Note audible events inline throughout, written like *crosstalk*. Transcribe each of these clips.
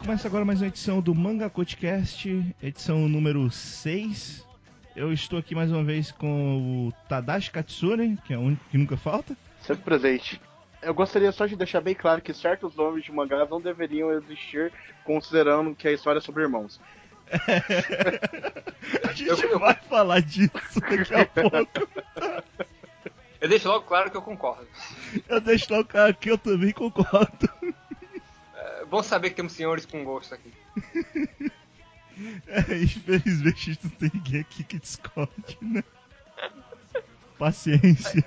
começa agora mais uma edição do Manga Podcast, edição número 6. Eu estou aqui mais uma vez com o Tadashi Katsune, que é o único que nunca falta. Sempre presente. Eu gostaria só de deixar bem claro que certos nomes de mangás não deveriam existir, considerando que a história é sobre irmãos. *laughs* a gente eu, vai falar disso daqui a pouco. Eu deixo logo claro que eu concordo. Eu deixo logo claro que eu também concordo. É bom saber que temos senhores com gosto aqui. *laughs* É, infelizmente não tem ninguém aqui que discorde, né? Paciência.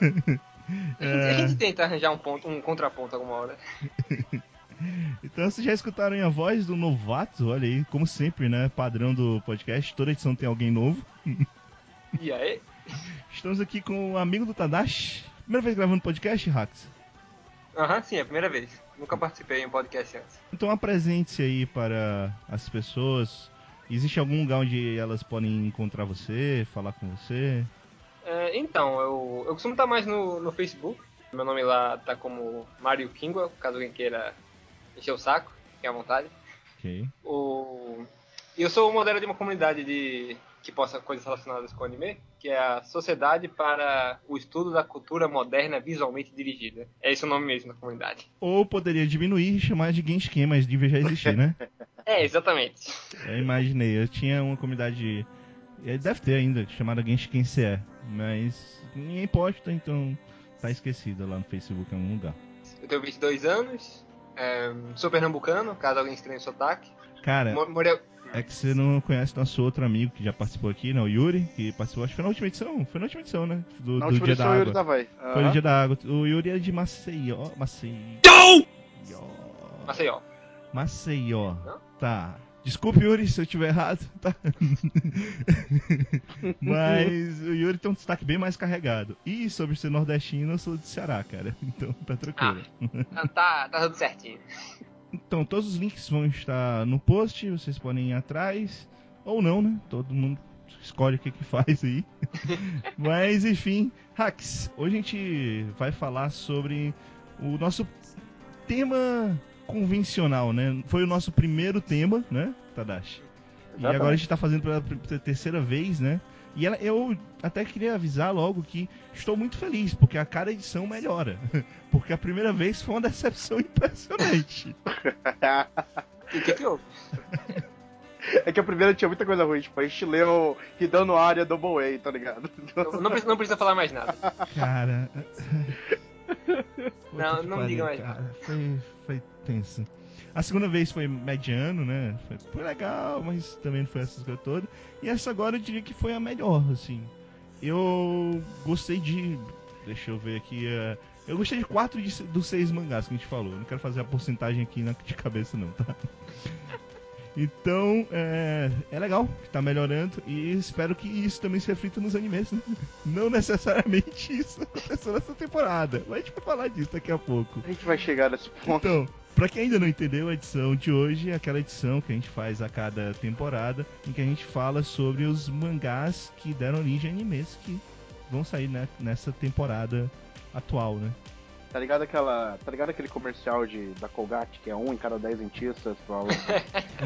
A gente, a gente tenta arranjar um, ponto, um contraponto alguma hora. *laughs* Então vocês já escutaram a voz do novato, olha aí, como sempre, né? Padrão do podcast, toda edição tem alguém novo. E aí? Estamos aqui com o amigo do Tadashi. Primeira vez gravando podcast, Hax? Aham, uhum, sim, é a primeira vez. Nunca participei em podcast antes. Então apresente-se aí para as pessoas. Existe algum lugar onde elas podem encontrar você, falar com você? É, então, eu, eu costumo estar mais no, no Facebook. Meu nome lá tá como Mario Kingwell, caso alguém queira encher o saco, fique à vontade. Ok. O... E eu sou o modelo de uma comunidade de que possa coisas relacionadas com anime, que é a Sociedade para o Estudo da Cultura Moderna Visualmente Dirigida. É esse o nome mesmo da comunidade. Ou poderia diminuir e chamar de Genshin, mas devia já existir, né? *laughs* é, exatamente. Eu imaginei, eu tinha uma comunidade, deve ter ainda, chamada Genshin CE, mas ninguém posta, então tá esquecida lá no Facebook em algum lugar. Eu tenho 22 anos, é, sou pernambucano, caso alguém estranhe o sotaque. Cara. É que você não conhece nosso outro amigo que já participou aqui, né? O Yuri, que participou, acho que foi na última edição. Foi na última edição, né? Do, na do dia edição, da água. Yuri tava aí. Uhum. Foi no dia da água. O Yuri é de Maceió. Maceió. Maceió. Maceió. Tá. Desculpe, Yuri, se eu estiver errado, tá? *laughs* Mas o Yuri tem um destaque bem mais carregado. E sobre ser nordestino, eu sou de Ceará, cara. *laughs* Então tá tranquilo. Ah, tá, tá tudo certinho. *laughs* Então, todos os links vão estar no post, vocês podem ir atrás. Ou não, né? Todo mundo escolhe o que, que faz aí. *laughs* Mas, enfim, Hacks, hoje a gente vai falar sobre o nosso tema convencional, né? Foi o nosso primeiro tema, né, Tadashi? E agora a gente está fazendo pela terceira vez, né? E ela, eu até queria avisar logo que estou muito feliz, porque a cada edição melhora. *laughs* Porque a primeira vez foi uma decepção *laughs* impressionante. *laughs* e o que, que houve? É que a primeira tinha muita coisa ruim, tipo, a gente leu Hidano Área Double A, tá ligado? Não, não, precisa, não precisa falar mais nada. Cara. não, não me diga mais cara. nada. Foi, foi tenso. A segunda vez foi mediano, né? Foi, foi legal, mas também não foi essas coisas todas. E essa agora eu diria que foi a melhor, assim. Eu gostei de. Deixa eu ver aqui. Uh, eu gostei de quatro de, dos seis mangás que a gente falou. Não quero fazer a porcentagem aqui na, de cabeça, não, tá? Então, é, é legal que tá melhorando e espero que isso também se reflita nos animes, né? Não necessariamente isso aconteceu nessa temporada, mas a gente vai falar disso daqui a pouco. A gente vai chegar nesse ponto. Então, Pra quem ainda não entendeu, a edição de hoje é aquela edição que a gente faz a cada temporada, em que a gente fala sobre os mangás que deram origem a animes que vão sair né, nessa temporada atual, né? Tá ligado aquela. Tá ligado aquele comercial de, da Colgate, que é um em cada dez dentistas? *laughs*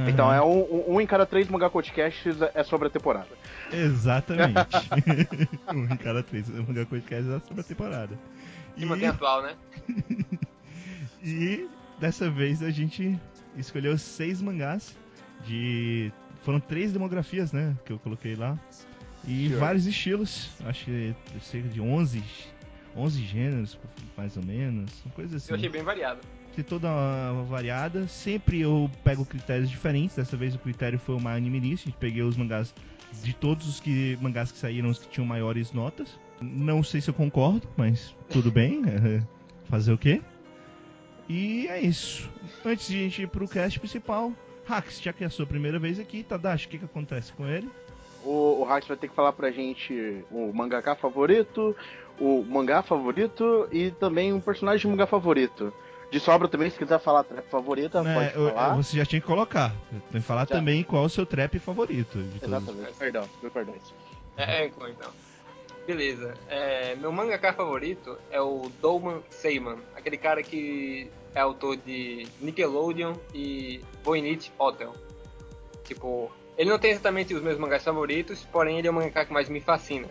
Então, é um, um, um, em cada três mangá podcasts é sobre a temporada. Exatamente. *laughs* *laughs* um em cada três mangá podcasts é sobre a temporada. E, e mantém atual, né? e dessa vez a gente escolheu seis mangás de. Foram três demografias, né? Que eu coloquei lá. E sure. vários estilos. Acho que cerca de 11, 11 gêneros, mais ou menos. Uma coisa assim. Eu achei bem variado. Tem toda uma variada. Sempre eu pego critérios diferentes. Dessa vez o critério foi uma anime list. Peguei os mangás de todos os que, mangás que saíram, os que tinham maiores notas. Não sei se eu concordo, mas tudo bem. *laughs* Fazer o quê? E é isso. Antes de a gente ir pro cast principal, Hax, já que é a sua primeira vez aqui, Tadashi, o que, que acontece com ele? O, o Hax vai ter que falar pra gente o mangaka favorito, o mangá favorito e também um personagem de mangá favorito. De sobra também, se quiser falar trap favorita, né, pode falar. Você já tinha que colocar. Tem que falar já. também qual o seu trap favorito. Exatamente, todos. perdão, meu perdão. É, é então. Beleza. É, meu mangaka favorito é o Douman Seiman, aquele cara que é autor de Nickelodeon e Voynich Hotel. Tipo, ele não tem exatamente os meus mangás favoritos, porém ele é o mangaka que mais me fascina.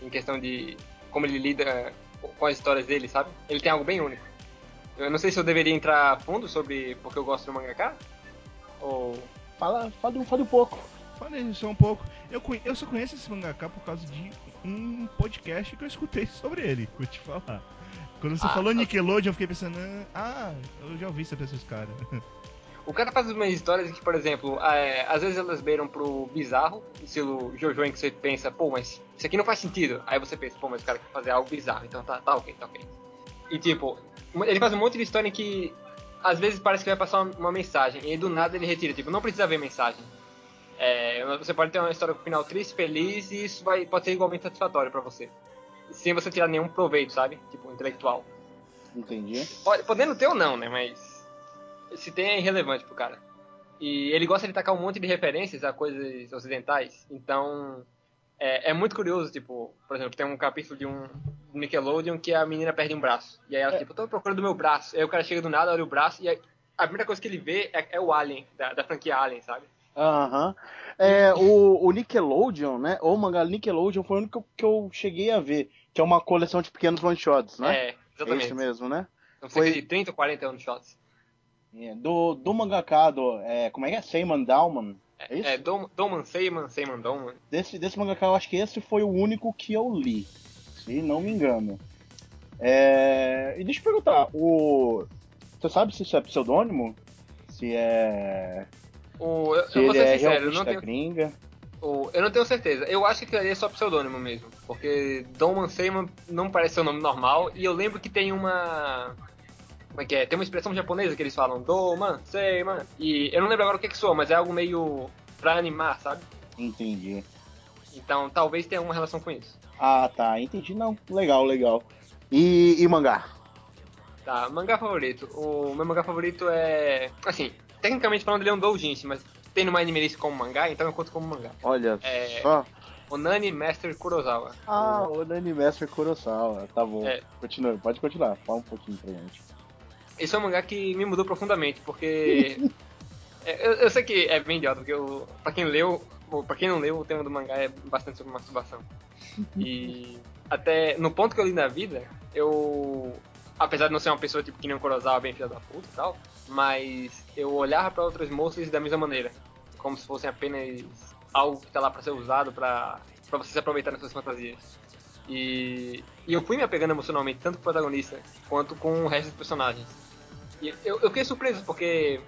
Em questão de como ele lida com as histórias dele, sabe? Ele tem algo bem único. Eu não sei se eu deveria entrar a fundo sobre porque eu gosto do mangaka. Ou. Fala, fala, fala um pouco. Falei só um pouco. Eu, eu só conheço esse mangaka por causa de um podcast que eu escutei *laughs* sobre ele, vou te falar. Quando você ah, falou Nickelodeon, eu fiquei pensando, ah, eu já ouvi sobre esses caras. O cara faz umas histórias que, por exemplo, é, às vezes elas beiram pro bizarro, estilo Jojo, em que você pensa, pô, mas isso aqui não faz sentido. Aí você pensa, pô, mas o cara quer fazer algo bizarro, então tá, tá ok, tá ok. E tipo, ele faz um monte de história em que às vezes parece que vai passar uma, uma mensagem, e do nada ele retira, tipo, não precisa ver mensagem. É, você pode ter uma história com final triste, feliz, e isso vai, pode ser igualmente satisfatório para você. Sem você tirar nenhum proveito, sabe? Tipo, intelectual. Entendi. Pode, podendo ter ou não, né? Mas se tem é irrelevante pro cara. E ele gosta de tacar um monte de referências a coisas ocidentais. Então, é, é, muito curioso, tipo, por exemplo, tem um capítulo de um Nickelodeon que a menina perde um braço. E aí ela, é. tipo, tô procurando meu braço. Aí o cara chega do nada, olha o braço, e aí, a primeira coisa que ele vê é, é o Alien, da, da, franquia Alien, sabe? Aham. Uhum. É, o, o, Nickelodeon, né? Ou o mangá Nickelodeon foi o único que eu, cheguei a ver, que é uma coleção de pequenos one-shots, né? É, exatamente. É isso mesmo, né? Não sei foi... de 30 ou 40 one-shots. É, do, do mangaka, do, é, como é que é? Seiman Dalman? É, isso? é Dom, Doman Seiman, Seiman Dalman. Desse, desse mangaka, eu acho que esse foi o único que eu li, se não me engano. É, e deixa eu perguntar, o... Você sabe se isso é pseudônimo? Se é... O, eu, se eu ele é sincero, eu não tenho... gringa? O, eu não tenho certeza. Eu acho que ali é só pseudônimo mesmo. Porque Doman Seiman não parece ser um nome normal. E eu lembro que tem uma como é que é? Tem uma expressão japonesa que eles falam Doman, Seiman. E eu não lembro agora o que que soa, mas é algo meio pra animar, sabe? Entendi. Então talvez tenha alguma relação com isso. Ah, tá. Entendi. Não, legal, legal. E, e mangá? Tá, mangá favorito. O meu mangá favorito é. Assim, tecnicamente falando, ele é um doujinshi, mas tem no anime list como mangá, então eu conto como mangá. Olha é... só. Onani Master Kurosawa. Ah, o... Onani Master Kurosawa. Tá bom. É. Continua, pode continuar. Fala um pouquinho pra gente. Esse é um mangá que me mudou profundamente, porque. *laughs* É, eu, eu, sei que é bem idiota, porque eu, pra quem leu, pra quem não leu, o tema do mangá é bastante sobre masturbação. *laughs* E até no ponto que eu li na vida, eu. Apesar de não ser uma pessoa tipo que nem o Kurosawa, bem filha da puta e tal, mas eu olhava para outras moças da mesma maneira. Como se fossem apenas algo que tá lá pra ser usado pra, pra você se aproveitar nas suas fantasias. E, e eu fui me apegando emocionalmente, tanto com o protagonista quanto com o resto dos personagens. E eu, eu fiquei surpreso, porque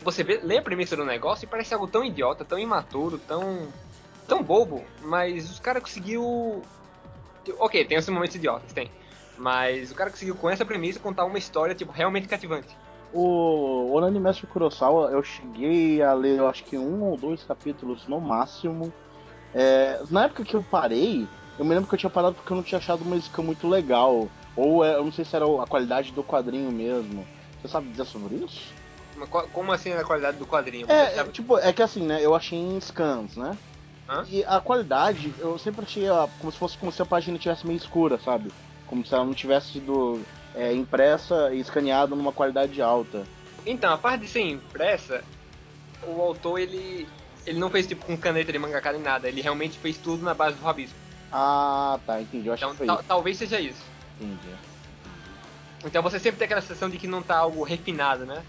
você vê, lê a premissa do negócio e parece algo tão idiota, tão imaturo, tão. tão bobo, mas os caras conseguiu. Ok, tem esses momentos idiotas, tem. Mas o cara conseguiu, com essa premissa, contar uma história, tipo, realmente cativante. O Onani Mestre Kurosawa, eu cheguei a ler, eu acho que um ou dois capítulos no máximo. É, na época que eu parei, eu me lembro que eu tinha parado porque eu não tinha achado uma música muito legal. Ou é, eu não sei se era a qualidade do quadrinho mesmo. Você sabe dizer sobre isso? Como assim a qualidade do quadrinho? É, é, tipo, é que assim, né? Eu achei em scans, né? Hã? E a qualidade, eu sempre achei como se fosse como se a página tivesse meio escura, sabe? Como se ela não tivesse sido é, impressa e escaneada numa qualidade alta. Então, a parte de ser impressa, o autor ele, ele não fez tipo com caneta de mangaka nem nada, ele realmente fez tudo na base do rabisco. Ah, tá, entendi. Eu acho então, que foi talvez seja isso. Entendi. Então você sempre tem aquela sensação de que não tá algo refinado, né?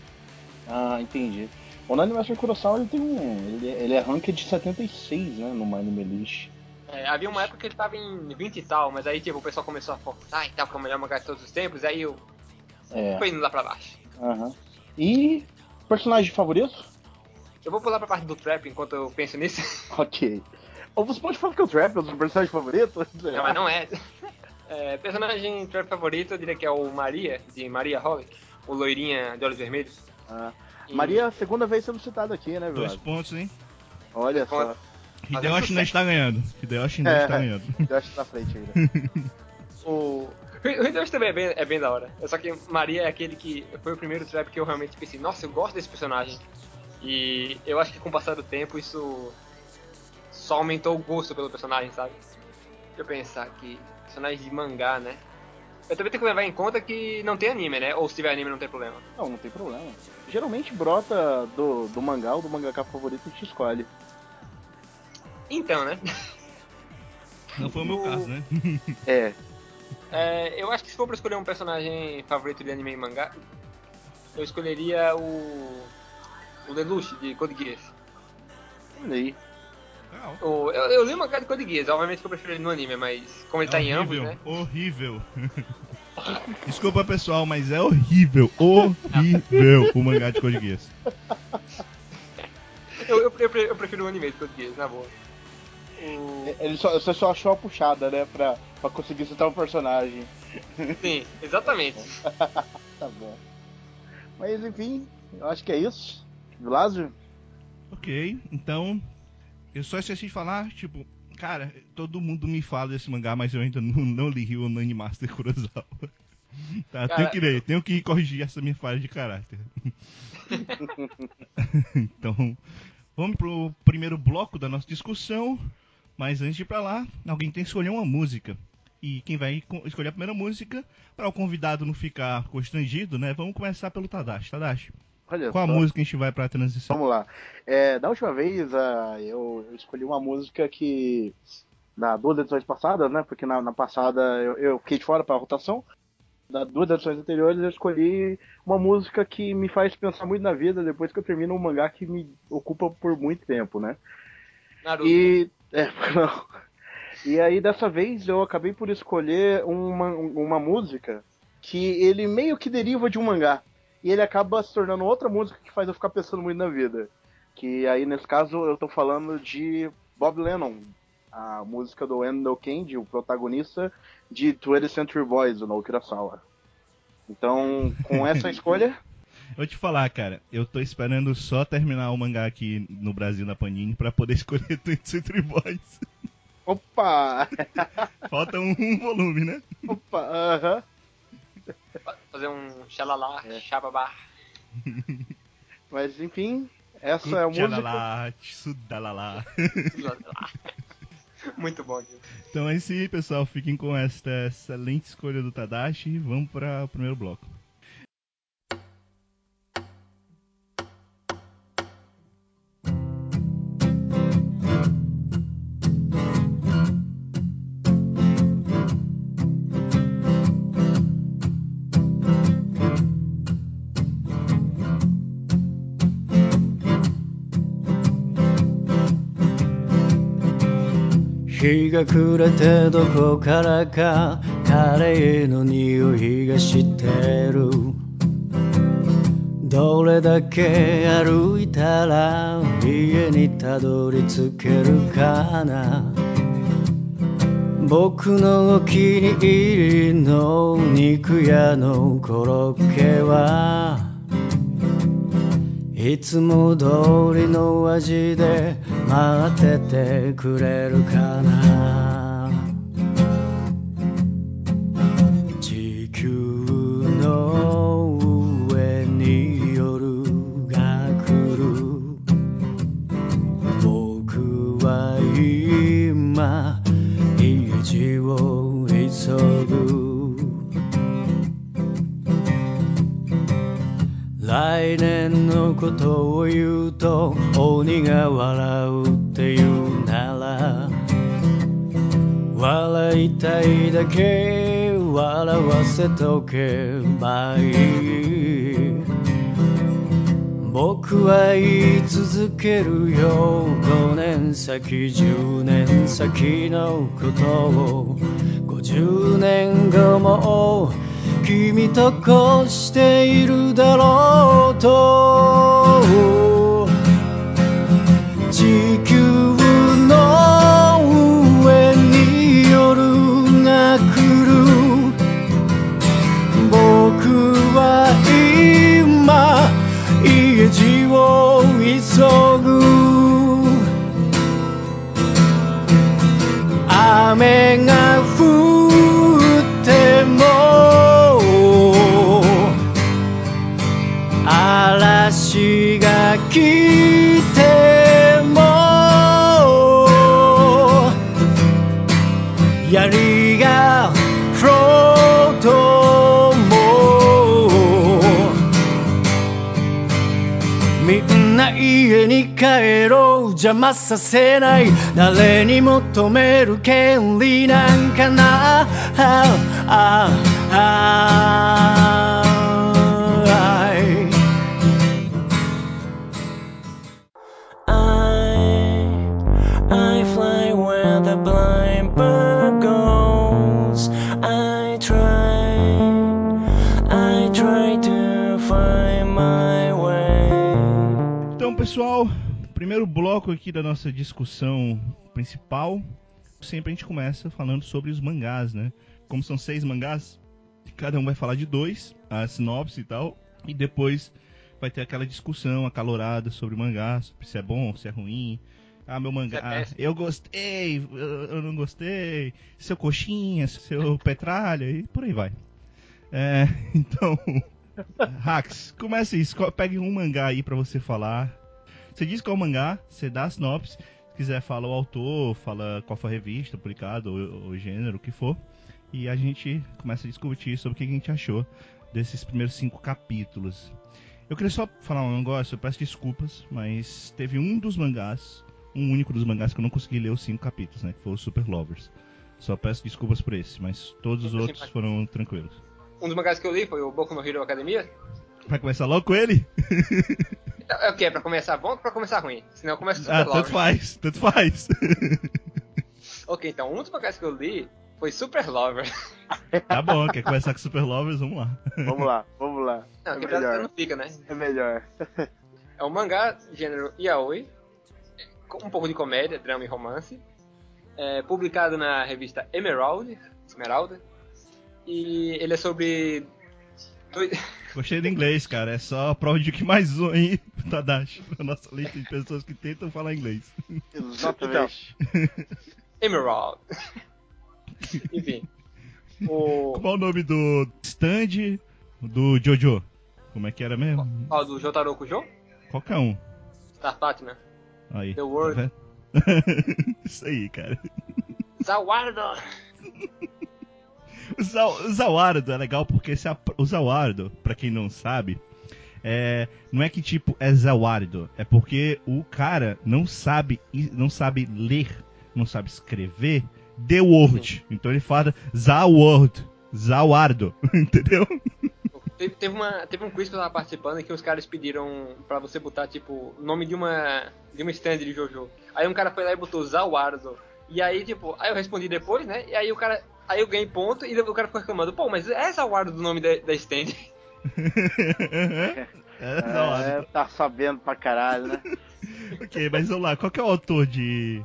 Ah, entendi. O Nani Master Kurosawa ele tem um. Ele, ele é rank de 76, né? No Anime List. É, havia uma época que ele tava em 20 e tal, mas aí tipo, o pessoal começou a forçar e tal, que é o melhor mangá de todos os tempos, aí eu. É. Foi indo lá pra baixo. Aham. Uhum. E. Personagem favorito? Eu vou pular pra parte do trap enquanto eu penso nisso. *laughs* ok. Ou você pode falar que o Trap é o seu personagem favorito? Não, mas não é. é. Personagem Trap favorito, eu diria que é o Maria, de Maria Holic, o loirinha de olhos vermelhos. Ah. E... Maria, é a segunda vez sendo citado aqui, né, velho? Dois pontos, hein? Olha Dois só. Hideyoshi ainda está ganhando. Hideyoshi ainda é, está ganhando. Hideyoshi na frente ainda. *laughs* o... O Hideyoshi também é bem, é bem da hora. Só que Maria é aquele que foi o primeiro trap que eu realmente pensei, nossa, eu gosto desse personagem. E eu acho que com o passar do tempo isso só aumentou o gosto pelo personagem, sabe? Deixa eu pensar aqui. Personagem de mangá, né? Eu também tenho que levar em conta que não tem anime, né? Ou se tiver anime não tem problema. Não, não tem problema. Geralmente brota do, do mangá ou do mangaka favorito e te escolhe. Então, né? *laughs* Não foi o meu caso, né? *laughs* É. é. Eu acho que se for pra escolher um personagem favorito de anime e mangá, eu escolheria o. O Lelouch de Code Geass. Olha aí. O, eu, eu li o mangá de Code Geass, obviamente que eu prefiro ele no anime, mas como ele é tá horrível, em ambos, né? Horrível. *laughs* Desculpa pessoal, mas é horrível, horrível o mangá de Code Geass. Eu, eu, eu, eu prefiro o anime de Code Geass, na boa. O... Ele só, você só achou a puxada, né? Pra, pra conseguir citar um personagem. Sim, exatamente. *laughs* tá bom. Mas enfim, eu acho que é isso. Lázaro? Ok, então. Eu só esqueci de falar, tipo, cara, todo mundo me fala desse mangá, mas eu ainda não, não li o Nani Master Kurosawa. *laughs* Tá, cara, tenho que ler, tenho que corrigir essa minha falha de caráter. *laughs* então, vamos pro primeiro bloco da nossa discussão. Mas antes de ir pra lá, alguém tem que escolher uma música. E quem vai escolher a primeira música, para o convidado não ficar constrangido, né? Vamos começar pelo Tadashi. Tadashi, Olha qual só. a música a gente vai pra transição? Vamos lá. É, da última vez, uh, eu, eu, escolhi uma música que. Na duas edições passadas, né? Porque na, na passada eu, eu, fiquei de fora pra rotação. nas duas edições anteriores eu escolhi uma música que me faz pensar muito na vida depois que eu termino um mangá que me ocupa por muito tempo, né? Naruto. E. É, *laughs* não. E aí dessa vez eu acabei por escolher uma, uma música que ele meio que deriva de um mangá. E ele acaba se tornando outra música que faz eu ficar pensando muito na vida. Que aí nesse caso eu tô falando de Bob Lennon, a música do Endo Candy, o protagonista de 20th Century Boys, do Naoki Urasawa. Então, com essa *laughs* escolha, Vou te falar, cara, eu tô esperando só terminar o mangá aqui no Brasil na Panini pra poder *laughs* escolher 20 Century Boys. Opa! *laughs* Falta um, um, volume, né? Opa, aham. Uh -huh. Fazer um xalalá, é. xababá. *laughs* Mas enfim, essa é a música. Xalalá, sudalalá. Muito bom, aqui. Então é isso aí, pessoal. Fiquem com esta excelente escolha do Tadashi. Vamos para o primeiro bloco. 日が暮れてどこからかカレーの匂いがしてる。どれだけ歩いたら家にたどり着けるかな。僕のお気に入りの肉屋のコロッケはいつも通りの味で待っててくれるかな。ことを言うと鬼が笑うって言うなら笑いたいだけ笑わせとけばいい。僕は言い続けるよ。5年先10年先のことを。50年後も君とこうしているだろうと。地球の上に夜が来る。僕は今家路を急ぐ。雨がきてもやりがフロートもみんな家に帰ろう邪魔させない誰に求める権利なんかな。あああ。Pessoal, primeiro bloco aqui da nossa discussão principal. Sempre a gente começa falando sobre os mangás, né? Como são seis mangás, cada um vai falar de dois, a sinopse e tal, e depois vai ter aquela discussão acalorada sobre o mangá, sobre se é bom, se é ruim, ah, meu mangá. Ah, eu gostei, eu não gostei. Seu coxinha, seu petralha e por aí vai. É, *laughs* então. Hax, comece isso. Pegue um mangá aí pra você falar. Você diz qual é o mangá, você dá a sinopse. Se quiser, fala o autor, fala qual foi a revista, publicado, o, o gênero, o que for. E a gente começa a discutir sobre o que a gente achou desses primeiros cinco capítulos. Eu queria só falar um negócio, eu peço desculpas, mas teve um dos mangás um único dos mangás que eu não consegui ler os cinco capítulos, né? Que foi o Super Lovers. Só peço desculpas por esse, mas todos os outros foram tranquilos. Um dos mangás que eu li foi o Boku no Hero Academia. Vai começar logo com ele? *laughs* Então, é o que? É pra começar bom ou pra começar ruim? Senão começa Super Ah, tanto Lovers. faz, tanto faz. *laughs* ok, então um dos mangás que eu li foi Super Lovers. *laughs* Tá bom, quer começar com Super Lovers? Vamos lá. Vamos lá, vamos lá. Não, é melhor. não fica, né? É melhor. É um mangá gênero yaoi, um pouco de comédia, drama e romance. É, publicado na revista Emerald, Esmeralda. E ele é sobre. *laughs* Gostei do inglês, cara. É só a prova de que mais um aí, Tadashi, na nossa lista de pessoas que tentam falar inglês. Exatamente. Então, Emerald. *laughs* Enfim. O... Qual é o nome do stand do Jojo? Como é que era mesmo? Qual, do Jotaro Kujo? Qualquer um. Star Platinum. Aí. The Word. *laughs* Isso aí, cara. Zawardo! *laughs* o, Zawardo é legal porque esse, o Zawardo, pra quem não sabe, é, não é que tipo é Zawardo, é porque o cara não sabe, não sabe ler, não sabe escrever The Word. Então ele fala Zaward, Zawardo, *laughs* entendeu? Teve, teve, uma, teve um quiz que eu tava participando que os caras pediram pra você botar, tipo, o nome de uma, de uma stand de Jojo. Aí um cara foi lá e botou Zawardo. E aí, tipo, aí eu respondi depois, né? E aí o cara. Aí eu ganhei ponto e o cara ficou reclamando, pô, mas é Zawardo do nome da, da stand. *laughs* é, é, tá sabendo pra caralho, né? *laughs* ok, mas vamos lá, qual que é o autor de.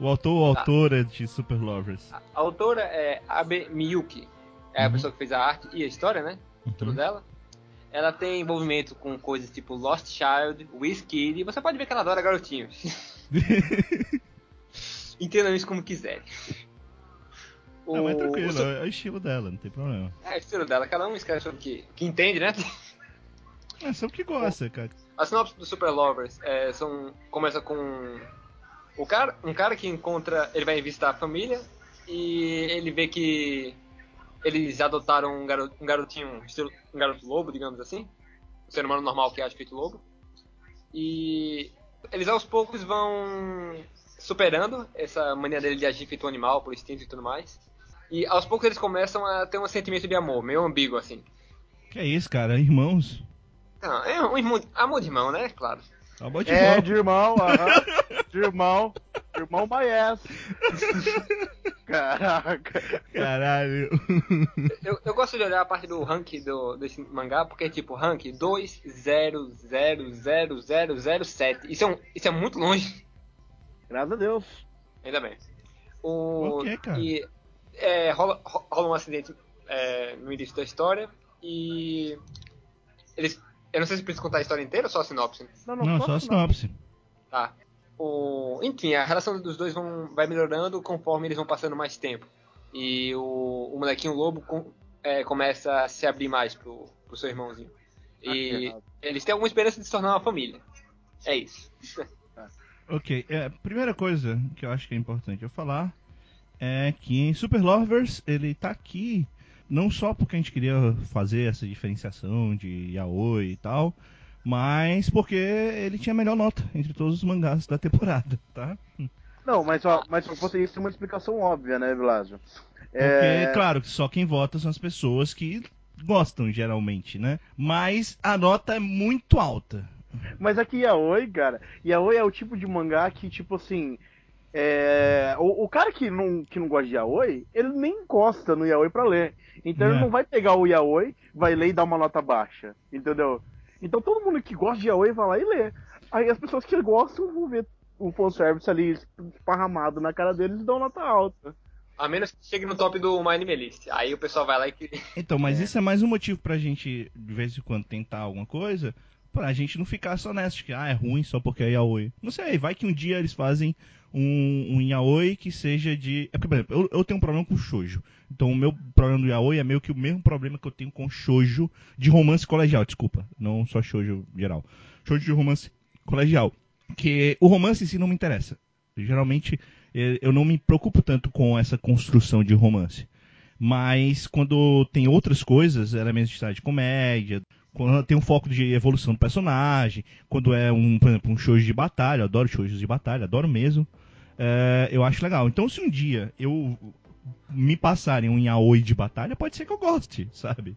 O autor ou tá. autora de Super Lovers? A, a autora é Abe Miyuki. É a uhum. pessoa que fez a arte e a história, né? uhum. tudo dela. Ela tem envolvimento com coisas tipo Lost Child, Whiskey, e você pode ver que ela adora garotinhos. *laughs* Entendam isso como quiserem. O, não, é tranquilo, o... é o estilo dela, não tem problema. É o estilo dela, cada um escreve sobre o que, que entende, né? *laughs* É sobre o que gosta, cara. A sinopse do Super Lovers é, são, começa com o cara, um cara que encontra, ele vai visitar a família e ele vê que eles adotaram um, garoto, um garotinho, um garoto lobo, digamos assim. Um ser humano normal que age feito lobo. E eles aos poucos vão superando essa mania dele de agir feito um animal, por instinto e tudo mais. E aos poucos eles começam a ter um sentimento de amor, meio ambíguo assim. Que é isso, cara? Irmãos? Não, é um irmão, amor de irmão, né? Claro. Amor de é, irmão. de irmão, aham. *laughs* de irmão. Irmão Maes. Caraca. Caralho. Eu, eu gosto de olhar a parte do rank do, desse mangá, porque é tipo rank 2000007. Isso é, um, isso é muito longe. Graças a Deus. Ainda bem. O, okay, cara. E é, rola, rola um acidente é, no início da história e eles. Eu não sei se preciso contar a história inteira ou só a sinopse. Não, não, não só a sinopse. Tá o, enfim, a relação dos dois vão, vai melhorando conforme eles vão passando mais tempo. E o, o molequinho lobo com, é, começa a se abrir mais pro, pro seu irmãozinho. E ah, eles têm alguma esperança de se tornar uma família. É isso. ok, é, primeira coisa que eu acho que é importante eu falar é que Super Lovers ele tá aqui não só porque a gente queria fazer essa diferenciação de yaoi e tal, Mas porque ele tinha a melhor nota entre todos os mangás da temporada, tá? Não, mas, ó, mas você isso é uma explicação óbvia, né, Vilásio? Porque, é... claro, que só quem vota são as pessoas que gostam, geralmente, né? Mas a nota é muito alta. Mas aqui Yaoi, cara, Yaoi é o tipo de mangá que, tipo assim. É... O, o, cara que não, que não gosta de Yaoi, ele nem encosta no Yaoi pra ler. Então é. ele não vai pegar o Yaoi, vai ler e dar uma nota baixa. Entendeu? Então todo mundo que gosta de Yaoi vai lá e lê. Aí as pessoas que gostam vão ver o fanservice ali esparramado na cara deles e dão nota alta. A menos que chegue no top do My Anime List. Aí o pessoal vai lá e. Então, mas *laughs* é. isso é mais um motivo pra gente, de vez em quando, tentar alguma coisa pra gente não ficar só nessa, que ah, é ruim só porque é yaoi. Não sei, vai que um dia eles fazem um, um yaoi que seja de... É porque, por exemplo, eu, eu tenho um problema com shoujo. Então o meu problema do yaoi é meio que o mesmo problema que eu tenho com shoujo de romance colegial, desculpa. Não só shoujo geral. Shoujo de romance colegial. Que o romance em si não me interessa. Geralmente eu não me preocupo tanto com essa construção de romance. Mas quando tem outras coisas, elementos de de comédia, tem um foco de evolução do personagem, quando é um, por exemplo, um show de batalha, adoro shows de batalha, adoro mesmo. É, eu acho legal. Então, se um dia eu me passarem um yaoi de batalha, pode ser que eu goste, sabe?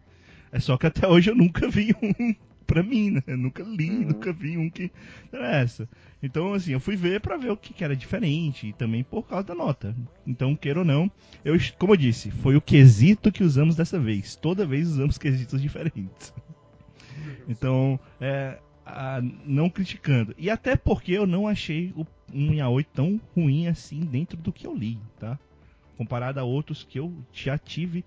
É só que até hoje eu nunca vi *laughs* um pra mim, né? Eu nunca li, uhum. nunca vi um que interessa. Então, assim, eu fui ver para ver o que, que, era diferente e também por causa da nota. Então, queira ou não, eu, como eu disse, foi o quesito que usamos dessa vez. Toda vez usamos *laughs* quesitos diferentes. Então, é, a, não criticando. E até porque eu não achei o, um yaoi tão ruim assim dentro do que eu li, tá? Comparado a outros que eu já tive,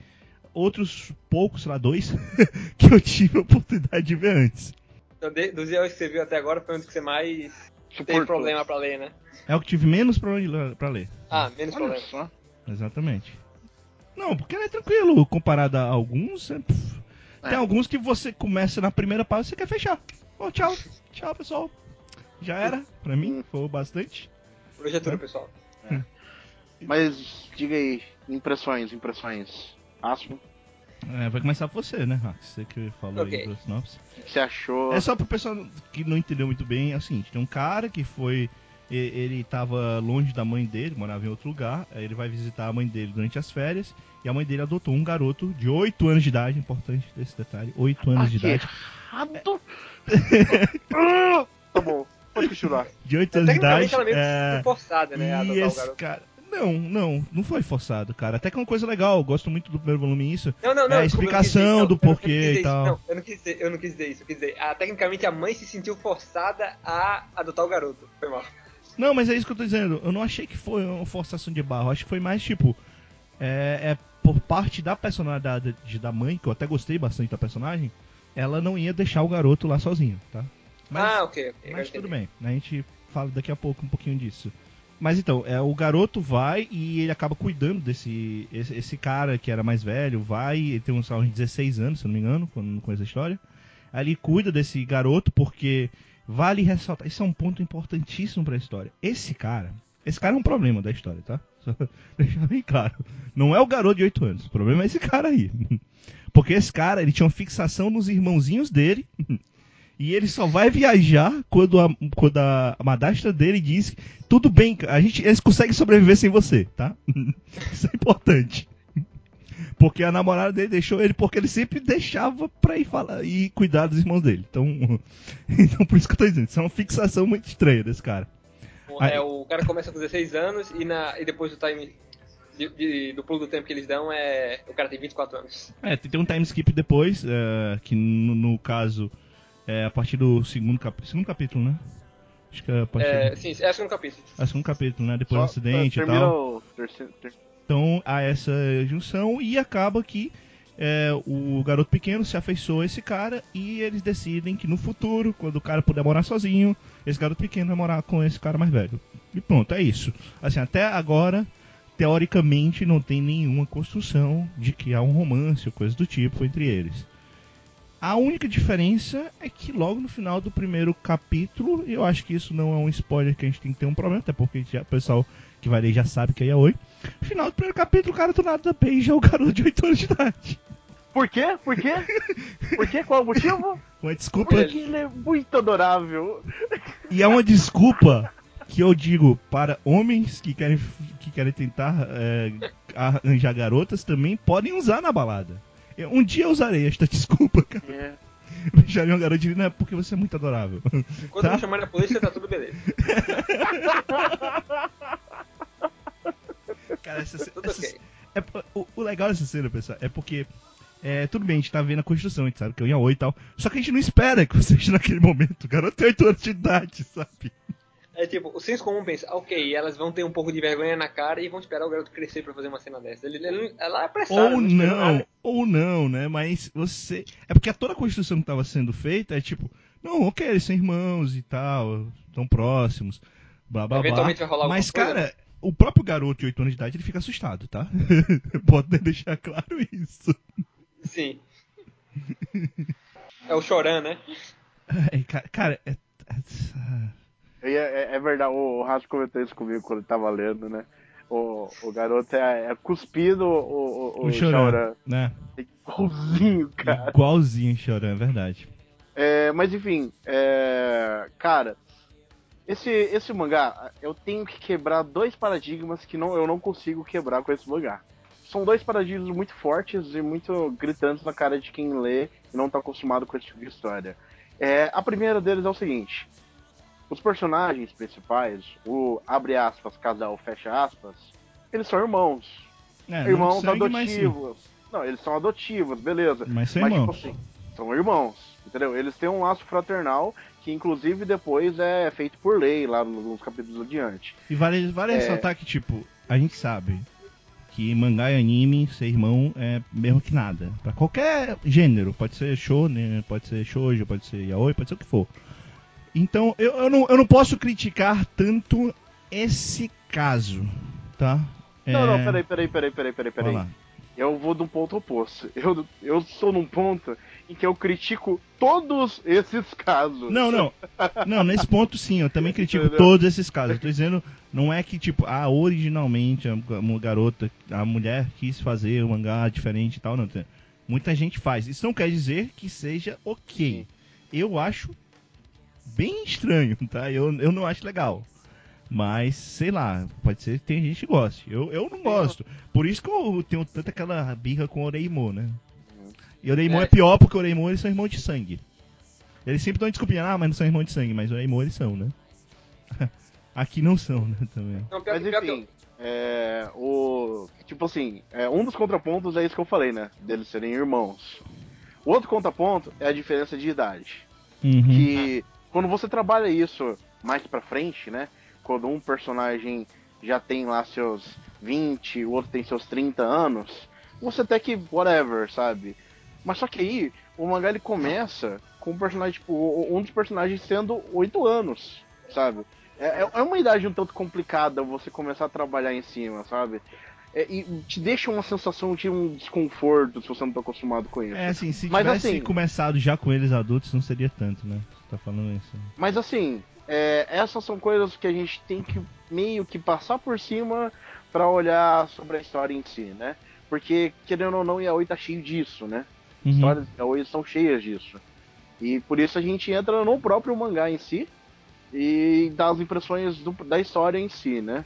outros poucos, sei lá, dois, *laughs* que eu tive a oportunidade de ver antes. Então, de, dos que você viu até agora, foi um dos que você mais Suportou. teve problema pra ler, né? É o que tive menos problema pra ler. Ah, menos Olha problema. Só. Exatamente. Não, porque ele é tranquilo comparado a alguns. É, pff, é. Tem alguns que você começa na primeira página e você quer fechar. Oh, tchau, tchau pessoal. Já era, pra mim, foi bastante. Projetura, é. pessoal. É. Mas diga aí, impressões, impressões. Asmo. É, vai começar você, né, Rax? Você que falou okay. aí do sinopse. O que você achou? É só pro pessoal que não entendeu muito bem, é o seguinte, tem um cara que foi. Ele estava longe da mãe dele, morava em outro lugar. Ele vai visitar a mãe dele durante as férias. E a mãe dele adotou um garoto de 8 anos de idade, importante esse detalhe, 8 anos ah, de idade. Errado. *laughs* tá bom, pode continuar. De 8 anos de idade. Ela meio é... forçada, né? E esse cara. Não, não, não foi forçado, cara. Até que é uma coisa legal, gosto muito do primeiro volume isso. Não, não, não. É a explicação do porquê e tal. Não, eu não, quis dizer, eu não quis dizer isso. Eu quis dizer, ah, tecnicamente a mãe se sentiu forçada a adotar o garoto. Foi mal. Não, mas é isso que eu tô dizendo. Eu não achei que foi uma forçação de barro. Acho que foi mais tipo. É, é por parte da personalidade da mãe, que eu até gostei bastante da personagem, ela não ia deixar o garoto lá sozinho, tá? Mas, ah, ok. Mas tudo bem, né? a gente fala daqui a pouco um pouquinho disso. Mas então, é, o garoto vai e ele acaba cuidando desse. Esse, esse cara que era mais velho, vai, ele tem uns uns 16 anos, se não me engano, quando não conheço a história. Aí ele cuida desse garoto porque vale ressaltar, isso é um ponto importantíssimo para a história. Esse cara, esse cara é um problema da história, tá? Só *laughs* deixar bem claro. Não é o garoto de 8 anos. O problema é esse cara aí. *laughs* Porque esse cara, ele tinha uma fixação nos irmãozinhos dele. *laughs* E ele só vai viajar quando a, quando a madastra dele diz tudo bem, a gente, eles conseguem sobreviver sem você, tá? Isso é importante. Porque a namorada dele deixou ele porque ele sempre deixava pra ir falar e cuidar dos irmãos dele. Então, *laughs* então por isso que eu tô dizendo, isso é uma fixação muito estranha desse cara. É, o cara começa com 16 anos e, na, e depois do time de, de, do pulo do tempo que eles dão, é o cara tem 24 anos. É, tem um time skip depois, uh, que no, no, caso é a partir do segundo, cap, segundo capítulo, né? Acho que é a partir é, do... Sim, é o segundo capítulo. É o segundo capítulo, né? Depois Só, do acidente e tal. Terceiro, terceiro. Então há essa junção e acaba que é, o garoto pequeno se afeiçoa a esse cara e eles decidem que no futuro, quando o cara puder morar sozinho, esse garoto pequeno vai morar com esse cara mais velho. E pronto, é isso. Assim, até agora, teoricamente, não tem nenhuma construção de que há um romance ou coisa do tipo entre eles. A única diferença é que logo no final do primeiro capítulo, eu acho que isso não é um spoiler que a gente tem que ter um problema, até porque já, o pessoal que vai ler já sabe que é Yaoi. No final do primeiro capítulo, o cara do nada beija o garoto de 8 anos de idade. Por quê? Por quê? Por quê? Qual é o motivo? Uma desculpa. Porque ele é muito adorável. E é uma desculpa que eu digo para homens que querem, que querem tentar é, arranjar garotas também podem usar na balada. Eu, um dia eu usarei esta desculpa, cara. É. Beijaria uma garota não é porque você é muito adorável. Enquanto tá? não chamar a polícia, tá tudo beleza. *laughs* Cara, essa, *laughs* essa, okay. é, o, o, legal dessa cena, pessoal, é porque. É, tudo bem, a gente tá vendo a construção, a gente sabe que eu ia 8 e tal. Só que a gente não espera que você esteja naquele momento. O garoto tem 8 anos de idade, sabe? É tipo, o senso comum pensa, ok, elas vão ter um pouco de vergonha na cara e vão esperar o garoto crescer para fazer uma cena dessa. Ele, ele, ela é apressada. Ou não, ou não, né? Mas você. É porque toda a construção que estava sendo feita é tipo, não, ok, eles são irmãos e tal, tão próximos, blá blá Eventualmente blá. Vai rolar Mas, cara, coisa, né? O próprio garoto de 8 anos de idade ele fica assustado, tá? *laughs* Pode deixar claro isso. Sim. é o Choran, né? É, cara, é, é é, é, verdade, o, o Raso comentou isso comigo quando ele tava lendo, né? O, o garoto é, é cuspido o, o, o Choran. Né? É igualzinho, cara. Igualzinho Choran, é verdade. É, mas enfim, é, cara, esse, esse mangá, eu tenho que quebrar dois paradigmas que não, eu não consigo quebrar com esse mangá. São dois paradigmas muito fortes e muito gritantes na cara de quem lê e não tá acostumado com esse tipo de história. É, a primeira deles é o seguinte: os personagens principais, o abre aspas, casal, fecha aspas, eles são irmãos. É, irmãos sangue, adotivos. Não, eles são adotivos, beleza. Mas são mas, tipo irmãos. Tipo assim, são irmãos, entendeu? Eles têm um laço fraternal que inclusive depois é feito por lei lá nos capítulos adiante. E vale, vale é... ressaltar que, tipo, a gente sabe que mangá e anime, ser irmão, é mesmo que nada. Pra qualquer gênero, pode ser shonen, pode ser shoujo, pode ser yaoi, pode ser o que for. Então, eu, eu, não, eu não posso criticar tanto esse caso, tá? Não, é... não, peraí, peraí, peraí, peraí, peraí, peraí. Eu vou de um ponto oposto. Eu, eu sou num ponto em que eu critico todos esses casos. Não, não. Não, nesse ponto sim, eu também critico Entendeu? todos esses casos. Eu tô dizendo, não é que, tipo, ah, originalmente a garota, a mulher quis fazer um mangá diferente e tal, não. Muita gente faz. Isso não quer dizer que seja ok. Sim. Eu acho bem estranho, tá? Eu, eu não acho legal. Mas, sei lá, pode ser que tem gente que goste. Eu, eu não gosto. Por isso que eu tenho tanta aquela birra com o Oreimo, né? E o Oreimo é. é pior porque o Oreimo eles são irmãos de sangue. Eles sempre estão desculpando, ah, mas não são irmãos de sangue, mas o Oreimo eles são, né? *laughs* Aqui não são, né, também. Não, mas enfim, é, o, tipo assim, é, um dos contrapontos é isso que eu falei, né? Deles serem irmãos. O outro contraponto é a diferença de idade. Uhum. Que quando você trabalha isso mais pra frente, né? Quando um personagem já tem lá seus 20, o outro tem seus 30 anos, você até que whatever, sabe? Mas só que aí, o mangá ele começa com um personagem, tipo, um dos personagens sendo 8 anos, sabe? É, é, é uma idade um tanto complicada você começar a trabalhar em cima, sabe? É, e te deixa uma sensação de um desconforto se você não tá acostumado com isso. É, assim, se Mas, tivesse assim, começado já com eles adultos, não seria tanto, né? Você tá falando isso. Mas assim, é, essas são coisas que a gente tem que meio que passar por cima para olhar sobre a história em si, né? Porque, querendo ou não, Yaoi tá cheio disso, né? Uhum. Histórias de Yaoi são cheias disso. E por isso a gente entra no próprio mangá em si e dá as impressões do, da história em si, né?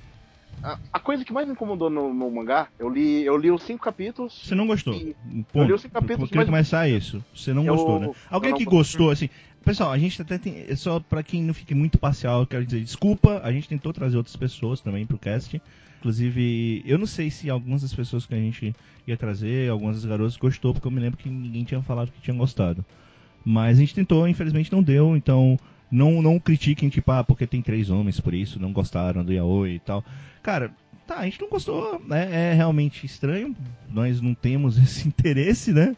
A, coisa que mais me incomodou no, no, mangá, eu li, eu li os cinco capítulos. Você não gostou? E, eu li os cinco capítulos. Queria mas... começar isso. Você não eu, gostou, né? Alguém que gostou, assim. Pessoal, a gente até tem. É só para quem não fique muito parcial, eu quero dizer desculpa. A gente tentou trazer outras pessoas também pro cast. Inclusive, eu não sei se algumas das pessoas que a gente ia trazer, algumas das garotas gostou, porque eu me lembro que ninguém tinha falado que tinha gostado. Mas a gente tentou, infelizmente não deu, então não, não critiquem, tipo, ah, porque tem três homens por isso, não gostaram do Yaoi e tal. Cara, tá, a gente não gostou, né? É realmente estranho. Nós não temos *laughs* esse interesse, né?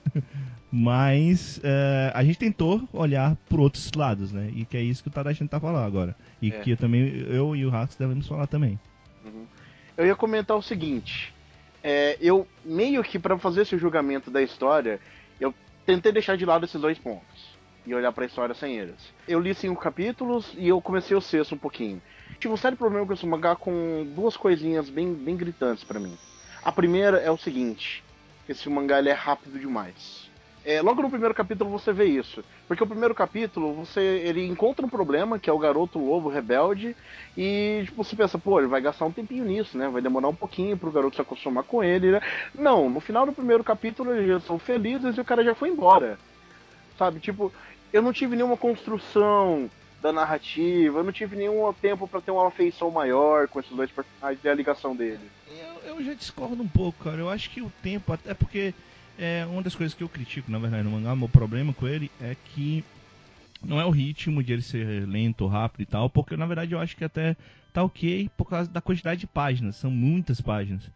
Mas é, a gente tentou olhar por outros lados, né? E que é isso que o Tadashi tá falando agora. E é. que eu também, eu e o Hax devemos falar também. Uhum. Eu ia comentar o seguinte. É, eu meio que para fazer esse julgamento da história, eu tentei deixar de lado esses dois pontos e olhar para a história sem eles. Eu li cinco capítulos e eu comecei o sexto um pouquinho. Tive um sério problema com esse mangá com duas coisinhas bem, bem gritantes para mim. A primeira é o seguinte: esse mangá é rápido demais. É, logo no primeiro capítulo você vê isso. Porque o primeiro capítulo, você ele encontra um problema, que é o garoto lobo rebelde, e tipo, você pensa, pô, ele vai gastar um tempinho nisso, né? Vai demorar um pouquinho pro garoto se acostumar com ele, né? Não, no final do primeiro capítulo eles já são felizes e o cara já foi embora. Sabe? Tipo, eu não tive nenhuma construção da narrativa, eu não tive nenhum tempo para ter uma afeição maior com esses dois personagens e a ligação deles. Eu, eu já discordo um pouco, cara. Eu acho que o tempo, até porque é uma das coisas que eu critico, na verdade, no mangá, meu problema com ele é que não é o ritmo de ele ser lento, rápido e tal, porque na verdade eu acho que até tá ok por causa da quantidade de páginas, são muitas páginas.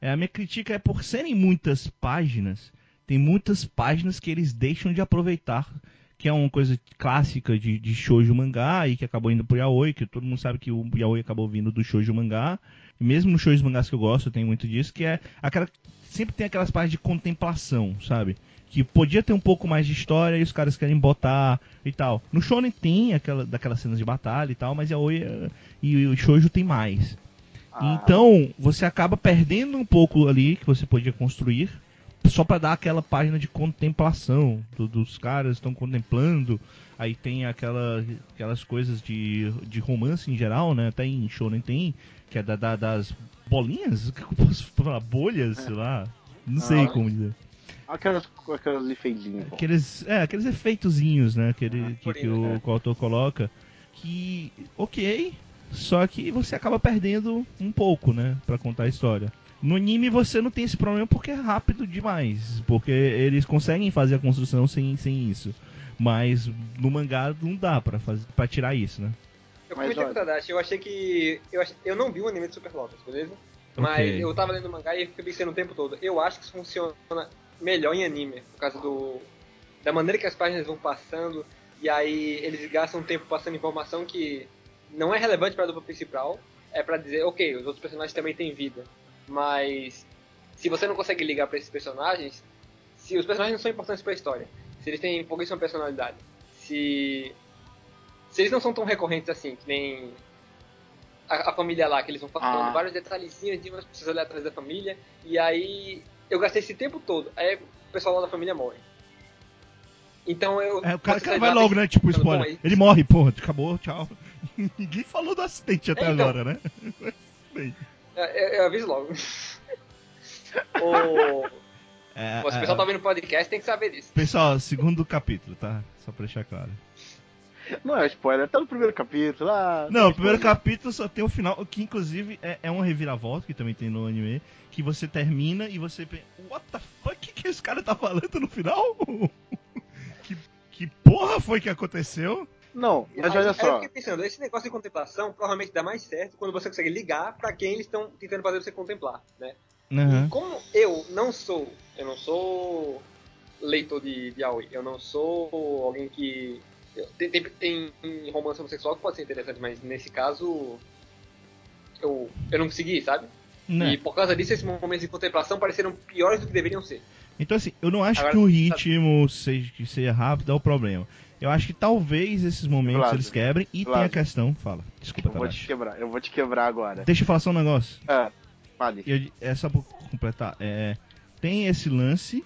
É, a minha crítica é por serem muitas páginas, tem muitas páginas que eles deixam de aproveitar, que é uma coisa clássica de, de shoujo mangá e que acabou indo pro yaoi, que todo mundo sabe que o yaoi acabou vindo do shoujo mangá. E mesmo nos shoujo mangás que eu gosto, tem muito disso, que é aquela sempre tem aquelas páginas de contemplação, sabe? Que podia ter um pouco mais de história e os caras querem botar e tal. No Shonen tem aquela, daquelas cenas de batalha e tal, mas a Oi e o Shoujo tem mais. Ah. Então, você acaba perdendo um pouco ali que você podia construir só para dar aquela página de contemplação do, dos caras estão contemplando. Aí tem aquela, aquelas coisas de, de romance em geral, né? Até em Shonen tem, que é da, da das bolinhas? O que eu posso falar? Bolhas, sei lá. Não sei ah, como dizer. Aquelas, aquelas efeitinhos. Aqueles, é, aqueles efeitozinhos, né? Aquele, ah, que, que, o, que o autor coloca. Que, ok, só que você acaba perdendo um pouco, né? Pra contar a história. No anime você não tem esse problema porque é rápido demais. Porque eles conseguem fazer a construção sem, sem isso. Mas no mangá não dá pra, fazer, pra tirar isso, né? Eu comentei com o Tadashi, eu achei que. Eu, ach... eu não vi o anime de Super Lotus, beleza? Mas okay. eu tava lendo o mangá e fiquei pensando o tempo todo. Eu acho que isso funciona melhor em anime, por causa do. da maneira que as páginas vão passando. E aí eles gastam tempo passando informação que não é relevante para a dupla principal. É para dizer, ok, os outros personagens também têm vida. Mas se você não consegue ligar para esses personagens, se os personagens não são importantes para a história, se eles têm pouquíssima personalidade, se se eles não são tão recorrentes assim, que nem a, a família lá, que eles vão falando ah. vários detalhezinhos de umas pessoas ali atrás da família, e aí eu gastei esse tempo todo, aí o pessoal lá da família morre. Então eu. É, o cara, cara vai logo, né? Tipo, spoiler. Bom, Ele morre, porra, acabou, tchau. *laughs* Ninguém falou do acidente até é, então, agora, né? *laughs* Bem. Eu, eu, eu aviso logo. *laughs* o... É, Pô, se o pessoal é, tá vendo o podcast, tem que saber disso. Pessoal, segundo capítulo, tá? Só pra deixar claro. Não é spoiler, tá no primeiro capítulo. Ah, não, o primeiro capítulo só tem o final, que inclusive é, é uma reviravolta, que também tem no anime, que você termina e você pensa, what the fuck que, que esse cara tá falando no final? *laughs* que, que porra foi que aconteceu? Não, mas olha só. Eu fiquei pensando, esse negócio de contemplação provavelmente dá mais certo quando você consegue ligar para quem eles estão tentando fazer você contemplar, né? Uhum. E como eu não sou, eu não sou leitor de, de Aoi, eu não sou alguém que tem, tem, tem romance homossexual que pode ser interessante, mas nesse caso eu, eu não consegui, sabe? Não. Né. E por causa disso, esses momentos de contemplação pareceram piores do que deveriam ser. Então, assim, eu não acho Agora, que o ritmo seja, que seja rápido é o problema. Eu acho que talvez esses momentos Vlad, eles quebrem e Vlad. tem a questão. Fala, desculpa, eu vou te quebrar, Eu vou te quebrar agora. Deixa eu falar só um negócio. É, vale. Eu, é só pra completar. É, tem esse lance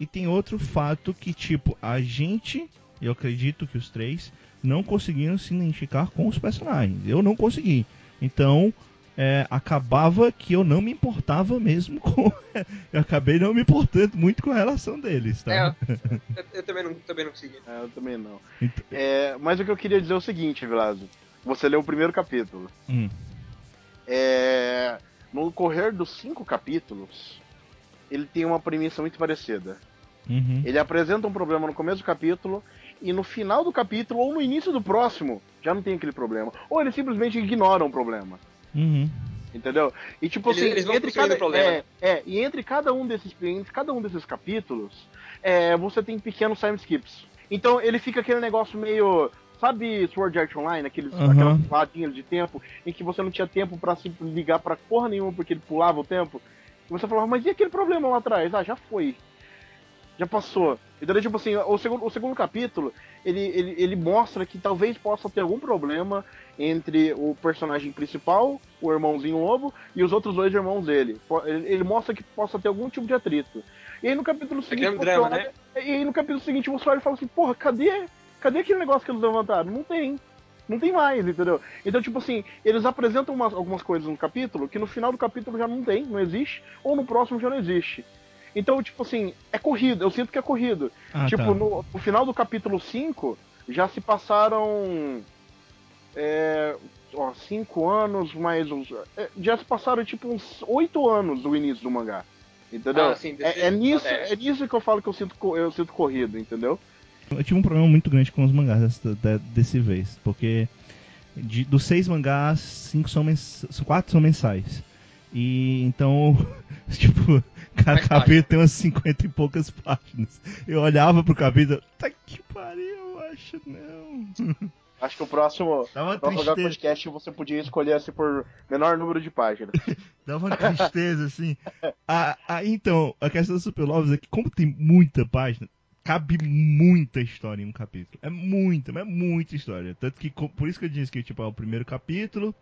e tem outro fato que, tipo, a gente eu acredito que os três não conseguiram se identificar com os personagens. Eu não consegui. Então, é, acabava que eu não me importava mesmo *laughs* com. eu acabei não me importando muito com a relação deles, tá? É, *laughs* eu, eu, também, não, também não consegui. É, eu também não. Então... É, mas o que eu queria dizer é o seguinte, Vilazo. Você leu o primeiro capítulo. Hum. É, no correr dos cinco capítulos, ele tem uma premissa muito parecida. Uhum. Ele apresenta um problema no começo do capítulo e no final do capítulo ou no início do próximo já não tem aquele problema. Ou eles simplesmente ignoram o problema. Uhum. Entendeu? E tipo eles, assim, eles entre cada, é, é, e entre cada um desses entre cada um desses capítulos, é, você tem pequenos time skips. Então ele fica aquele negócio meio Sabe Sword Art Online, aqueles, uhum. aquelas puladinhas de tempo em que você não tinha tempo para se ligar para porra nenhuma porque ele pulava o tempo? E você falava, mas e aquele problema lá atrás? Ah, já foi. Já passou. Então, tipo assim, o segundo, o segundo capítulo, ele, ele, ele mostra que talvez possa ter algum problema entre o personagem principal, o irmãozinho lobo, e os outros dois irmãos dele. Ele, mostra que possa ter algum tipo de atrito. E aí no capítulo é seguinte. É um drama, né? E aí no capítulo seguinte olha e fala assim, porra, cadê? Cadê aquele negócio que eles levantaram? Não tem. Não tem mais, entendeu? Então, tipo assim, eles apresentam umas, algumas coisas no capítulo que no final do capítulo já não tem, não existe, ou no próximo já não existe. Então, tipo assim, é corrido, eu sinto que é corrido. Ah, tipo, tá. no, no, final do capítulo 5, já se passaram. É, ó, cinco anos, mais uns. É, já se passaram, tipo, uns oito anos do início do mangá. Entendeu? Ah, sim, é, é, nisso, é nisso que eu falo que eu sinto, eu sinto corrido, entendeu? Eu tive um problema muito grande com os mangás desse, desse vez, porque de, dos seis mangás, cinco são, mens, quatro são mensais. E então, *laughs* tipo, cada capítulo tem umas 50 e poucas páginas. Eu olhava pro capítulo, tá que pariu, eu acho não. *laughs* Acho que o próximo, Dá próximo podcast você podia escolher assim por menor número de páginas. *laughs* Dá uma tristeza, assim. Ah, ah, então, a questão do Super Loves é que, como tem muita página, cabe muita história em um capítulo. É muita, é muita história. Tanto que, por isso que eu disse que, tipo, é o primeiro capítulo.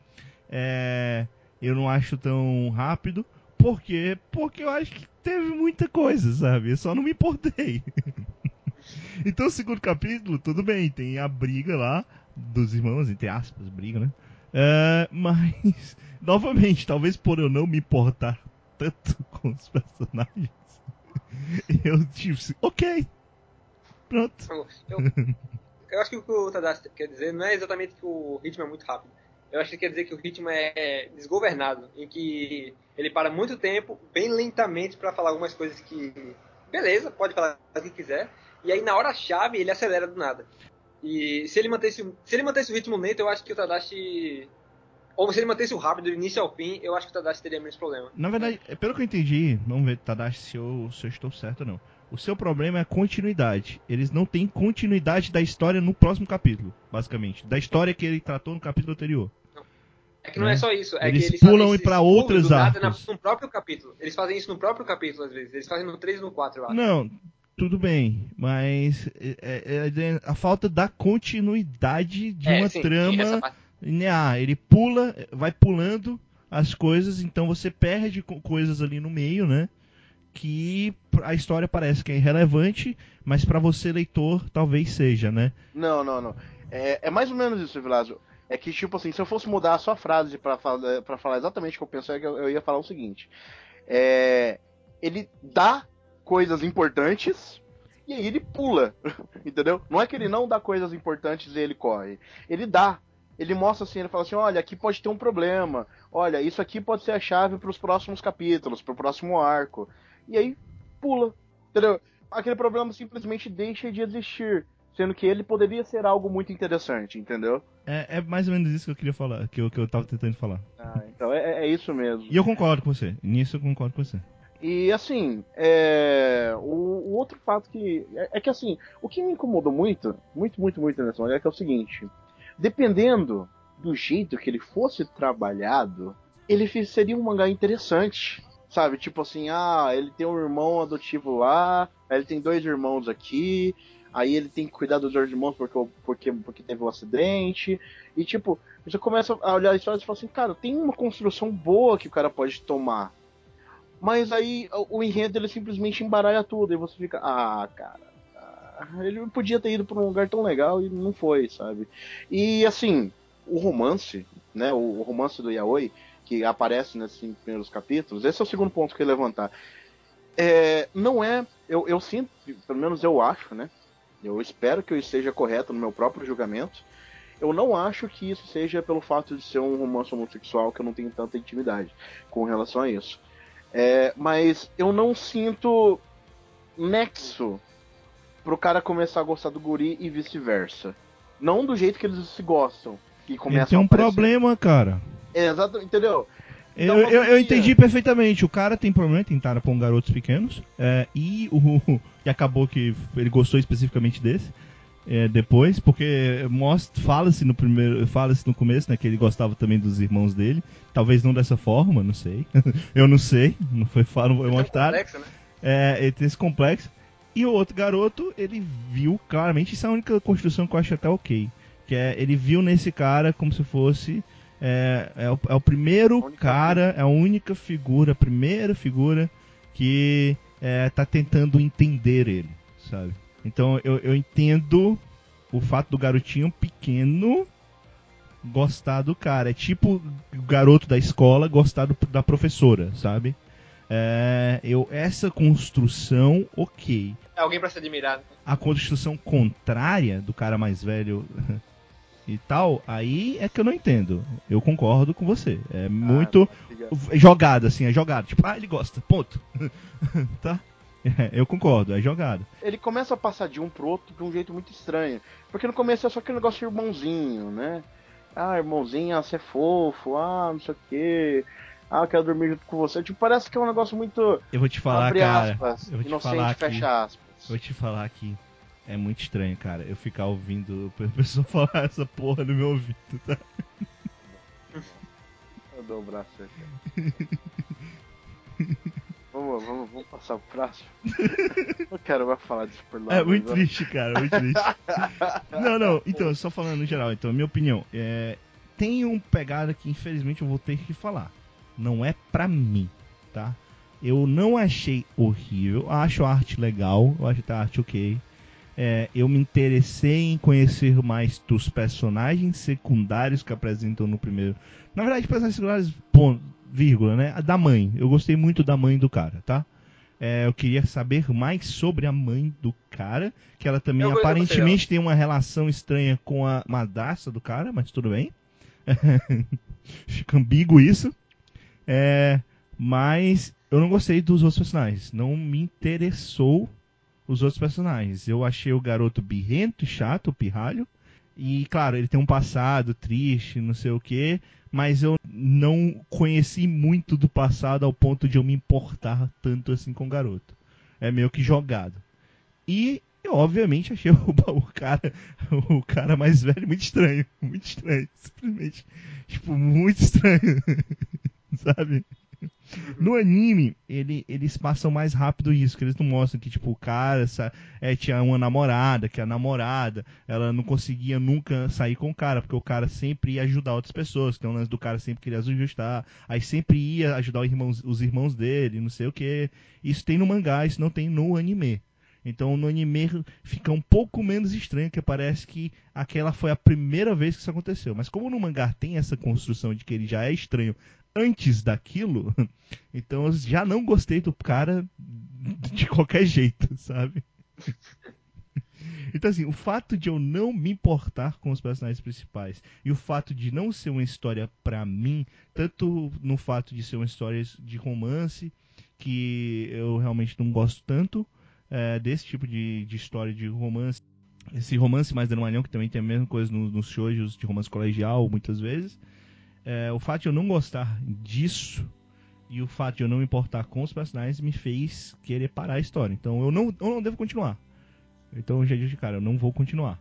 É eu não acho tão rápido. Por quê? Porque eu acho que teve muita coisa, sabe? Eu só não me importei. *laughs* então, o segundo capítulo, tudo bem, tem a briga lá dos irmãos, entre aspas, briga, né? Uh, mas, *laughs* novamente, talvez por eu não me importar tanto *laughs* com os personagens, eu disse, ok, pronto. Eu, eu acho que o que o Tadashi quer dizer não é exatamente que o ritmo é muito rápido eu acho que quer dizer que o ritmo é desgovernado, em que ele para muito tempo, bem lentamente, para falar algumas coisas que. Beleza, pode falar o que quiser. E aí na hora-chave ele acelera do nada. E se ele mantesse, se ele mantesse o ritmo lento, eu acho que o Tadashi. Ou se ele mantesse o rápido do início ao fim, eu acho que o Tadashi teria menos problema. Na verdade, pelo que eu entendi, vamos ver, Tadashi, se eu, se eu estou certo ou não. O seu problema é a continuidade. Eles não têm continuidade da história no próximo capítulo, basicamente. Da história que ele tratou no capítulo anterior. É que não é né? só isso. É eles que eles pulam para outras arcos. no próprio capítulo. Eles fazem isso no próprio capítulo, às vezes. Eles fazem no 3 e no 4, eu acho. Não, tudo bem. Mas é, é, é a falta da continuidade de é, uma sim, trama linear. Ele pula, vai pulando as coisas, então você perde coisas ali no meio, né? Que a história parece que é irrelevante, mas para você, leitor, talvez seja, né? Não, não, não. É, é mais ou menos isso, Vilásio é que, tipo assim, se eu fosse mudar a sua frase para falar, falar exatamente o que eu penso, é eu, eu ia falar o seguinte. É, ele dá coisas importantes e aí ele pula, *laughs* entendeu? Não é que ele não dá coisas importantes e ele corre. Ele dá. Ele mostra assim, ele fala assim, olha, aqui pode ter um problema. Olha, isso aqui pode ser a chave para os próximos capítulos, para o próximo arco. E aí pula, entendeu? Aquele problema simplesmente deixa de existir sendo que ele poderia ser algo muito interessante, entendeu? É, é mais ou menos isso que eu queria falar, que eu, que eu tava tentando falar. Ah, então é, é isso mesmo. E eu concordo com você, nisso eu concordo com você. E assim, é... o, o, outro fato que. É, é, que assim, o que me incomodou muito, muito, muito, muito nessa maneira é que é o seguinte: dependendo do jeito que ele fosse trabalhado, ele seria um mangá interessante. Sabe, tipo assim, ah, ele tem um irmão adotivo lá, ele tem dois irmãos aqui, aí ele tem que cuidar dos dois irmãos porque, porque, porque teve um acidente. E tipo, você começa a olhar a história e fala assim, cara, tem uma construção boa que o cara pode tomar. Mas aí o enredo ele simplesmente embaralha tudo e você fica, ah, cara, ah, ele podia ter ido para um lugar tão legal e não foi, sabe? E assim, o romance, né, o romance do Yaoi, que aparece nesses primeiros capítulos, esse é o segundo ponto que eu ia levantar. É, não é, eu, eu sinto, pelo menos eu acho, né, eu espero que eu esteja correto no meu próprio julgamento. Eu não acho que isso seja pelo fato de ser um romance homossexual que eu não tenho tanta intimidade com relação a isso. É, mas eu não sinto nexo pro cara começar a gostar do guri e vice-versa. Não do jeito que eles se gostam. E começam tem um problema, cara. É, exato, entendeu? Eu, eu, eu, entendi perfeitamente. O cara tem problema, tentaram pôr garotos pequenos. É, e, o, *laughs* e acabou que ele gostou especificamente desse. É, depois, porque mostra, fala-se no primeiro, fala-se no começo, né, que ele gostava também dos irmãos dele. Talvez não dessa forma, não sei. *laughs* eu não sei, não foi não foi mostrado. Né? É, ele tem esse complexo. E o outro garoto, ele viu claramente, isso é a única construção que eu acho até ok. Que é, ele viu nesse cara como se fosse. É, é, o, é o primeiro cara, é a única figura, a primeira figura que é, tá tentando entender ele, sabe? Então eu, eu entendo o fato do garotinho pequeno gostar do cara. É tipo o garoto da escola gostar do, da professora, sabe? É, eu, essa construção, ok. É alguém pra se admirar. Né? A construção contrária do cara mais velho *laughs* e tal, aí é que eu não entendo. Eu concordo com você. É ah, muito ah, jogado, assim, é jogado. Tipo, ah, ele gosta, ponto. *laughs* tá? É, eu concordo, é jogado. Ele começa a passar de um pro outro de um jeito muito estranho. Porque no começo é só aquele negócio de irmãozinho, né? Ah, irmãozinho, ah, você é fofo, ah, não sei o quê. Ah, eu quero dormir junto com você. Tipo, parece que é um negócio muito. Eu vou te falar, cara. Eu vou te inocente, falar fecha aspas. Vou te falar aqui. É muito estranho, cara, eu ficar ouvindo *laughs* a pessoa falar essa porra no meu ouvido, tá? *laughs* Eu dou o braço aqui. Vamos, vamos, vamos passar o próximo. Não quero mais falar de Super É muito triste, cara, muito triste. *laughs* não, não, então, só falando no geral, então, minha opinião, é, tem um pegada que infelizmente eu vou ter que falar. Não é pra mim, tá? Eu não achei horrível, acho a arte legal, eu acho a arte ok. É, eu me interessei em conhecer mais dos personagens secundários que apresentam no primeiro. Na verdade, personagens secundários, ponto, vírgula, né? Da mãe. Eu gostei muito da mãe do cara, tá? É, eu queria saber mais sobre a mãe do cara, que ela também eu aparentemente tem uma relação estranha com a madrasta do cara, mas tudo bem. *laughs* Fica ambíguo isso. É, mas eu não gostei dos outros personagens. Não me interessou os outros personagens. Eu achei o garoto birrento, chato, pirralho. E, claro, ele tem um passado triste, não sei o que, mas eu não conheci muito do passado ao ponto de eu me importar tanto assim com o garoto. É meio que jogado. E eu, obviamente, achei *laughs* o, o, cara, o cara mais velho muito estranho. Muito estranho. Simplesmente. Tipo, muito estranho. *laughs* Sabe? No anime, ele, eles passam mais rápido isso, que eles não mostram que, tipo, o cara essa, é, tinha uma namorada, que a namorada, ela não conseguia nunca sair com o cara, porque o cara sempre ia ajudar outras pessoas, então o lance do cara sempre queria ajustar, aí sempre ia ajudar os irmãos, os irmãos dele, não sei o que. Isso tem no mangá, isso não tem no anime. Então no anime fica um pouco menos estranho, que parece que aquela foi a primeira vez que isso aconteceu. Mas como no mangá tem essa construção de que ele já é estranho antes daquilo, *laughs* então eu já não gostei do cara de qualquer jeito, *laughs* sabe? Então, assim, o fato de eu não me importar com os personagens principais e o fato de não ser uma história para mim, tanto no fato de ser uma história de romance, que eu realmente não gosto tanto é, desse tipo de, de história de romance, esse romance mais dramalhão, que também tem a mesma coisa nos, nos shoujos de romance colegial, muitas vezes, é, o fato de eu não gostar disso e o fato de eu não me importar com os personagens me fez querer parar a história. Então eu não, eu não devo continuar. Então eu já disse, cara, eu não vou continuar.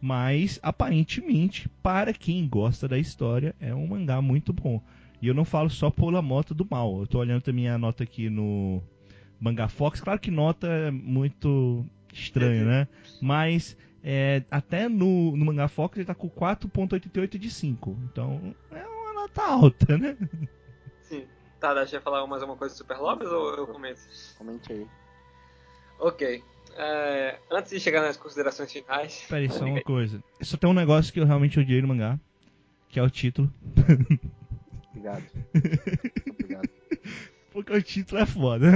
Mas aparentemente, para quem gosta da história, é um mangá muito bom. E eu não falo só pela moto do mal. Eu tô olhando também a nota aqui no Manga Fox. Claro que nota é muito estranho, né? Mas é, até no, no Manga Fox ele tá com 4.88 de 5. Então é tá alta, né? Sim. Tá, deixa eu falar mais uma coisa do Super Lobbies ou eu começo? Comente aí. Ok. É, antes de chegar nas considerações finais. Peraí, só uma coisa. Só tem um negócio que eu realmente odiei no mangá, que é o título. Obrigado. Obrigado. Porque o título é foda.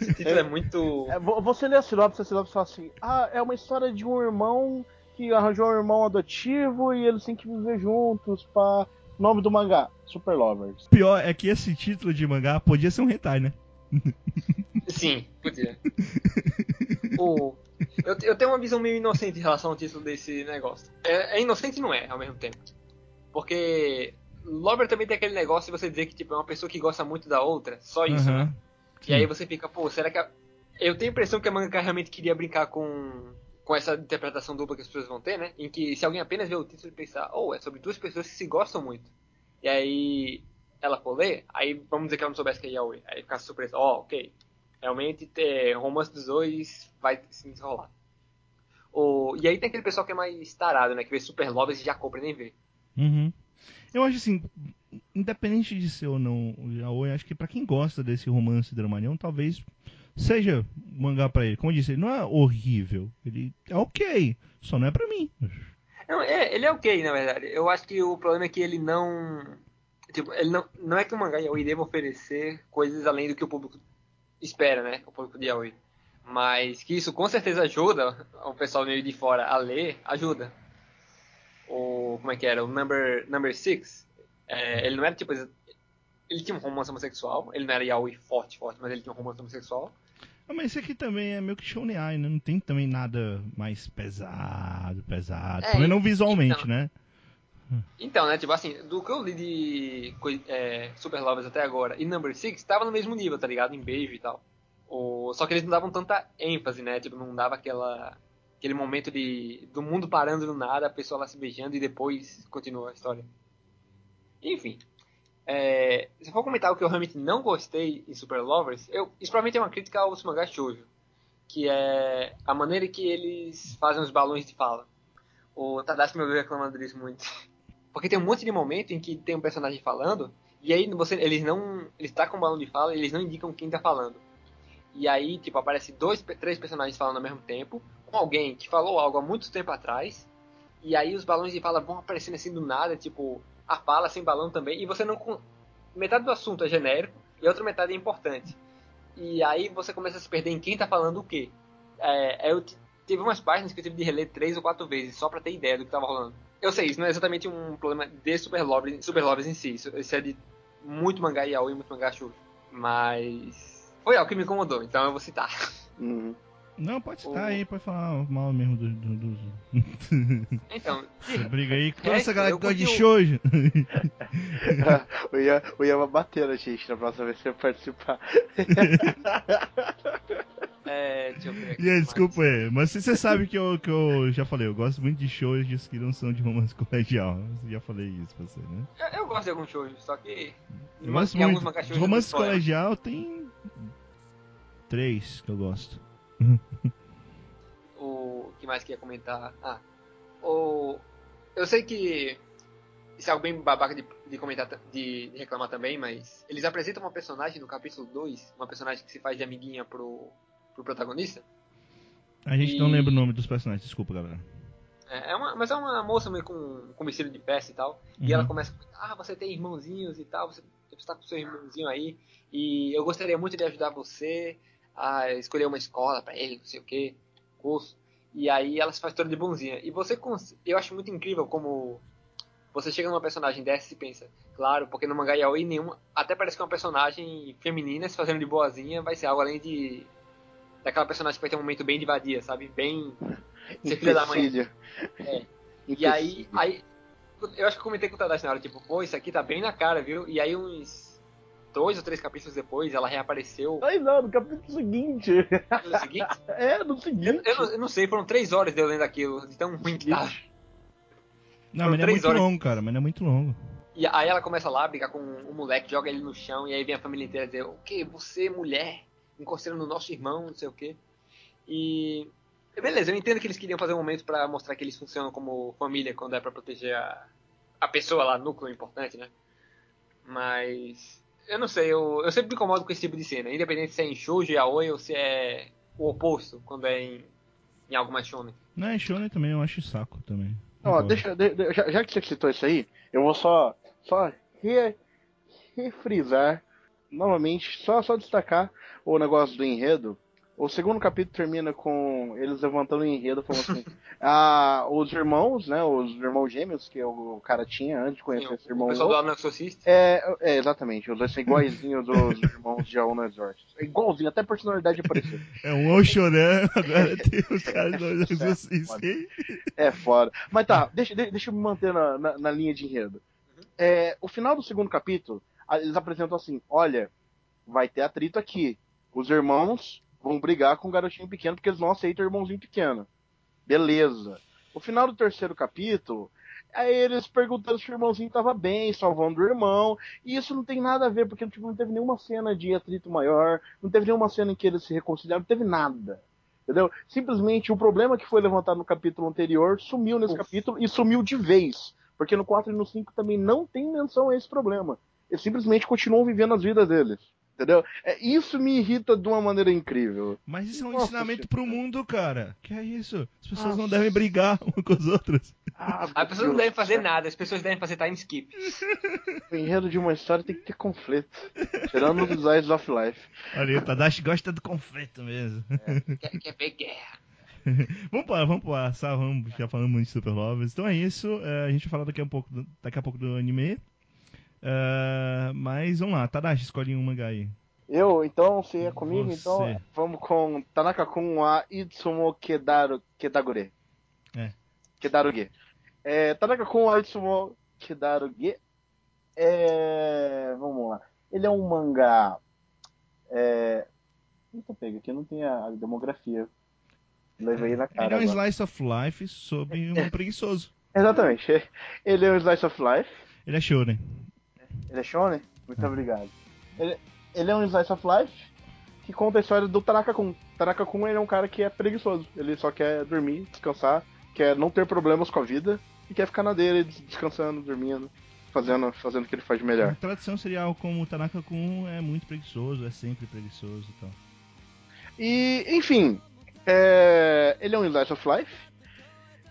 Esse título é, é muito. É, você lê a sinopse, a sinopse fala assim: Ah, é uma história de um irmão que arranjou um irmão adotivo e eles têm que viver juntos para Nome do mangá, Super Lovers. Pior é que esse título de mangá podia ser um hentai, né? Sim, podia. *laughs* o... eu, eu, tenho uma visão meio inocente em relação ao título desse negócio. É, é inocente e não é, ao mesmo tempo. Porque Lover também tem aquele negócio de você dizer que tipo, é uma pessoa que gosta muito da outra, só isso, uhum. né? E aí você fica, pô, será que a... Eu tenho a impressão que a manga realmente queria brincar com com essa interpretação dupla que as pessoas vão ter, né? Em que se alguém apenas vê o título e pensar, oh, é sobre duas pessoas que se gostam muito. E aí ela for ler, aí vamos dizer que ela não soubesse que é Yaoi. Aí ficasse surpresa, ó, oh, ok. Realmente, ter romance dos dois vai se enrolar. O, e aí tem aquele pessoal que é mais tarado, né? Que vê Super Lovers e já compra e nem vê. Uhum. Eu acho assim, independente de ser ou não o Yaoi, acho que para quem gosta desse romance dramalhão, talvez seja mangá para ele. Como eu disse, ele não é horrível. Ele é ok, só não é para mim. Não, é, ele é ok, na verdade. Eu acho que o problema é que ele não. Tipo, ele não, não é que o mangá Yaoi deva oferecer coisas além do que o público espera, né? O público de Yaoi. Mas que isso com certeza ajuda o pessoal meio de fora a ler, ajuda. O. Como é que era? O Number, number Six. É, ele não era tipo. Ele tinha um romance homossexual. Ele não era Yaoi forte, forte, mas ele tinha um romance homossexual. Ah, mas esse aqui também é meio que shonen né? Não tem também nada mais pesado, pesado. É, Pelo não visualmente, então, né? Então, né, tipo assim, do que eu li de é, Super Lovers até agora e Number Six, tava no mesmo nível, tá ligado? Em beijo e tal. O, só que eles não davam tanta ênfase, né? Tipo, não dava aquela aquele momento de do mundo parando do nada, a pessoa lá se beijando e depois continua a história. Enfim, é, se for comentar o que eu realmente não gostei em Super Lovers, eu, isso provavelmente é uma crítica aos mangás shoujo, que é a maneira que eles fazem os balões de fala. O Tadashi me ouviu reclamando disso muito. *laughs* Porque tem um monte de momento em que tem um personagem falando, e aí você, eles não. Eles tá com um balão de fala e eles não indicam quem tá falando. E aí, tipo, aparece dois, três personagens falando ao mesmo tempo, com alguém que falou algo há muito tempo atrás, e aí os balões de fala vão aparecendo assim do nada, tipo, a fala sem balão também, e você não. Metade do assunto é genérico e a outra metade é importante. E aí você começa a se perder em quem tá falando o quê. É, eu teve umas páginas que eu tive de reler três ou quatro vezes, só pra ter ideia do que tava rolando. Eu sei, isso não é exatamente um problema de Super Lovers, Super Lovers em si, isso, isso é de muito mangá yaoi e muito mangá shoujo. Mas foi algo que me incomodou, então eu vou citar. Uhum. Não, pode citar o... aí, pode falar mal mesmo dos. Do, do, *laughs* Então. Você briga aí essa galera que gosta de shoujo. *laughs* o Ian, o Ian vai bater na gente na próxima vez que você participar. *laughs* É, deixa eu ver aqui. Yeah, desculpa, é, mas você sabe que eu, que eu já falei, eu gosto muito de shows que não são de romance colegial. Eu já falei isso pra você, né? Eu, eu gosto de alguns shows, só que. Eu gosto muito. Romance colegial tem. Três que eu gosto. *laughs* o que mais que ia comentar? Ah, o eu sei que isso é algo bem babaca de, de comentar, de, de, reclamar também, mas eles apresentam uma personagem no capítulo 2, uma personagem que se faz de amiguinha pro, pro protagonista. A gente e... não lembra o nome dos personagens, desculpa, galera. É, é uma, mas é uma moça meio com, com vestido de peça e tal. Uhum. E ela começa a ah, você tem irmãozinhos e tal, você, está com seu irmãozinho aí. E eu gostaria muito de ajudar você a escolher uma escola para ele, não sei o que, curso. E aí ela se faz toda de bonzinha. E você, eu acho muito incrível como você chega numa personagem dessa e pensa, claro, porque no mangá yaoi nenhuma, até parece que uma personagem feminina se fazendo de boazinha vai ser algo além de daquela personagem que vai ter um momento bem de vadia, sabe? Bem ser filha da mãe. É. *laughs* E aí, aí eu acho que eu comentei com o Tadashi na hora, tipo, pô, isso aqui tá bem na cara, viu? E aí uns dois ou três capítulos depois, ela reapareceu. Ai não, no capítulo seguinte. No seguinte? *laughs* é, no seguinte. Eu, eu, não, eu, não, sei, foram três horas de eu lendo aquilo, de tão ruim que tá. Não, mas não é muito horas. longo, cara, mas não é muito longo. E aí ela começa lá, brigar com o um moleque, joga ele no chão, e aí vem a família inteira dizer, o que? Você, mulher, encostando no nosso irmão, não sei o quê. E. Beleza, eu entendo que eles queriam fazer um momento para mostrar que eles funcionam como família quando é para proteger a, a pessoa lá, núcleo importante, né? Mas eu não sei, eu, eu sempre me incomodo com esse tipo de cena, independente se é em shoujo, yaoi ou se é o oposto, quando é em, em algo mais shonen. Não, em shonen também eu acho saco também. Ó, deixa, de, de, já, já, que você citou isso aí, eu vou só, só re, refrisar, novamente, só, só destacar o negócio do enredo, o segundo capítulo termina com eles levantando o enredo, falando assim: *laughs* ah, os irmãos, né? Os irmãos gêmeos que o cara tinha antes de conhecer Sim, esse irmão. O pessoal do Exorcist? É, é, exatamente. Os dois são iguaizinhos dos *laughs* irmãos de Aono Exorcist. É igualzinho, até a personalidade apareceu. É um Osho, né? Agora tem os caras do Exorcist. *laughs* É, é foda. Mas tá, deixa, deixa eu me manter na, na, na linha de enredo. Uhum. É, o final do segundo capítulo, eles apresentam assim: olha, vai ter atrito aqui. Os irmãos vão brigar com o garotinho pequeno porque eles não aceitam o irmãozinho pequeno. Beleza. O final do terceiro capítulo, Aí eles perguntando se o irmãozinho tava bem, salvando o irmão. E isso não tem nada a ver, porque tipo, não teve nenhuma cena de atrito maior, não teve nenhuma cena em que eles se reconciliaram, não teve nada. Entendeu? Simplesmente o problema que foi levantado no capítulo anterior sumiu nesse capítulo e sumiu de vez. Porque no 4 e no 5 também não tem menção a esse problema. Eles simplesmente continuam vivendo as vidas deles. Entendeu? É, isso me irrita de uma maneira incrível. Mas isso é um Nossa, ensinamento pro mundo, cara. Que é isso? As pessoas Nossa. não devem brigar umas com as outras. Ah, as pessoas não devem fazer nada, as pessoas devem fazer time skip. *laughs* O enredo de uma história tem que ter conflito. Tirando os Eyes of Life. Olha, o Tadashi gosta do conflito mesmo. É. Quer, quer ver guerra. *laughs* vamos para, vamos passar, vamos, já falamos muito de Super Lovers. Então é isso, é, a gente vai falar daqui a pouco, daqui a pouco do anime. Uh, mas vamos lá, Tadashi, escolhe um mangá aí. Eu? Então, se é comigo, Você. então vamos com Tanaka-kun wa Itsumo Kedaru, Kedagure. É. Kedaruge. É, Tanaka-kun wa Itsumo Kedaruge. É, vamos lá. Ele é um mangá. É, Eita, pega aqui, não tem a, demografia. Levei na cara. Ele é um agora. slice of life sobre um *laughs* preguiçoso. Exatamente. Ele é um slice of life. Ele é shonen. Ele é shonen? Muito é. obrigado. Ele, ele, é um slice of life que conta a história do Tanaka-kun. Tanaka-kun é um cara que é preguiçoso. Ele só quer dormir, descansar, quer não ter problemas com a vida e quer ficar na dele, descansando, dormindo, fazendo, fazendo o que ele faz de melhor. A tradução seria algo como o Tanaka-kun é muito preguiçoso, é sempre preguiçoso e tal. E, enfim, é... ele é um slice of life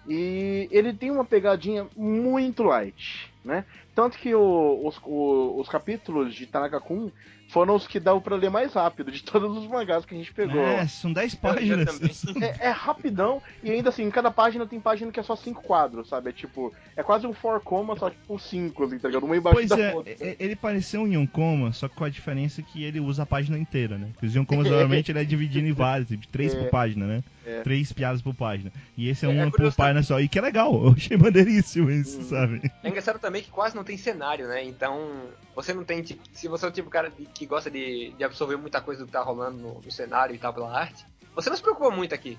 e ele tem uma pegadinha muito light, né? Tanto que o, os, o, os capítulos de Tanaka-kun foram os que dão pra ler mais rápido de *laughs* todos os mangás que a gente pegou. É, são 10 páginas. É, é, rapidão, e ainda assim, em cada página tem página que é só 5 quadros, sabe? É tipo, é quase um 4 coma, só tipo 5, assim, tá ligado? Uma embaixo pois da é, outra. É, ele pareceu um Yonkoma, só com a diferença que ele usa a página inteira, né? Porque os Yonkomas *laughs* normalmente ele é dividido em vários, tipo, 3 é, por página, né? É. 3 piadas por página. E esse é, é uma por página só. E que é legal, *laughs* eu achei maneiríssimo isso, hum. sabe? É engraçado também que quase não tem cenário, né? Então, você não tem, tipo, se você é o tipo de cara que gosta de, de absorver muita coisa do que tá rolando no, no, cenário e tal pela arte, você não se preocupa muito aqui.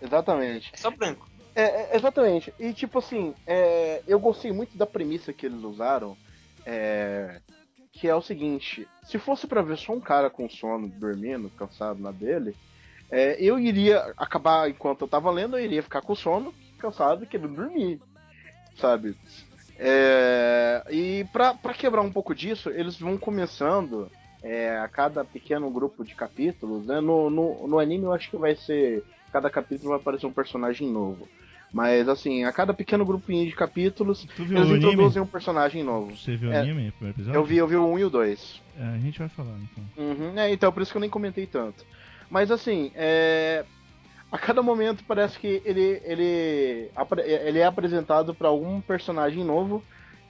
Exatamente. É só branco. É, é exatamente. E tipo assim, é, eu gostei muito da premissa que eles usaram, é, que é o seguinte: se fosse para ver só um cara com sono, dormindo, cansado na dele, é, eu iria acabar enquanto eu tava lendo, eu iria ficar com sono, cansado e querendo dormir, sabe? É, e para quebrar um pouco disso, eles vão começando é, a cada pequeno grupo de capítulos. Né? No, no, no anime eu acho que vai ser. Cada capítulo vai aparecer um personagem novo. Mas assim, a cada pequeno grupinho de capítulos, eles introduzem um personagem novo. Você viu o é, anime, primeiro episódio? Eu vi, eu vi o 1 e o 2. É, a gente vai falar então. Uhum, é, então, por isso que eu nem comentei tanto. Mas assim, é, a cada momento parece que ele, ele, ele é apresentado para algum personagem novo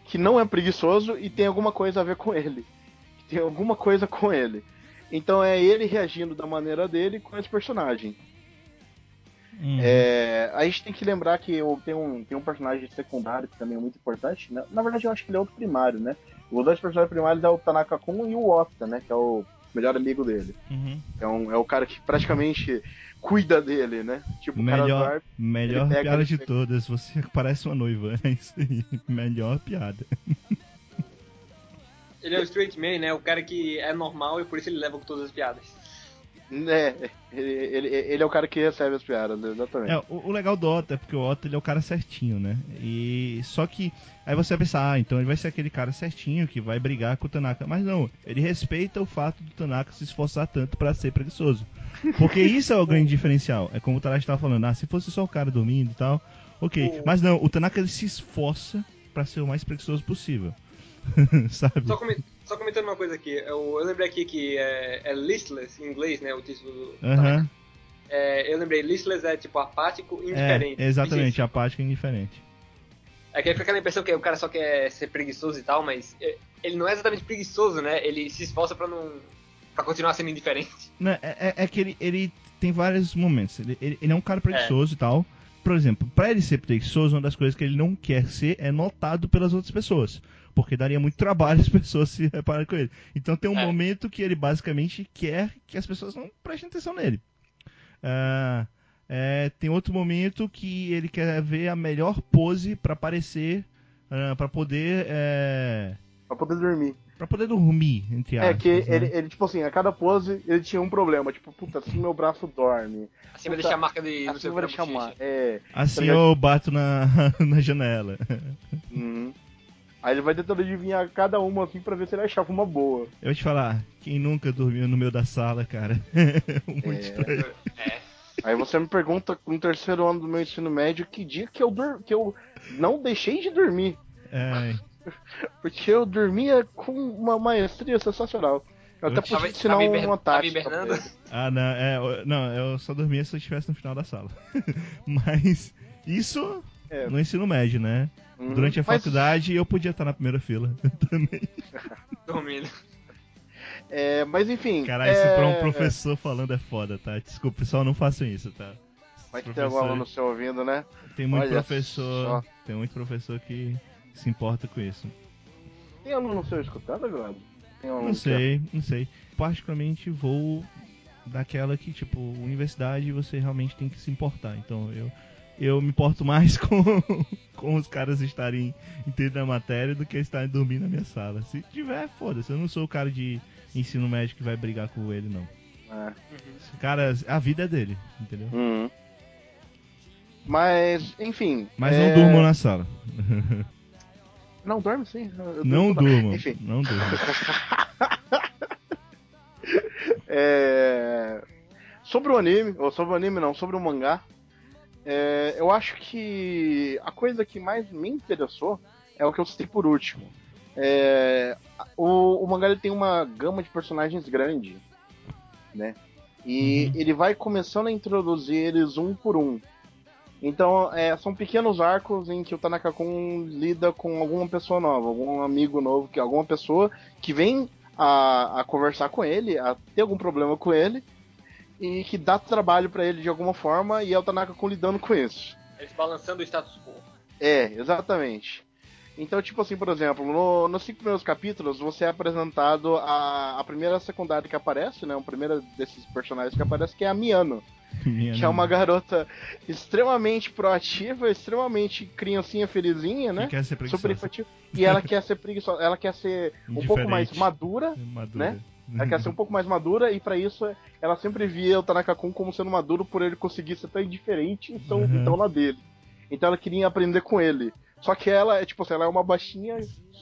que não é preguiçoso e tem alguma coisa a ver com ele. Tem alguma coisa com ele. Então é ele reagindo da maneira dele com esse personagem. Uhum. É, a gente tem que lembrar que tem um, tem um personagem secundário que também é muito importante. Né? Na verdade, eu acho que ele é outro primário, né? Os dois personagens primários é o Tanaka Kun e o Ota, né? Que é o melhor amigo dele. Uhum. É, um, é o cara que praticamente cuida dele, né? Tipo, melhor, melhor pega, piada de pega... todas. Você *laughs* parece uma noiva. É isso aí. Melhor piada. Ele é o straight man, né? O cara que é normal e por isso ele leva com todas as piadas. É, ele, ele, ele, é o cara que recebe as piadas, exatamente. É, o, o, legal do Otto é porque o Otto ele é o cara certinho, né? E só que aí você vai pensar, ah, então ele vai ser aquele cara certinho que vai brigar com o Tanaka, mas não, ele respeita o fato do Tanaka se esforçar tanto para ser preguiçoso. Porque *laughs* isso é o grande diferencial. É como o Tarashi estava falando, ah, se fosse só o cara dormindo e tal, OK. Mas não, o Tanaka ele se esforça para ser o mais preguiçoso possível. *laughs* Sabe? Só, só, comentando uma coisa aqui, eu, eu lembrei aqui que é, é, listless em inglês, né? O título do. Uhum. É, eu lembrei, listless é tipo apático e indiferente. É, exatamente, apático e indiferente. É que fica aquela impressão que o cara só quer ser preguiçoso e tal, mas ele não é exatamente preguiçoso, né? Ele se esforça pra não. pra continuar sendo indiferente. *laughs* Não, é, é, é que ele, ele tem vários momentos. Ele, ele, ele é um cara preguiçoso é. e tal. Por exemplo, pra ele ser preguiçoso, uma das coisas que ele não quer ser é notado pelas outras pessoas porque daria muito trabalho *laughs* as pessoas se repararem com ele. Então tem um é. momento que ele basicamente quer que as pessoas não prestem atenção nele. Uh, É, tem outro momento que ele quer ver a melhor pose para aparecer, uh, para poder. É... Pra poder dormir. Pra poder dormir, entre aspas. É que né? ele, ele, tipo assim, a cada pose ele tinha um problema. Tipo, puta, assim meu braço dorme. Assim vai deixar a marca de. Assim vai deixar uma. É. Assim eu bato na, *laughs* na janela. Uhum. Aí ele vai tentando adivinhar cada uma assim pra ver se ele achava uma boa. Eu vou te falar, quem nunca dormiu no meio da sala, cara? *laughs* Muito É. estranho. É. Aí você me pergunta no terceiro ano do meu ensino médio que dia que eu, dur... que eu não deixei de dormir. É, *laughs* Porque eu dormia com uma maestria sensacional. Eu até Eu pude Tava, ensinar tava, hibernando? ele. Ah, não, é, eu- não, eu só dormia se eu estivesse no final da sala. *laughs* Mas isso É. no ensino médio, né? Uhum. Durante a Mas, faculdade eu podia estar na primeira fila *laughs* também. *laughs* Dormindo. é, mas enfim. Caralho, isso pra um é, professor falando é foda, tá? Desculpa, pessoal, não façam isso, tá? Vai Os ter algum aluno seu ouvindo, né? Tem muito Olha professor. só. Tem muito professor que se importa com isso. Tem aluno seu escutando, Glado? Tem aluno Não que- sei, não sei. Particularmente vou daquela que, tipo, universidade você realmente tem que se importar. Então eu, eu me importo mais *laughs* com, com os caras estarem entendendo a matéria do que estarem dormindo na minha sala. Se tiver, foda-se. Eu não sou o cara de ensino médio que vai brigar com ele, não. É. Cara, a vida é dele, entendeu? Uhum. Mas, enfim. Mas é, não durmam na sala. Não, dorme sim. eu Não durmo. durmam. Enfim. Não durmam. *laughs* É... Sobre o anime, ou sobre o anime não, sobre o mangá, é, eu acho que a coisa que mais me interessou é o que eu citei por último. É, o, o mangá ele tem uma gama de personagens grande, né? E Uhum. ele vai começando a introduzir eles um por um. Então, é, são pequenos arcos em que o Tanaka-kun lida com alguma pessoa nova, algum amigo novo, que alguma pessoa que vem a, a conversar com ele, a ter algum problema com ele, e que dá trabalho pra ele de alguma forma, e é o Tanaka-kun lidando com isso. Eles balançando o status quo. É, exatamente. Então, tipo assim, por exemplo, no- nos cinco primeiros capítulos, você é apresentado a, a primeira secundária que aparece, né? O primeiro desses personagens que aparece, que é a Miano. Minha Que é uma garota extremamente proativa, extremamente criancinha felizinha, que né? quer ser Super preguiçosa. infantil. E ela *laughs* quer ser preguiçosa, ela quer ser um pouco mais madura, Madura. né? Ela quer ser um pouco mais madura, e pra isso ela sempre via o Tanaka-kun como sendo maduro por ele conseguir ser tão indiferente e tão, Uhum. e tão na dele. Então ela queria aprender com ele. Só que ela é tipo assim, ela é uma baixinha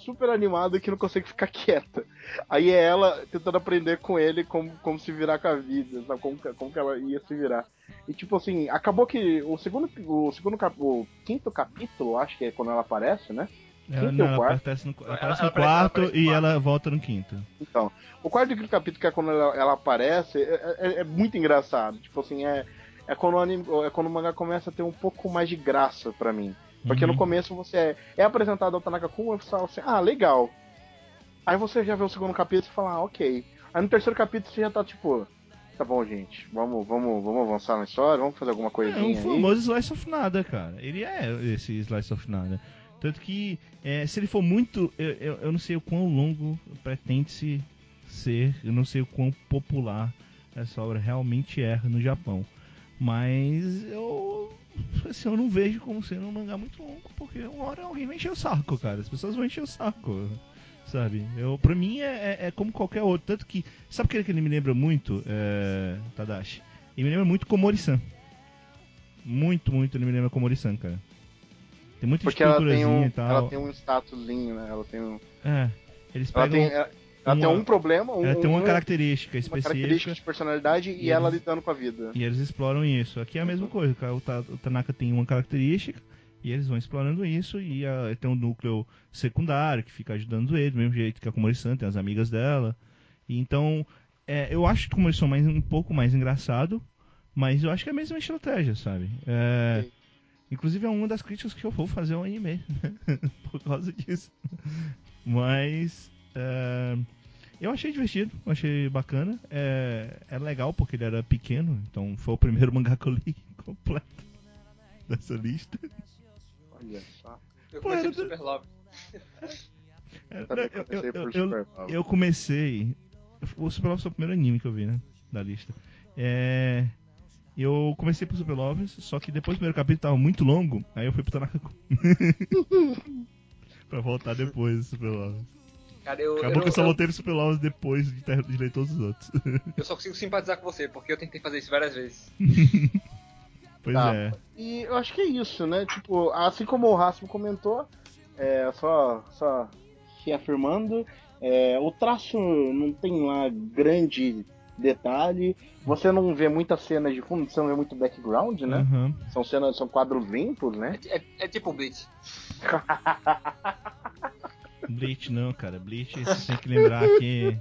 super animada que não consegue ficar *laughs* quieta. Aí é ela tentando aprender com ele como, como se virar com a vida, sabe? Como, como que ela ia se virar. E tipo assim, acabou que o segundo, o segundo cap, o quinto capítulo, acho que é quando ela aparece, né? Ela, Quinto não, ela aparece no, ela Ela- aparece ela no aparece- ela quarto aparece e ela volta no quinto. Então, o quarto e quinto capítulo, que é quando ela, ela aparece, é, é- é muito engraçado. Tipo assim, é, é, quando o anime, é quando o mangá começa a ter um pouco mais de graça pra mim. Porque Uhum. no começo você é, é apresentado ao Tanaka Kun e você fala assim, ah, legal. Aí você já vê o segundo capítulo e fala, ah, ok. Aí no terceiro capítulo você já tá tipo, tá bom, gente, vamos, vamos, vamos avançar na história, vamos fazer alguma É coisinha um aí. famoso Slice of Nada, cara. Ele é esse Slice of Nada. Tanto que, é, se ele for muito. Eu, eu, eu não sei o quão longo pretende-se ser, eu não sei o quão popular essa obra realmente é no Japão. Mas eu. Assim, eu não vejo como sendo um mangá muito longo, porque uma hora alguém vai encher o saco, cara. As pessoas vão encher o saco. Sabe? Eu, pra mim é, é- é como qualquer outro. Tanto que. Sabe aquele que ele me lembra muito, é, Tadashi? Ele me lembra muito Komori-san. Muito, muito ele me lembra Komori-san, cara. Tem muita Porque ela tem, um, ela tem um statuszinho, né? Ela tem um, É. Eles ela pegam. tem, ela, ela tem um problema, um, ela tem uma um- característica uma específica. característica de personalidade e, E ela eles- lidando com a vida. E eles exploram isso. Aqui é a mesma coisa, cara. O, o Tanaka tem uma característica e eles vão explorando isso e ah, tem um núcleo secundário que fica ajudando ele, do mesmo jeito que a Komori-san, tem as amigas dela. E então, é, eu acho que o Komori-san é um pouco mais engraçado, mas eu acho que é a mesma estratégia, sabe? É. inclusive é uma das críticas que eu vou fazer ao anime *laughs* por causa disso. Mas é, eu achei divertido, achei bacana. É, é legal porque ele era pequeno, então foi o primeiro *laughs* mangá que eu li completo dessa lista. Olha só. Eu Pô, comecei era por Super Love. É, eu, comecei eu- eu- eu comecei. O Super Love foi o primeiro anime que eu vi, né? Da lista. É, Eu comecei pro Super Lovers, só que depois do primeiro capítulo tava muito longo, aí eu fui pro Tanaka *laughs* pra voltar depois do Super Lovers. Cara, eu, Acabou eu, que eu só eu, voltei pro Super Lovers depois de, ter, de ler todos os outros. eu só consigo simpatizar com você, porque eu tentei fazer isso várias vezes. *laughs* pois Tá. é. E eu acho que é isso, né? Tipo, assim como o Rasmo comentou, é, só, só reafirmando, é, o traço não tem lá grande detalhe, você não vê muitas cenas de fundo, você não vê muito background, né? Aham. São cenas, são quadros limpos, né? É, é- é tipo Bleach. *laughs* Bleach não, cara. Bleach, você tem que lembrar que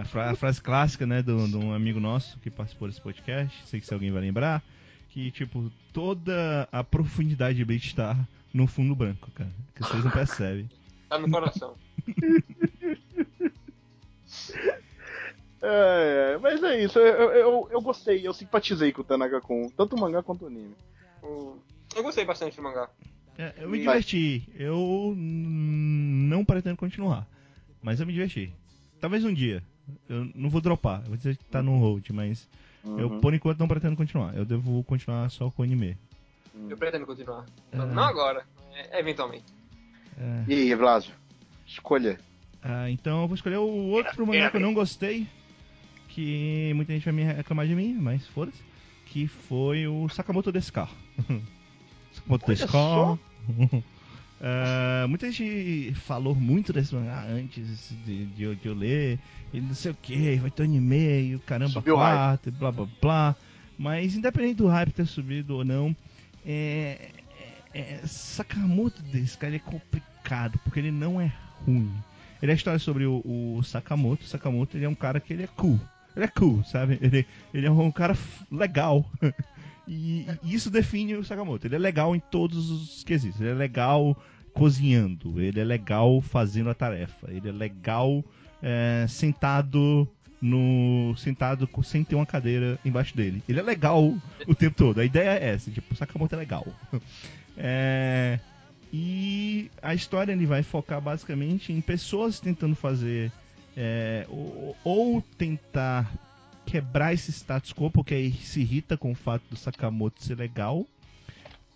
a, fra- a frase clássica, né, de um de um amigo nosso que participou desse podcast, sei que se alguém vai lembrar, que, tipo, toda a profundidade de Bleach tá no fundo branco, cara. Que vocês não percebem. Tá no coração. *laughs* É, é, mas é isso, eu, eu, eu gostei, eu simpatizei com o Tanaka Kun, tanto o mangá quanto o anime. Eu gostei bastante do mangá. É, eu me diverti. Eu não pretendo continuar. Mas eu me diverti. Talvez um dia. Eu não vou dropar. Eu vou dizer que tá no hold, mas eu Uhum. por enquanto não pretendo continuar. Eu devo continuar só com o anime. Eu pretendo continuar. É. Não agora, é, eventualmente. É. E aí, Blasio? Escolha. Ah, então eu vou escolher o outro mangá que eu não gostei. Que muita gente vai me reclamar de mim, mas foda-se. Que foi o Sakamoto Deska. *laughs* Sakamoto Deska. só. Ah, *laughs* muita gente falou muito desse mangá antes de, de eu- de eu ler. E não sei o que, vai ter anime e o caramba Subiu quatro, blá blá blá. Mas independente do hype ter subido ou não, é, é- é- Sakamoto desse cara é complicado, porque ele não é ruim. Ele é a história sobre o, o Sakamoto. O Sakamoto ele é um cara que ele é cool. Ele é cool, sabe? Ele, ele é um cara legal. *laughs* E, e isso define o Sakamoto. Ele é legal em todos os quesitos. Ele é legal cozinhando. Ele é legal fazendo a tarefa. Ele é legal é, sentado no sentado sem ter uma cadeira embaixo dele. Ele é legal o tempo todo. A ideia é essa, tipo, o Sakamoto é legal. *laughs* É, e a história ele vai focar basicamente em pessoas tentando fazer é, ou, ou tentar quebrar esse status quo porque aí se irrita com o fato do Sakamoto ser legal.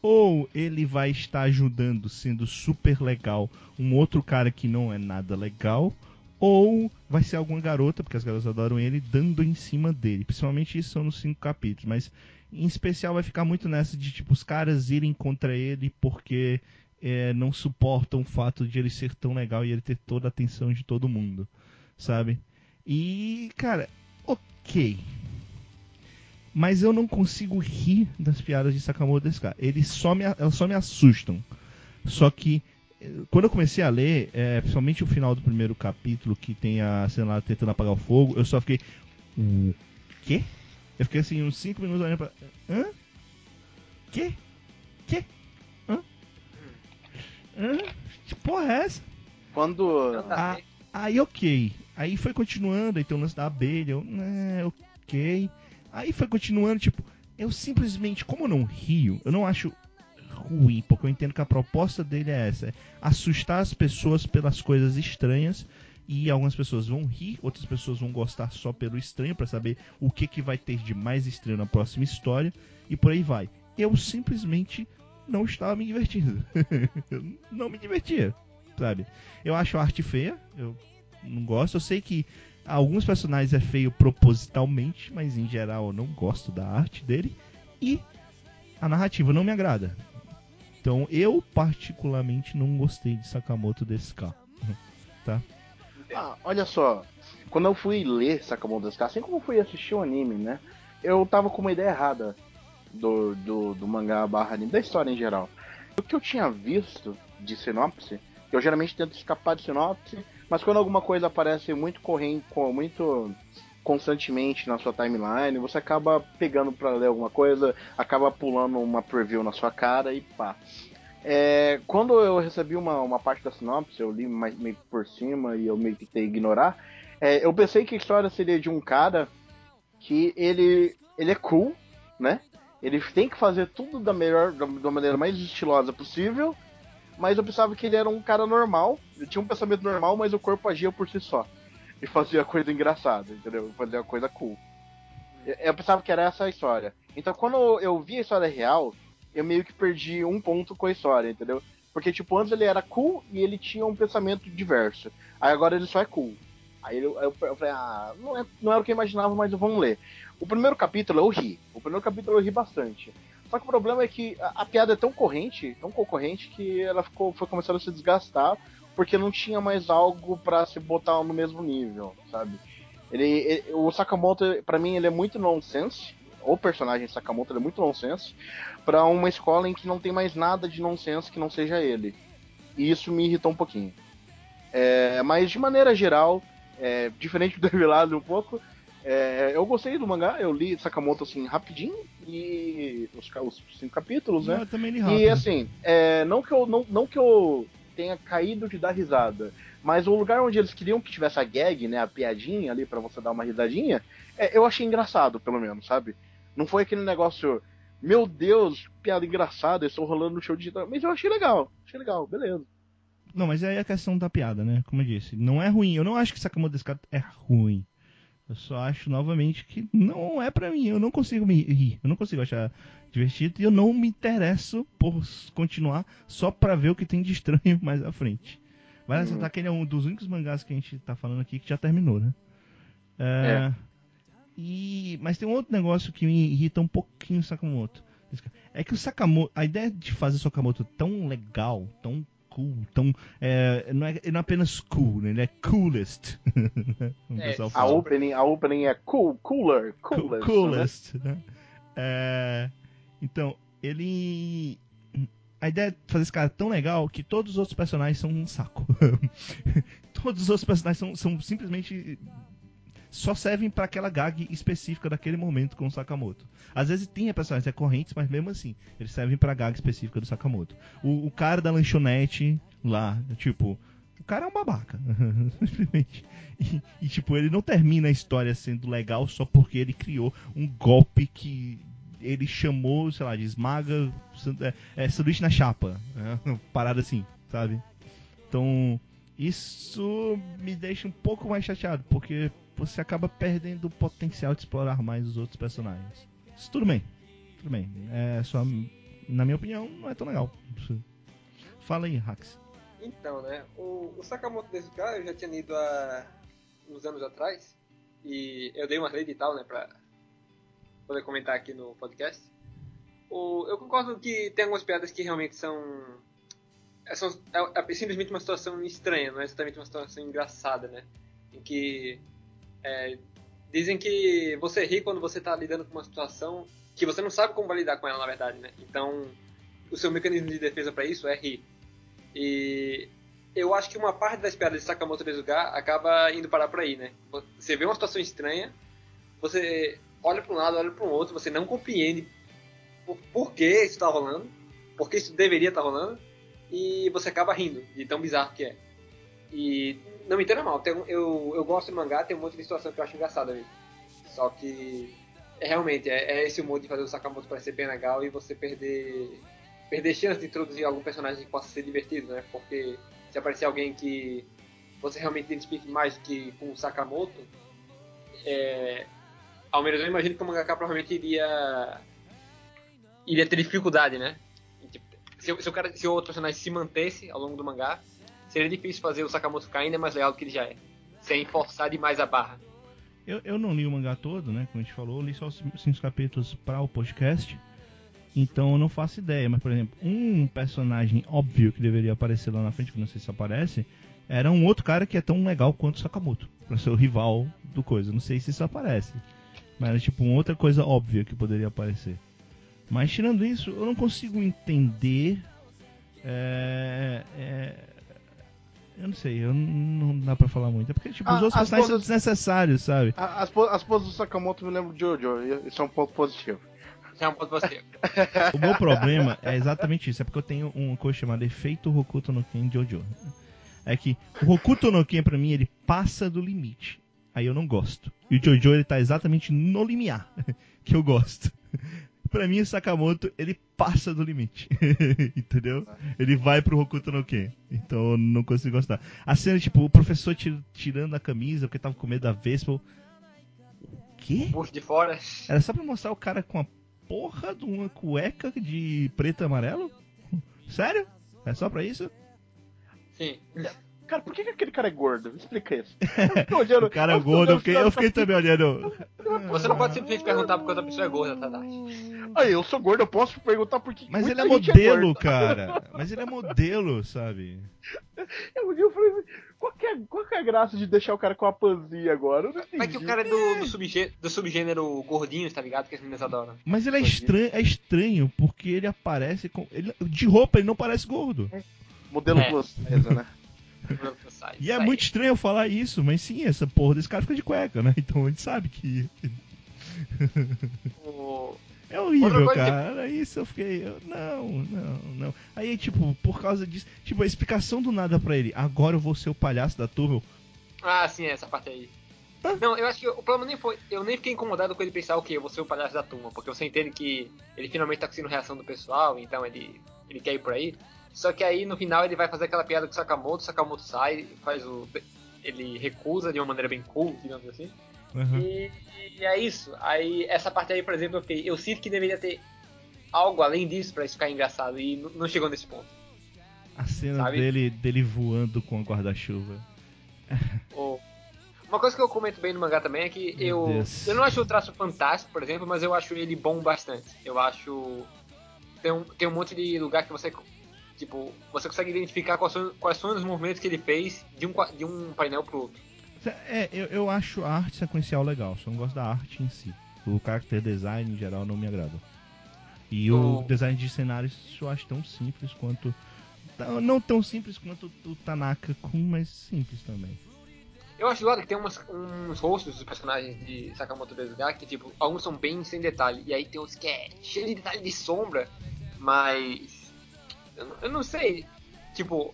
Ou ele vai estar ajudando, sendo super legal, um outro cara que não é nada legal. Ou vai ser alguma garota, porque as garotas adoram ele, dando em cima dele. Principalmente isso são nos cinco capítulos. Mas em especial vai ficar muito nessa de tipo os caras irem contra ele porque é, não suportam o fato de ele ser tão legal e ele ter toda a atenção de todo mundo, sabe? E, cara, ok. Mas eu não consigo rir das piadas de Sakamoto desse cara. Eles só me, elas só me assustam. Só que eh, quando eu comecei a ler, é, principalmente o final do primeiro capítulo, que tem a cena lá tentando apagar o fogo, eu só fiquei. O quê? Eu fiquei assim uns 5 minutos olhando pra. Hã? Quê? Quê? Hã? Hã? Que porra é essa? Quando. Ah, aí ok. Aí foi continuando, aí tem o lance da abelha, eu, né, ok. Aí foi continuando, tipo, eu simplesmente, como eu não rio, eu não acho ruim, porque eu entendo que a proposta dele é essa, é assustar as pessoas pelas coisas estranhas e algumas pessoas vão rir, outras pessoas vão gostar só pelo estranho pra saber o que que vai ter de mais estranho na próxima história e por aí vai. Eu simplesmente não estava me divertindo. *laughs* não me divertia, sabe? Eu acho a arte feia, eu não gosto. Eu sei que alguns personagens é feio propositalmente, mas em geral eu não gosto da arte dele. E a narrativa não me agrada. Então eu particularmente não gostei de Sakamoto desse carro. *laughs* Tá? Ah, olha só, quando eu fui ler Sakamoto Desu, assim como eu fui assistir o anime, né? Eu tava com uma ideia errada do, do, do mangá barra anime, da história em geral. O que eu tinha visto de sinopse, eu geralmente tento escapar de sinopse, mas quando alguma coisa aparece muito corrente, muito constantemente na sua timeline, você acaba pegando pra ler alguma coisa, acaba pulando uma preview na sua cara e pá. É, quando eu recebi uma, uma parte da sinopse, eu li mais, meio por cima e eu meio que tentei ignorar. é, eu pensei que a história seria de um cara que ele, ele é cool, né? Ele tem que fazer tudo da melhor, da, da maneira mais estilosa possível. Mas eu pensava que ele era um cara normal, ele tinha um pensamento normal, mas o corpo agia por si só. E fazia coisa engraçada, entendeu? Fazia coisa cool. Eu pensava que era essa a história. Então quando eu vi a história real, eu meio que perdi um ponto com a história, entendeu? Porque, tipo, antes ele era cool e ele tinha um pensamento diverso. Aí agora ele só é cool. Aí eu, eu, eu falei, ah, não, é, não era o que eu imaginava, mas vamos ler. O primeiro capítulo eu ri. O primeiro capítulo eu ri bastante. Só que o problema é que a, a piada é tão corrente, tão concorrente, que ela ficou, foi começando a se desgastar, porque não tinha mais algo para se botar no mesmo nível, sabe? Ele, ele o Sakamoto, para mim, ele é muito nonsense. O personagem Sakamoto é muito nonsense para uma escola em que não tem mais nada de nonsense que não seja ele. E isso me irritou um pouquinho. É, mas de maneira geral, é, diferente do *laughs* Revelado um pouco, é, eu gostei do mangá, eu li Sakamoto assim rapidinho e os, os cinco capítulos, né? Eu também li rápido. E assim, é, não que eu não, não que eu tenha caído de dar risada, mas o lugar onde eles queriam que tivesse a gag, né, a piadinha ali para você dar uma risadinha, é, eu achei engraçado, pelo menos, sabe? Não foi aquele negócio, meu Deus, piada engraçada, estou rolando no show digital, mas eu achei legal, achei legal, beleza. Não, mas aí é a questão da piada, né? Como eu disse, não é ruim. Eu não acho que Sakamoto Desuka é ruim. Eu só acho novamente que não é para mim. Eu não consigo me rir. Eu não consigo achar divertido e eu não me interesso por continuar só para ver o que tem de estranho *laughs* mais à frente. Vai uhum. que ele é um dos únicos mangás que a gente tá falando aqui que já terminou, né? É, é. E, mas tem um outro negócio que me irrita um pouquinho o Sakamoto. É que o Sakamoto, a ideia de fazer o Sakamoto tão legal, tão cool, tão. É, não, é, não é apenas cool, né? Ele é coolest. *laughs* é, a, opening, a opening é cool, cooler, coolest. coolest né? É, então, ele. A ideia é fazer esse cara tão legal que todos os outros personagens são um saco. *laughs* todos os outros personagens são, são simplesmente só servem para aquela gag específica daquele momento com o Sakamoto. Às vezes tem personagens recorrentes, mas mesmo assim, eles servem pra gag específica do Sakamoto. O, o cara da lanchonete lá, tipo, o cara é um babaca. *laughs* Simplesmente. E, e, tipo, ele não termina a história sendo legal só porque ele criou um golpe que ele chamou, sei lá, de esmaga é, é sanduíche na chapa. É, parada assim, sabe? Então, isso me deixa um pouco mais chateado, porque você acaba perdendo o potencial de explorar mais os outros personagens. Isso tudo bem. Tudo bem. É só, na minha opinião, não é tão legal. Fala aí, Hax. Então, né? O, o Sakamoto cara eu já tinha lido há uns anos atrás. E eu dei uma rede e tal, né? Pra poder comentar aqui no podcast. O, eu concordo que tem algumas piadas que realmente são. É, são é, é simplesmente uma situação estranha, não é exatamente uma situação engraçada, né? Em que é, dizem que você ri quando você está lidando com uma situação que você não sabe como lidar com ela, na verdade, né? Então, o seu mecanismo de defesa para isso é rir. E eu acho que uma parte das piadas de Sakamoto Tezuka acaba indo parar por aí, né? Você vê uma situação estranha, você olha para um lado, olha para o outro, você não compreende por, por que isso está rolando, por que isso deveria estar tá rolando, e você acaba rindo de tão bizarro que é. E não me entenda mal, tem, eu, eu gosto de mangá, tem um monte de situação que eu acho engraçada mesmo. Só que é, realmente é, é esse modo de fazer o Sakamoto parecer bem legal e você perder perder chance de introduzir algum personagem que possa ser divertido, né? Porque se aparecer alguém que você realmente identifique mais que com o Sakamoto, é, ao menos eu imagino que o mangaka provavelmente iria iria ter dificuldade, né? Tipo, se, se, o cara, se o outro personagem se mantesse ao longo do mangá, seria difícil fazer o Sakamoto ficar ainda mais legal do que ele já é, sem forçar demais a barra. Eu, eu não li o mangá todo, né? Como a gente falou, li só os cinco capítulos para o podcast. Então eu não faço ideia. Mas, por exemplo, um personagem óbvio que deveria aparecer lá na frente, que não sei se aparece, era um outro cara que é tão legal quanto o Sakamoto, para ser o rival do coisa. Não sei se isso aparece. Mas era tipo uma outra coisa óbvia que poderia aparecer. Mas tirando isso, eu não consigo entender. É, é, eu não sei, eu não, dá pra falar muito. É porque, tipo, os ah, outros personagens são desnecessários, sabe? As, as poses do Sakamoto me lembram de Jojo, isso é um ponto positivo. Isso é um ponto positivo. o meu problema é exatamente isso, é porque eu tenho uma coisa chamada efeito Hokuto no Ken Jojo. É que o Hokuto no Ken, pra mim, ele passa do limite. Aí eu não gosto. E o Jojo, ele tá exatamente no limiar, *laughs* que eu gosto pra mim o Sakamoto, ele passa do limite. *laughs* Entendeu? Ele vai pro Hokuto no Ken. Então eu não consigo gostar. A cena, tipo, o professor tirando a camisa porque tava com medo da Vespa. quê? bucho de fora. Era só pra mostrar o cara com a porra de uma cueca de preto e amarelo? Sério? É só pra isso? Sim. Cara, por que, que aquele cara é gordo? Me explica isso. *laughs* olhando, o cara é gordo, eu fiquei, eu fiquei também olhando. Você não pode simplesmente perguntar porque outra pessoa é gorda, Tadashi. Aí, eu sou gordo, eu posso perguntar por que. Mas ele é gente modelo, gorda. cara. Mas ele é modelo, sabe? Eu, eu falei, qual que, é, qual que é a graça de deixar o cara com a panzinha agora? Mas que o cara é do, do, subgê- do subgênero gordinho, tá ligado? Que as meninas adoram. Mas ele é estranho, é estranho porque ele aparece com. Ele, de roupa ele não parece gordo. Modelo É. plus size, E é muito estranho eu falar isso, mas sim, essa porra desse cara fica de cueca, né? *laughs* Então a gente sabe que. O- É horrível, coisa que- cara. Isso eu fiquei. eu- não, não, não. Aí, tipo, por causa disso. Tipo, a explicação do nada pra ele. Agora eu vou ser o palhaço da turma. Ah, sim, essa parte aí. Hã? Não, eu acho que o problema nem foi. Eu nem fiquei incomodado com ele pensar, ok, eu vou ser o palhaço da turma, porque você entende que ele finalmente tá conseguindo reação do pessoal, então ele, ele quer ir por aí. Só que aí no final ele vai fazer aquela piada com o Sakamoto, o Sakamoto sai, faz o. Ele recusa de uma maneira bem cool, digamos assim. Aham. E, e é isso. Aí essa parte aí, por exemplo, eu fiquei. Eu sinto que deveria ter algo além disso pra isso ficar engraçado. E não chegou nesse ponto. A cena Sabe? dele, dele voando com a guarda-chuva. *laughs* Ou- Uma coisa que eu comento bem no mangá também é que Meu eu, Deus. eu não acho o traço fantástico, por exemplo, mas eu acho ele bom bastante. Eu acho. Tem um, tem um monte de lugar que você. Tipo, você consegue identificar quais são, quais são os movimentos que ele fez de um, de um painel pro outro. É, eu, eu acho a arte sequencial legal, só não gosto da arte em si. O character design em geral não me agrada. E o O- design de cenários eu acho tão simples quanto. Não não tão simples quanto o Tanaka Kun, mas simples também. Eu acho legal que tem umas, uns rostos dos personagens de Sakamoto Desuga que, tipo, alguns são bem sem detalhe, e aí tem uns que é cheio de detalhe de sombra, mas. Eu, não- eu não sei. Tipo,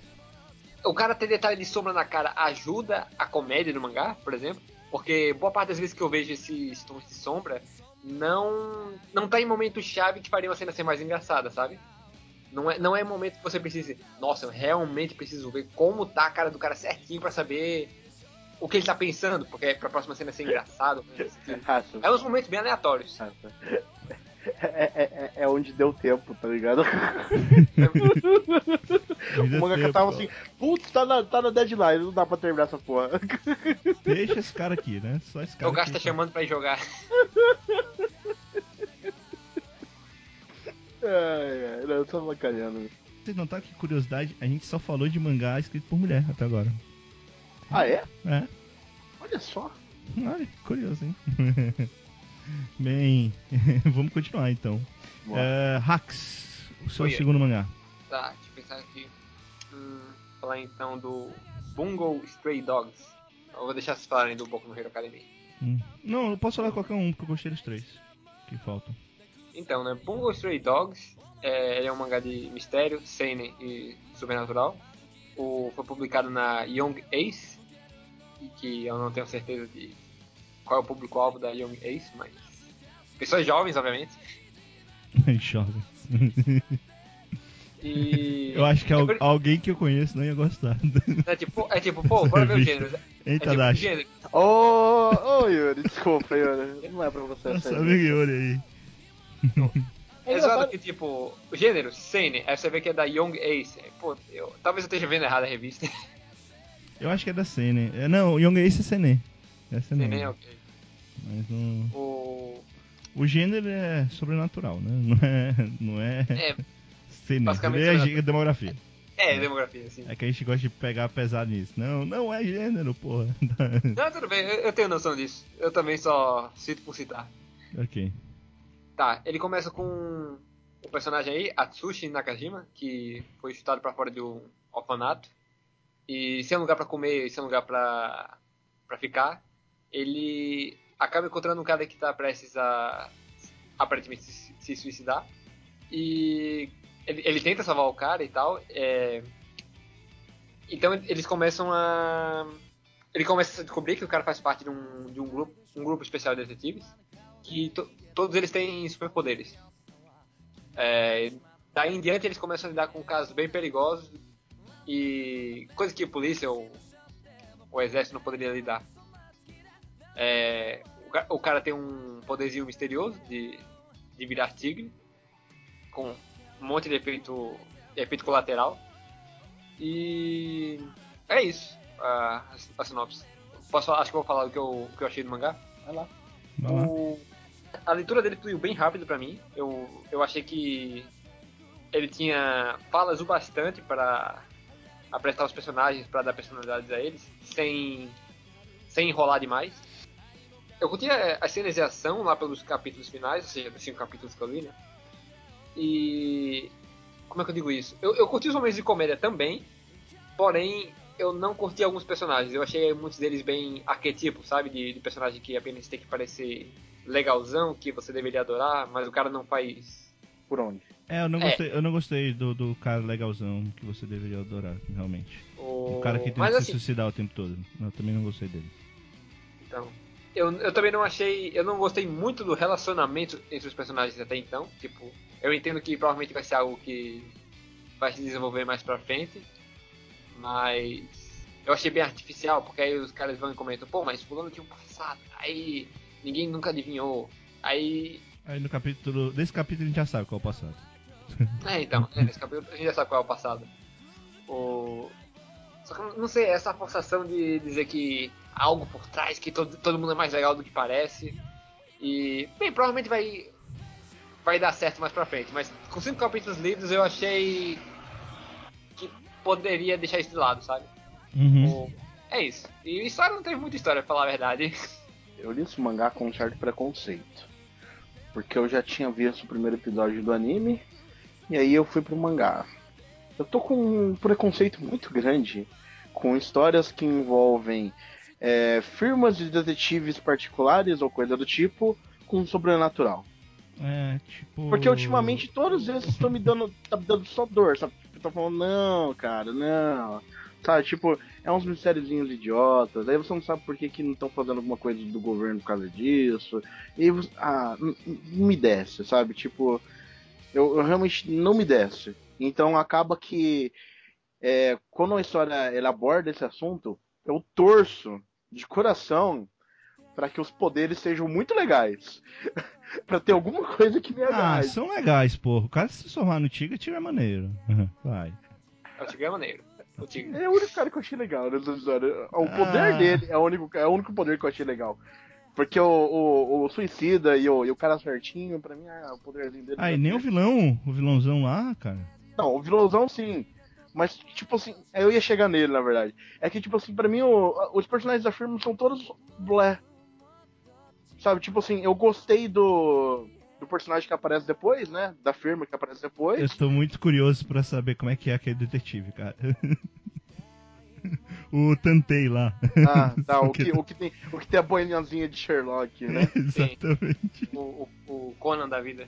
o cara ter detalhe de sombra na cara ajuda a comédia no mangá, por exemplo? Porque boa parte das vezes que eu vejo esses tons de sombra, não não tá em momento chave que faria uma cena ser mais engraçada, sabe? Não é, não é momento que você precise, nossa, eu realmente preciso ver como tá a cara do cara certinho pra saber o que ele tá pensando, porque pra próxima cena ser engraçado. Raça. *laughs* É uns momentos bem aleatórios. É, é, é, é onde deu tempo, tá ligado? *laughs* O mangaka tava assim, putz, tá na, tá na deadline, não dá pra terminar essa porra. *laughs* Deixa esse cara aqui, né? Só esse cara. o Gasta tá chamando pra ir jogar. *laughs* Ai, ai, não, eu tô macaneando. Vocês notaram que curiosidade, a gente só falou de mangá escrito por mulher até agora. Ah, é? É. Olha só. Olha, curioso, hein? Bem, *laughs* vamos continuar então. É, Hax, o seu Oi, segundo mangá. Tá, deixa eu pensar aqui. Hum, falar então do Bungo Stray Dogs. Eu vou deixar vocês falarem do Boku no Hero Academy. Hum. Não, eu posso falar qualquer um, porque eu gostei dos três que faltam. Então, né, Bungo Stray Dogs é, ele é um mangá de mistério, seinen e sobrenatural. O, foi publicado na Young Ace, que eu não tenho certeza de qual é o público-alvo da Young Ace, mas pessoas jovens, obviamente. *laughs* Jovens. E Eu acho que é, al- por- alguém que eu conheço não ia gostar. é tipo, é tipo, pô, bora ver o gênero. É Eita, tipo, Dash. gênero. Ô, ô, Yuri, desculpa, Yuri. Não é pra você Nossa essa amigo Yuri aí. É É engraçado. que, tipo, o gênero, Seinen, aí você vê que é da Young Ace. Pô, eu, talvez eu esteja vendo errado a revista. Eu acho que é da Sene. É, não, Young Ace é Sene. É Sene. Seinen é ok. Mas não... O... O gênero é sobrenatural, né? Não é. Não é. É, Sene. basicamente é demografia. é, demografia, assim. É que a gente gosta de pegar pesado nisso. Não, não é gênero, porra. Não, tudo bem, eu, eu tenho noção disso. Eu também só cito por citar. ok. Tá, ele começa com o personagem aí, Atsushi Nakajima, que foi chutado pra fora de um orfanato. E sem lugar pra comer e sem lugar pra, pra ficar, ele acaba encontrando um cara que tá prestes a aparentemente se, se suicidar. E ele, ele tenta salvar o cara e tal. é, Então eles começam a. Ele começa a descobrir que o cara faz parte de um, de um grupo, um grupo especial de detetives. Que to- todos eles têm superpoderes. É, daí em diante eles começam a lidar com casos bem perigosos e coisas que a polícia ou o exército não poderia lidar. É, o o cara tem um poderzinho misterioso de, de virar tigre, com um monte de efeito, de efeito colateral. E é isso, a, a sinopse. Posso, acho que vou falar o que eu, o que eu achei do mangá? Vai lá. Vai lá. O- a leitura dele fluiu bem rápido pra mim. Eu, eu achei que ele tinha falas o bastante para apresentar os personagens, para dar personalidades a eles, sem, sem enrolar demais. Eu curti a- as cenas de ação lá pelos capítulos finais, ou seja, dos cinco capítulos que eu li, né? E. Como é que eu digo isso? Eu, eu curti os momentos de comédia também, porém eu não curti alguns personagens. Eu achei muitos deles bem arquetipos, sabe? De, de personagem que apenas tem que parecer legalzão, que você deveria adorar, mas o cara não faz. Por onde? É, eu não É. gostei, eu não gostei do, do cara legalzão que você deveria adorar, realmente. O, O cara que tenta mas se assim, suicidar o tempo todo. Eu também não gostei dele. Então, eu, eu também não achei. Eu não gostei muito do relacionamento entre os personagens até então. Tipo, eu entendo que provavelmente vai ser algo que vai se desenvolver mais pra frente. Mas eu achei bem artificial, porque aí os caras vão e comentam, pô, mas fulano tinha um passado. Aí ninguém nunca adivinhou. Aí. Aí no capítulo. Desse capítulo a gente já sabe qual é o passado. É, então, é, nesse capítulo a gente já sabe qual é o passado. O... Só que eu não sei, essa forçação de dizer que há algo por trás, que todo, todo mundo é mais legal do que parece. E, bem, provavelmente vai vai dar certo mais pra frente, mas com cinco capítulos lidos eu achei que poderia deixar isso de lado, sabe? Uhum. O- É isso. E história não teve muita história, pra falar a verdade. Eu li esse mangá com um certo preconceito. Porque eu já tinha visto o primeiro episódio do anime, e aí eu fui pro mangá. Eu tô com um preconceito muito grande com histórias que envolvem é, firmas de detetives particulares ou coisa do tipo com sobrenatural. É, tipo. Porque ultimamente todos esses estão me dando, tá me dando só dor, sabe? Tipo, tá falando, não, cara, não. Sabe, tipo, é uns mistériozinhos idiotas, aí você não sabe por que, que não estão fazendo alguma coisa do governo por causa disso. E ah, me desce, sabe? Tipo, eu, eu realmente não me desce. Então acaba que é, quando a história ela aborda esse assunto, eu torço de coração para que os poderes sejam muito legais. *laughs* pra ter alguma coisa que me Ah, agrade. são legais, porra. O cara se transformar no Tigre, tira é maneiro. *laughs* Vai. O Tigre é maneiro. O Tigre. É o único cara que eu achei legal nessa história. O Ah. poder dele é o, único, é o único poder que eu achei legal. Porque o, o, o suicida e o, e o cara certinho, pra mim, é o poderzinho dele. Ah, e nem o vilão, o vilãozão lá, cara. Não, o vilãozão sim. Mas, tipo assim, eu ia chegar nele, na verdade. É que, tipo assim, pra mim, o- os personagens da firma são todos blé. Sabe, tipo assim, eu gostei do, do personagem que aparece depois, né? Da firma que aparece depois. Eu tô muito curioso pra saber como é que é aquele detetive, cara. *laughs* o Tantei lá. Ah, tá, *laughs* o que, o, que tem, o que tem a boinazinha de Sherlock, né? *laughs* Exatamente. O, o, o Conan da vida.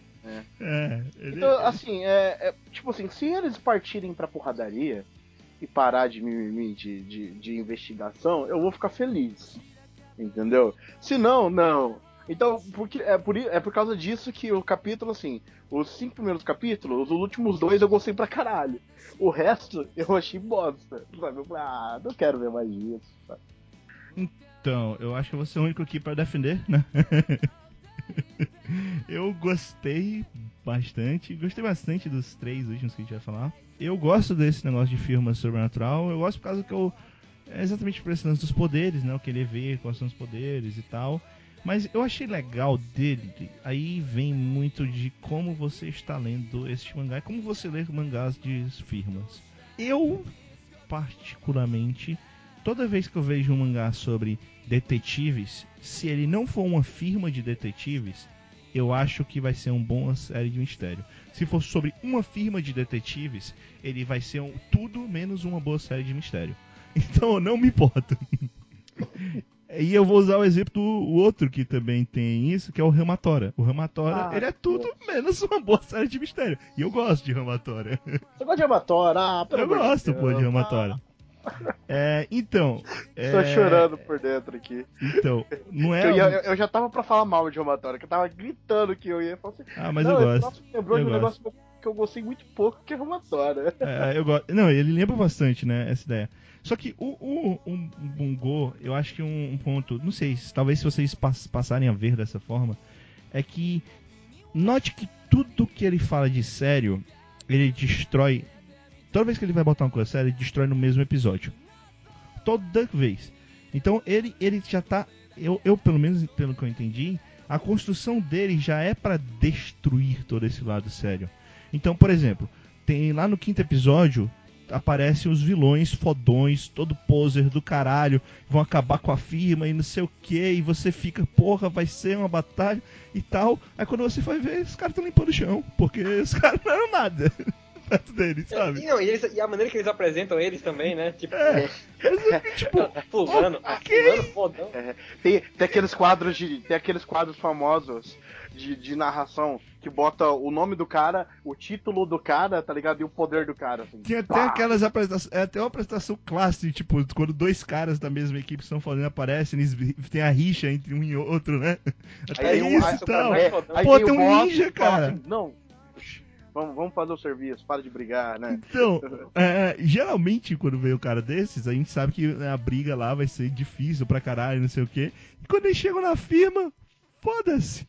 É, ele... Então, assim, é, é- tipo assim, se eles partirem pra porradaria e parar de mimimi de, de, de investigação, eu vou ficar feliz. Entendeu? Se não, não. Então, porque, é, por, é por causa disso que o capítulo, assim, os cinco primeiros capítulos, os últimos dois eu gostei pra caralho. O resto *laughs* eu achei bosta. Sabe? Eu falei, ah, não quero ver mais sabe? Então, eu acho que eu vou ser o único aqui pra defender, né? *laughs* eu gostei bastante, gostei bastante dos três últimos que a gente vai falar. Eu gosto desse negócio de firma sobrenatural, eu gosto por causa que eu. É exatamente por esse lance dos poderes, né? Eu querer ver quais são os poderes e tal. Mas eu achei legal dele, aí vem muito de como você está lendo este mangá e como você lê mangás de firmas. Eu, particularmente, toda vez que eu vejo um mangá sobre detetives, se ele não for uma firma de detetives, eu acho que vai ser uma boa série de mistério. Se for sobre uma firma de detetives, ele vai ser um, tudo menos uma boa série de mistério. *laughs* Então eu não me importo. *laughs* E eu vou usar o exemplo do outro que também tem isso, que é o Ramatora. O Ramatora, Ah, ele é tudo menos uma boa série de mistério. E eu gosto de Ramatora. Você gosta de Amatora? Ah, pelo Eu gosto, Deus. pô, de Ramatora. É, então. *laughs* Tô é, chorando por dentro aqui. Então, não é. Eu, ia- eu- já tava pra falar mal de Romatória, que eu tava gritando que eu ia falar assim. Ah, mas eu gosto. lembrou Eu de um gosto. negócio que eu gostei muito pouco, que é Rumatora. *laughs* É, eu gosto. Não, ele lembra bastante, né, essa ideia. Só que o, o, o Bungo, eu acho que um, um ponto, não sei, talvez se vocês passarem a ver dessa forma, é que note que tudo que ele fala de sério, ele destrói. Toda vez que ele vai botar uma coisa séria, ele destrói no mesmo episódio. Toda vez. Então ele, ele já tá. Eu, eu, pelo menos pelo que eu entendi, a construção dele já é para destruir todo esse lado sério. Então, por exemplo, tem lá no quinto episódio aparecem os vilões fodões, todo poser do caralho, vão acabar com a firma e não sei o que, e você fica, porra, vai ser uma batalha e tal. Aí quando você vai ver, os caras estão limpando o chão, porque *laughs* os caras não eram nada. *laughs* perto deles, sabe? E, não, e, eles, e, a maneira que eles apresentam eles também, né? Tipo, é. tipo *laughs* fulano, okay. fulano fodão. É, tem, tem aqueles quadros de. Tem aqueles quadros famosos de, de narração que bota o nome do cara, o título do cara, tá ligado? E o poder do cara. Assim. Tem até Pá! aquelas apresentações. É até uma apresentação clássica, tipo, quando dois caras da mesma equipe estão falando aparecem, eles tem a rixa entre um e outro, né? Até aí, isso e tal. É, Pô, tem um ninja, cara. Assim, não, Vamos, vamos fazer o serviço, para de brigar, né? Então, *laughs* é, geralmente quando vem um cara desses, a gente sabe que a briga lá vai ser difícil pra caralho, não sei o quê. E quando eles chegam na firma, foda-se.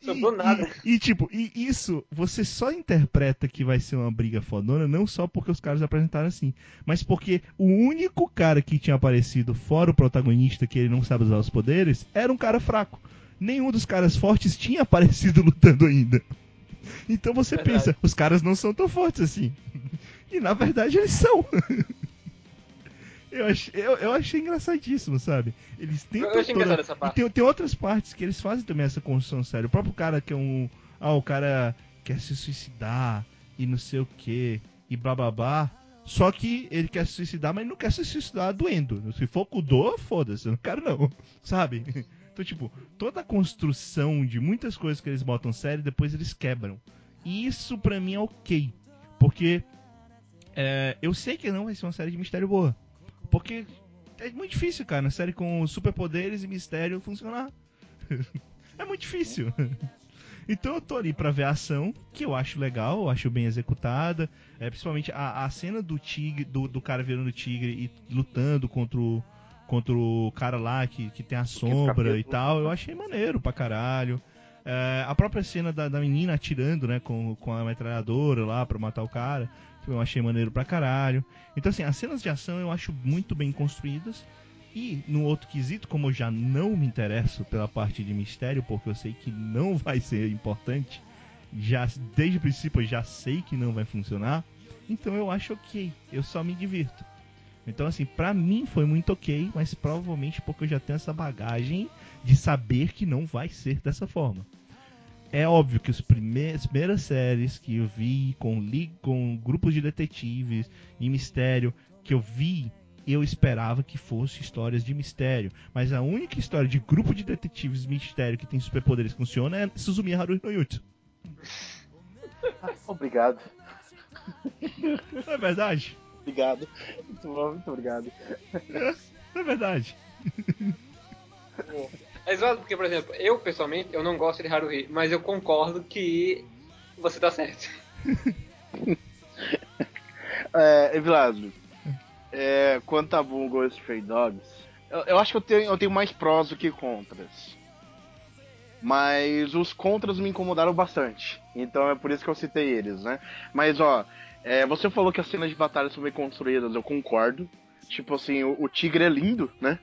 Sobrou nada. E, e, tipo, e isso você só interpreta que vai ser uma briga fodona, não só porque os caras apresentaram assim, mas porque o único cara que tinha aparecido, fora o protagonista, que ele não sabe usar os poderes, era um cara fraco. Nenhum dos caras fortes tinha aparecido *laughs* lutando ainda. Então você verdade. pensa, os caras não são tão fortes assim. E na verdade eles são. *laughs* Eu achei, eu, eu achei engraçadíssimo, sabe? Eles tentam. Eu achei toda... essa parte. Tem, tem outras partes que eles fazem também essa construção séria. O próprio cara que é um. Ah, o cara quer se suicidar e não sei o que. E blá blá blá. Só que ele quer se suicidar, mas não quer se suicidar doendo. Se for com dor, foda-se, eu não quero não. *laughs* Sabe? Então, tipo, toda a construção de muitas coisas que eles botam série, depois eles quebram. E isso pra mim é ok. Porque é, eu sei que não vai ser uma série de mistério boa. Porque é muito difícil, cara, uma série com superpoderes e mistério funcionar. *laughs* é muito difícil. *laughs* Então eu tô ali pra ver a ação, que eu acho legal, eu acho bem executada. É, principalmente a, a cena do tigre, do, do cara virando tigre e lutando contra o, contra o cara lá que, que tem a sombra e tal. Eu achei maneiro pra caralho. É, a própria cena da, da menina atirando, né, com, com a metralhadora lá pra matar o cara, eu achei maneiro pra caralho. Então, assim, as cenas de ação eu acho muito bem construídas. E no outro quesito, como eu já não me interesso pela parte de mistério, porque eu sei que não *laughs* vai ser importante, já desde o princípio eu já sei que não vai funcionar, então eu acho ok, eu só me divirto. Então, assim, pra mim foi muito ok, mas provavelmente porque eu já tenho essa bagagem de saber que não vai ser dessa forma. É óbvio que as primeiras séries que eu vi com, com grupos de detetives e mistério que eu vi, eu esperava que fosse histórias de mistério. Mas a única história de grupo de detetives mistério que tem superpoderes que funciona é Suzumi Haruhi no Yutsu. *laughs* Obrigado. Não é verdade? Obrigado. Muito bom, muito obrigado. É, é verdade. *laughs* É zoado porque, por exemplo, eu pessoalmente eu não gosto de Haruhi, mas eu concordo que você tá certo. *laughs* é, Evilásio, é, quanto a Bungo Stray Dogs, eu, eu, acho que eu tenho, eu tenho mais prós do que contras. Mas os contras me incomodaram bastante. Então é por isso que eu citei eles, né? Mas ó, é, você falou que as cenas de batalha são bem construídas, eu concordo. Tipo assim, o, o tigre é lindo, né?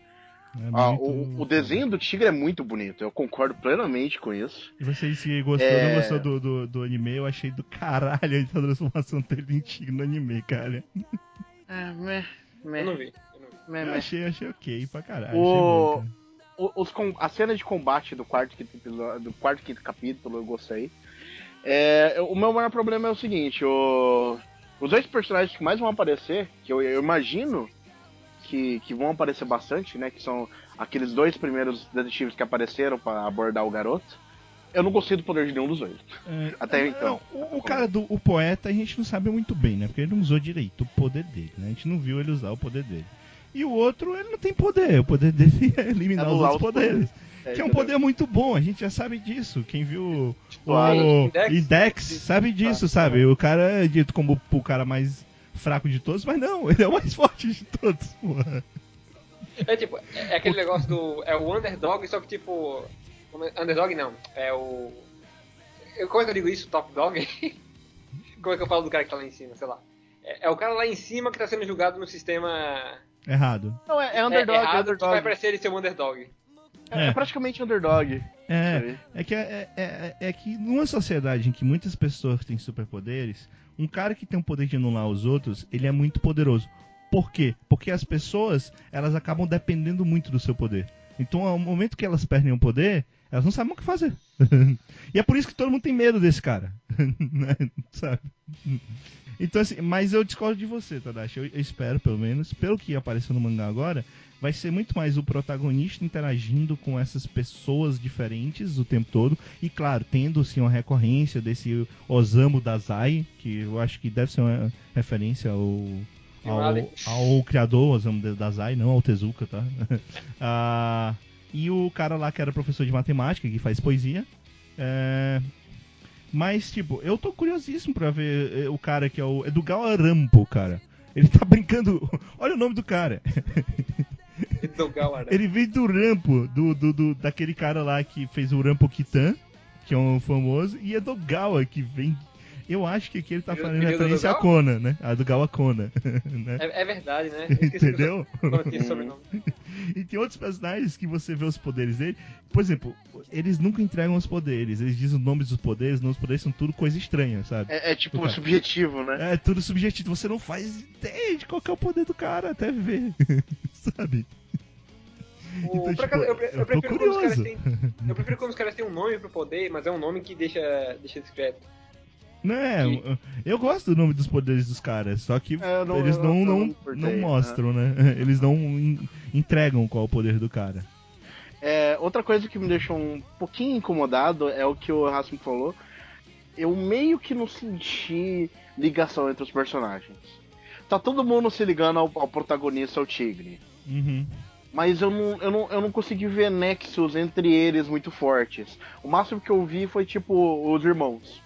É ah, o, o, desenho do tigre é muito bonito, eu concordo plenamente com isso. E você disse que gostou, é... não gostou do, do, do, anime? Eu achei do caralho a transformação dele em tigre no anime, cara. Ah, meh, meh. Eu não vi. Eu, não vi. eu achei, achei ok pra caralho. O... Os, a cena de combate do quarto, quinto episódio, do quarto quinto capítulo eu gostei. É, o meu maior problema é o seguinte, o, os dois personagens que mais vão aparecer, que eu, eu imagino que, que, vão aparecer bastante, né? Que são aqueles dois primeiros detetives que apareceram para abordar o garoto. Eu não gostei do poder de nenhum dos dois. É, Até então. o, o, cara do o poeta a gente não sabe muito bem, né? Porque ele não usou direito o poder dele, né? A gente não viu ele usar o poder dele. E o outro, ele não tem poder. O poder dele *laughs* é eliminar é os outros poderes. poderes. É, que é um poder muito bom, a gente já sabe disso. Quem viu o Index, Index sabe disso, sabe? O cara é dito como o cara mais fraco de todos, mas não, ele é o mais *laughs* forte de todos, porra. É tipo, é aquele negócio do. É o underdog, só que tipo. Underdog não. É o. Como é que eu digo isso? Top dog? *laughs* Como é que eu falo do cara que tá lá em cima? Sei lá. É, é o cara lá em cima que tá sendo julgado no sistema. Errado. Não, é, é underdog. É errado, underdog. vai parecer ele ser um underdog. É, é praticamente underdog. É, é que, é, é, é, que numa sociedade em que muitas pessoas têm superpoderes, um cara que tem o poder de anular os outros, ele é muito poderoso. Por quê? Porque as pessoas, elas acabam dependendo muito do seu poder. Então, ao momento que elas perdem o poder, elas não sabem o que fazer. *laughs* e é por isso que todo mundo tem medo desse cara. *laughs* Né? Sabe? Então, assim, mas eu discordo de você, Tadashi. Eu, eu, espero, pelo menos, pelo que apareceu no mangá agora, vai ser muito mais o protagonista interagindo com essas pessoas diferentes o tempo todo. E, claro, tendo, sim, uma recorrência desse Osamu Dazai, que eu acho que deve ser uma referência ao ao, ao criador, Osamu Dazai, não ao Tezuka, tá? *laughs* ah, e o cara lá que era professor de matemática, que faz poesia. É... Mas, tipo, eu tô curiosíssimo pra ver eh, o cara que é o Edugal Arampo, cara. Ele tá *laughs* brincando. Olha o nome do cara. *laughs* Ele veio do Rampo, do, do, do, daquele cara lá que fez o Rampo Kitan, que é um famoso, e é do Gawa, que vem eu acho que aqui ele tá fazendo referência a Kona, né? A do Gawa Kona. *laughs* Né? É, é, verdade, né? Entendeu? *laughs* e tem outros personagens que você vê os poderes dele. Por exemplo, eles nunca entregam os poderes. Eles dizem os nomes dos poderes, os poderes são tudo coisa estranha, sabe? É, é tipo subjetivo, né? É tudo subjetivo. Você não faz ideia de qual é o poder do cara até ver, *laughs* *laughs* sabe? Então, tipo, eu, eu, eu, prefiro quando os caras têm, eu prefiro quando os caras têm um nome pro poder, mas é um nome que deixa, deixa discreto. Né, eu gosto do nome dos poderes dos caras, só que é, não, eles não, não, não, não mostram, né? né? *laughs* Eles não entregam qual é o poder do cara. É, outra coisa que me deixou um pouquinho incomodado é o que o Rasmus falou. Eu meio que não senti ligação entre os personagens. Tá todo mundo se ligando ao, ao protagonista, ao Tigre. Uhum. Mas eu não, eu, não, eu não consegui ver nexos entre eles muito fortes. O máximo que eu vi foi tipo os irmãos.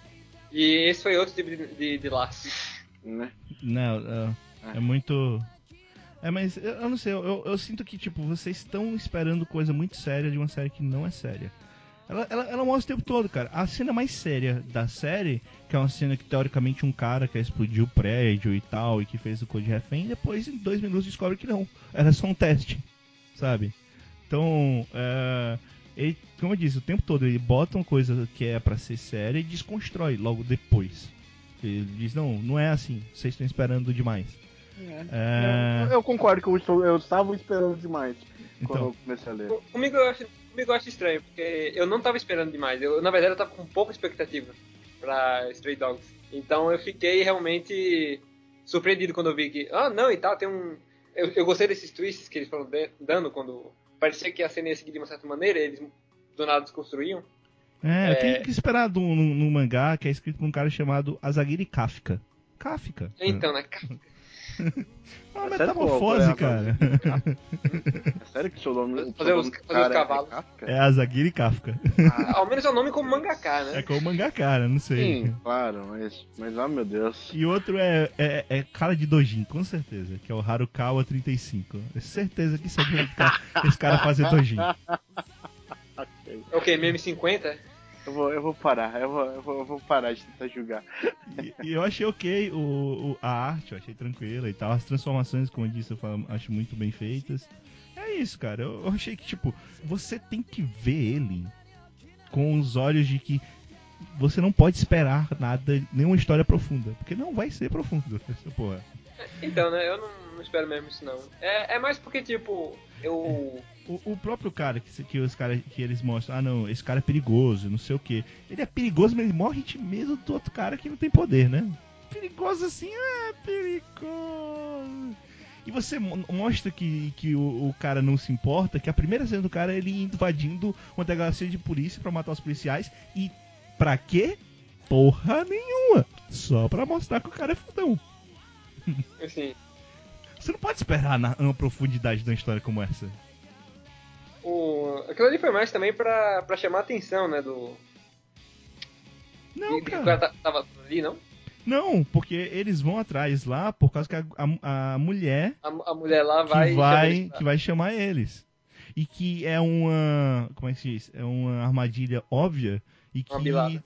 E esse foi outro tipo de, de, de laço. Né? Não, é, é muito. É, mas eu, não sei, eu, eu, sinto que, tipo, vocês estão esperando coisa muito séria de uma série que não é séria. Ela, ela, ela, mostra o tempo todo, cara. A cena mais séria da série, que é uma cena que teoricamente um cara que explodiu o prédio e tal, e que fez o code refém, depois em dois minutos descobre que não. Era só um teste, sabe? Então, é, ele, como eu disse, o tempo todo ele bota uma coisa que é para ser séria e desconstrói logo depois. Ele diz, não, não é assim, vocês estão esperando demais. É. É... Eu, eu, concordo que eu, estou, eu estava esperando demais então, quando eu comecei a ler. Comigo eu, acho, comigo eu acho estranho, porque eu não estava esperando demais. Eu, na verdade, eu estava com pouca expectativa para Stray Dogs. Então eu fiquei realmente surpreendido quando eu vi que, ah, não, e tal, tem um. Eu, eu gostei desses twists que eles foram dando quando parecia que a cena ia seguir de uma certa maneira, eles do nada desconstruíam. É, é... tem que esperar no, no, mangá que é escrito por um cara chamado Azagiri Kafka. Kafka. Então, né? Kafka. É *laughs* uma metamorfose, cara. É *laughs* sério que seu nome, fazer os, fazer os cavalos. É, é Azagiri Kafka. Ah, ao menos é o nome como mangaká, né? É como mangaká, né? Não sei. Sim, claro, mas, mas ah, meu Deus. E outro é, é, é cara de Dojin, com certeza, que é o Harukawa 35. É certeza que isso é esse cara fazer Dojin. *laughs* É o que? Meme 50? Eu vou, eu vou parar, eu vou, eu vou, eu vou parar de tentar julgar. E, e, eu achei ok o, o, a arte, eu achei tranquila e tal. As transformações, como eu disse, eu falo, acho muito bem feitas. É isso, cara. Eu, eu achei que, tipo, você tem que ver ele com os olhos de que você não pode esperar nada, nenhuma história profunda. Porque não vai ser profundo essa porra. Então, né? Eu não, não espero mesmo isso, não. É, é mais porque, tipo, eu. O, o próprio cara que, que os caras que eles mostram, ah não, esse cara é perigoso, não sei o que. Ele é perigoso, mas ele morre de medo do outro cara que não tem poder, né? Perigoso assim, ah, perigoso. E você mostra que, que o, o, cara não se importa, que a primeira cena do cara é ele invadindo uma delegacia de polícia para matar os policiais. E pra quê? Porra nenhuma. Só pra mostrar que o cara é fodão. Assim. Você não pode esperar na, uma profundidade de uma história como essa. O... Aquilo ali foi mais também pra, pra chamar a atenção, né? Do. Não, de, cara. cara tava ali, não? Não, porque eles vão atrás lá por causa que a, a, a mulher. A, a, mulher lá vai. Que vai, que vai chamar eles. E que é uma. Como é que se diz? É uma armadilha óbvia. E que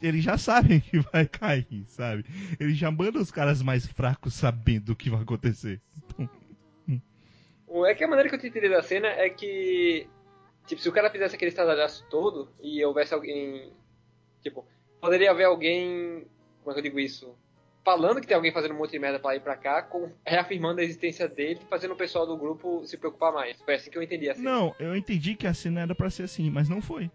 eles já sabem *laughs* que vai cair, sabe? Eles já mandam os caras mais fracos sabendo o que vai acontecer. Então... É que a maneira que eu te entendi da cena é que. Tipo, se o cara fizesse aquele estradalhaço todo e houvesse alguém. Tipo, poderia haver alguém. Como é que eu digo isso? falando que tem alguém fazendo um monte de merda pra ir pra cá, com, reafirmando a existência dele, fazendo o pessoal do grupo se preocupar mais. Foi assim que eu entendi a cena. Não, eu entendi que a cena era pra ser assim, mas não foi.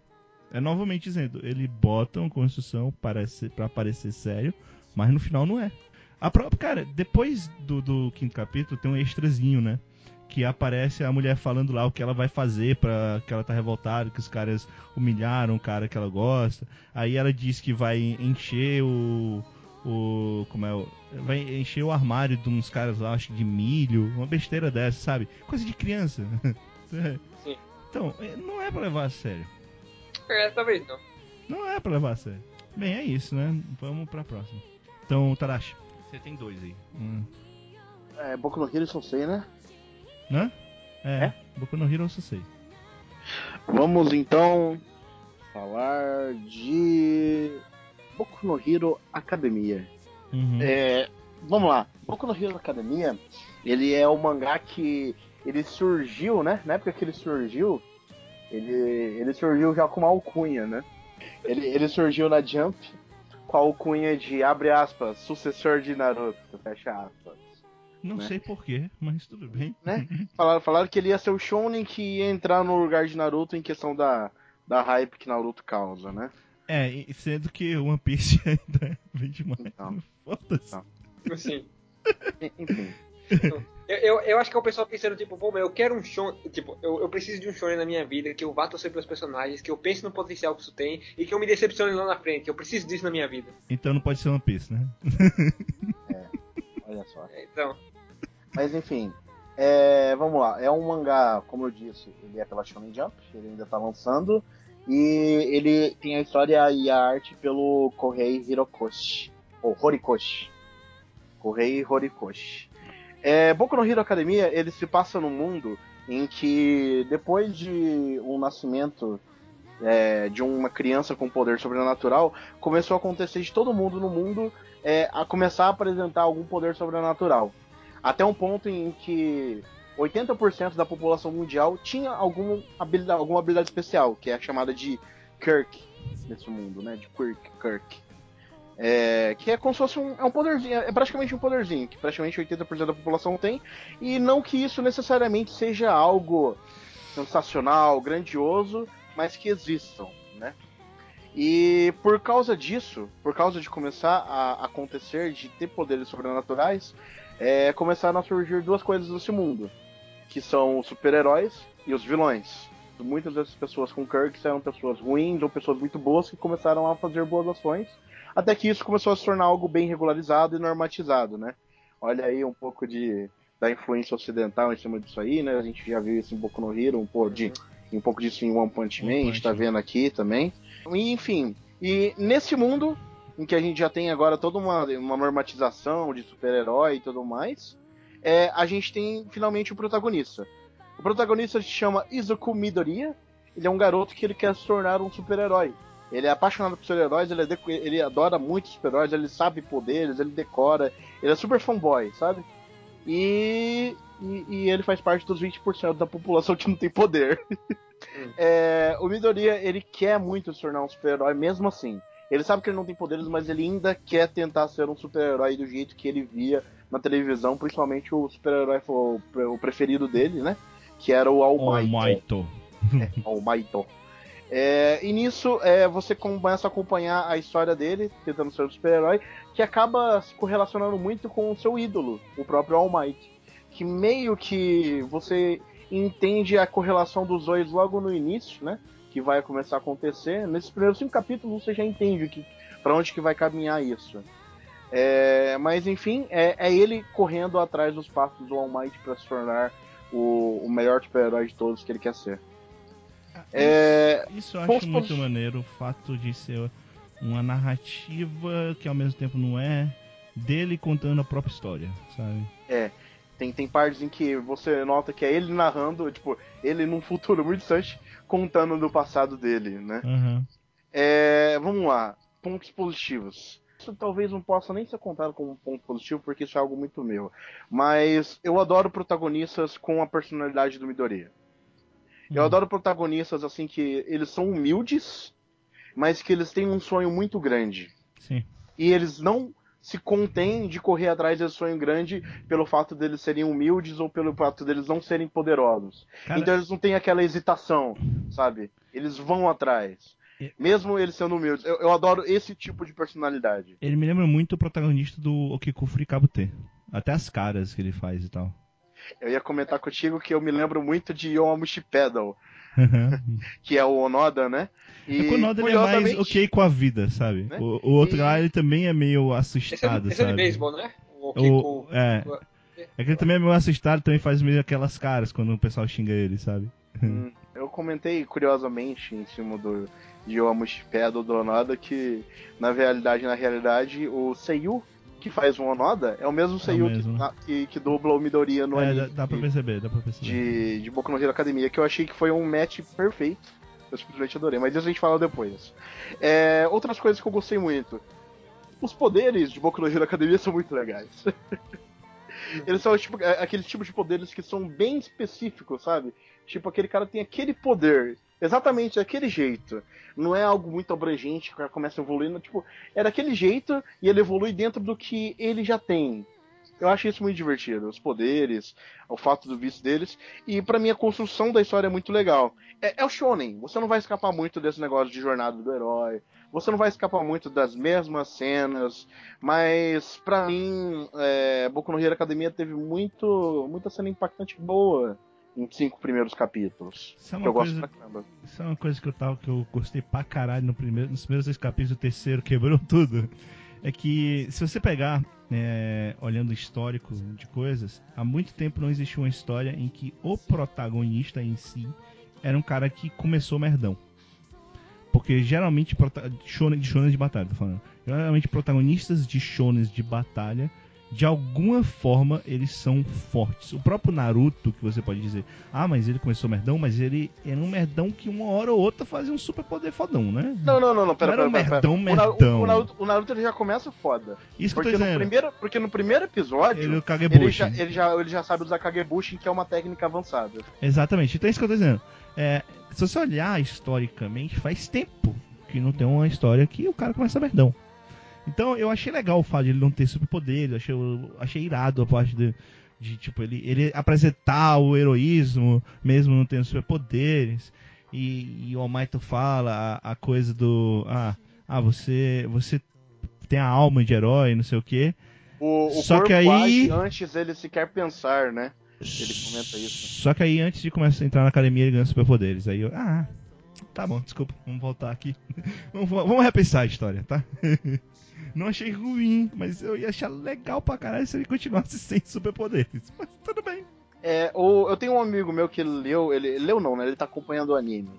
É novamente dizendo, ele bota uma construção para pra parecer sério, mas no final não é. A própria, cara, depois do, do quinto capítulo tem um extrazinho, né? Que aparece a mulher falando lá o que ela vai fazer para que ela tá revoltada, que os caras humilharam o cara que ela gosta. Aí ela diz que vai encher o o. Como é o. Vai encher o armário de uns caras lá, acho de milho, uma besteira dessa, sabe? Coisa de criança. *laughs* Sim. Então, é, não é pra levar a sério. É, talvez não. Não é pra levar a sério. Bem, é isso, né? Vamos pra próxima. Então, Tarashi, você tem dois aí. Hum. É, Boku no Hero Sensei, né? Hã? É, é? Boku no Hero Sensei. Vamos então falar de Boku no Hero Academia. Uhum. É, vamos lá. Boku no Hero Academia, ele é o mangá que ele surgiu, né? Na época que ele surgiu, ele, ele surgiu já com uma alcunha, né? Ele, ele surgiu na Jump com a alcunha de, abre aspas, sucessor de Naruto, fecha aspas. Não né? sei porquê, mas tudo bem. Né? Falaram, falaram que ele ia ser o Shonen que ia entrar no lugar de Naruto em questão da, da hype que Naruto causa, né? É, sendo que One Piece *laughs* ainda vem demais. Então, Foda-se. Então. Sim. *laughs* Enfim. Eu, eu, eu, acho que é o pessoal pensando, tipo, pô, eu quero um show. Tipo, eu, eu preciso de um show na minha vida, que eu vá torcer pelos personagens, que eu pense no potencial que isso tem e que eu me decepcione lá na frente. Eu preciso disso na minha vida. Então não pode ser One Piece, né? é, olha só. É, então. Mas enfim, é, vamos lá. É um mangá, como eu disse, ele é pela Shonen Jump, ele ainda tá lançando. E ele tem a história e a arte pelo Kohei Hirokoshi. Ou Horikoshi. Kohei Horikoshi. É, Boku no Hero Academia, ele se passa num mundo em que depois de um nascimento é, de uma criança com poder sobrenatural, começou a acontecer de todo mundo no mundo é, a começar a apresentar algum poder sobrenatural. Até um ponto em que 80% da população mundial tinha alguma habilidade, alguma habilidade especial, que é a chamada de Kirk nesse mundo, né? De Quirk, Kirk. É, que é como se fosse um, é um poderzinho, é praticamente um poderzinho, que praticamente 80% da população tem, e não que isso necessariamente seja algo sensacional, grandioso, mas que existam, né? E por causa disso, por causa de começar a acontecer, de ter poderes sobrenaturais, é, começaram a surgir duas coisas nesse mundo que são os super-heróis e os vilões. Muitas dessas pessoas com Kirk eram pessoas ruins ou pessoas muito boas que começaram a fazer boas ações, até que isso começou a se tornar algo bem regularizado e normatizado, né? Olha aí um pouco de da influência ocidental em cima disso aí, né? A gente já viu isso em Boku no Hero, um pouco, de, um pouco disso em One Punch Man, a gente tá vendo aqui também. E, enfim, e nesse mundo em que a gente já tem agora toda uma, uma normatização de super-herói e tudo mais, é, a gente tem finalmente o protagonista. O protagonista se chama Izuku Midoriya. Ele é um garoto que ele quer se tornar um super-herói. Ele é apaixonado por super-heróis, ele, é ele, adora muito super-heróis, ele sabe poderes, ele decora, ele é super fanboy, sabe? E, e, e ele faz parte dos 20% da população que não tem poder. *laughs* Hum. é, o Midoriya, ele quer muito se tornar um super-herói mesmo assim. Ele sabe que ele não tem poderes, mas ele ainda quer tentar ser um super-herói do jeito que ele via na televisão, principalmente o super-herói o preferido dele, né? Que era o All Might. All *laughs* Might. All Might. É, e nisso é, você começa a acompanhar a história dele, tentando ser um super-herói, que acaba se correlacionando muito com o seu ídolo, o próprio All Might. Que meio que você entende a correlação dos dois logo no início, né? Que vai começar a acontecer. Nesses primeiros cinco capítulos você já entende que, para onde que vai caminhar isso. É, mas enfim, é, é, ele correndo atrás dos passos do All Might para se tornar o, o melhor super-herói de todos que ele quer ser. É, isso eu acho muito maneiro, o fato de ser uma narrativa que ao mesmo tempo não é dele contando a própria história, sabe? É. Tem, tem partes em que você nota que é ele narrando, tipo, ele num futuro muito distante, contando do passado dele, né? Uhum. É, vamos lá, pontos positivos. Isso talvez não possa nem ser contado como um ponto positivo, porque isso é algo muito meu. Mas eu adoro protagonistas com a personalidade do Midoriya. Eu hum. adoro protagonistas assim que eles são humildes, mas que eles têm um sonho muito grande. Sim. E eles não se contêm de correr atrás desse sonho grande pelo fato deles serem humildes ou pelo fato deles não serem poderosos. Cara... Então eles não têm aquela hesitação, sabe? Eles vão atrás. Mesmo eles sendo humildes. Eu, eu, adoro esse tipo de personalidade. Ele me lembra muito o protagonista do Okikufuri Kabute. Até as caras que ele faz e tal. Eu ia comentar contigo que eu me lembro muito de Yomamushi Pedal. Uhum. que é o Onoda, né? E, é que o Onoda ele é mais ok com a vida, sabe? Né? O, o, outro e... lá ele também é meio assustado, esse é, esse é de beisebol, né? O, okay o com... É. É que ele também é meio assustado, também faz meio aquelas caras quando o pessoal xinga ele, sabe? Hum, eu comentei curiosamente em cima do de Yomamushi Pedal do Onoda que na realidade, na realidade, o Seiyu que faz o Onoda é o mesmo Seiyu é que, que, que, dubla o Midoriya no é, anime. Dá, dá pra perceber, dá pra perceber. De, de Boku no Hero Academia, que eu achei que foi um match perfeito. Eu simplesmente adorei, mas isso a gente fala depois. É, outras coisas que eu gostei muito. Os poderes de Boku no Hero Academia *laughs* são muito legais. *laughs* Eles são tipo, é, aqueles tipos de poderes que são bem específicos, sabe? Tipo, aquele cara tem aquele poder, exatamente daquele jeito. Não é algo muito abrangente que começa evoluindo, tipo, é daquele jeito e ele evolui dentro do que ele já tem. Eu acho isso muito divertido, os poderes, o fato do vício deles, e para mim a construção da história é muito legal. É, é, o shonen, você não vai escapar muito desse negócio de jornada do herói, você não vai escapar muito das mesmas cenas, mas para mim, é, Boku no Hero Academia teve muito, muita cena impactante boa em cinco primeiros capítulos. Isso é uma, coisa, isso é uma coisa que eu tava que eu gostei pra caralho no primeiro, nos primeiros dois capítulos, o terceiro quebrou *laughs* tudo. É que se você pegar, é, olhando o histórico de coisas, há muito tempo não existiu uma história em que o protagonista em si era um cara que começou merdão. Porque geralmente, shonen, de shonen de batalha, tô falando. Geralmente protagonistas de shonen de batalha de alguma forma eles são fortes. O próprio Naruto, que você pode dizer, ah, mas ele começou merdão, mas ele era um merdão que uma hora ou outra fazia um super poder fodão, né? Não, não, não, não pera, não pera, era pera, um merdão, pera. merdão. O, Naruto, o Naruto ele já começa foda. Isso porque que eu tô no primeiro, Porque no primeiro episódio, ele, ele, já, ele, já, ele já sabe usar Kagebushin, que é uma técnica avançada. Exatamente, então é isso que eu tô dizendo. É, se você olhar historicamente, faz tempo que não tem uma história que o cara começa merdão. Então eu achei legal o fato de ele não ter superpoderes, achei, achei irado a parte de, de tipo, ele, ele apresentar o heroísmo, mesmo não tendo superpoderes. E, e o Almighty fala a, a, coisa do. Ah, ah, você, você tem a alma de herói, não sei o quê. O, o Só que aí. Antes ele sequer pensar, né? Ele comenta isso. Só que aí antes de começar a entrar na academia ele ganha superpoderes. Aí eu. Ah, tá bom, desculpa, vamos voltar aqui. *laughs* vamos, vamos repensar a história, tá? *laughs* Não achei ruim, mas eu ia achar legal pra caralho se ele continuasse *laughs* sem superpoderes. Mas tudo bem. É, o, eu tenho um amigo meu que leu, ele leu não, né? Ele tá acompanhando o anime.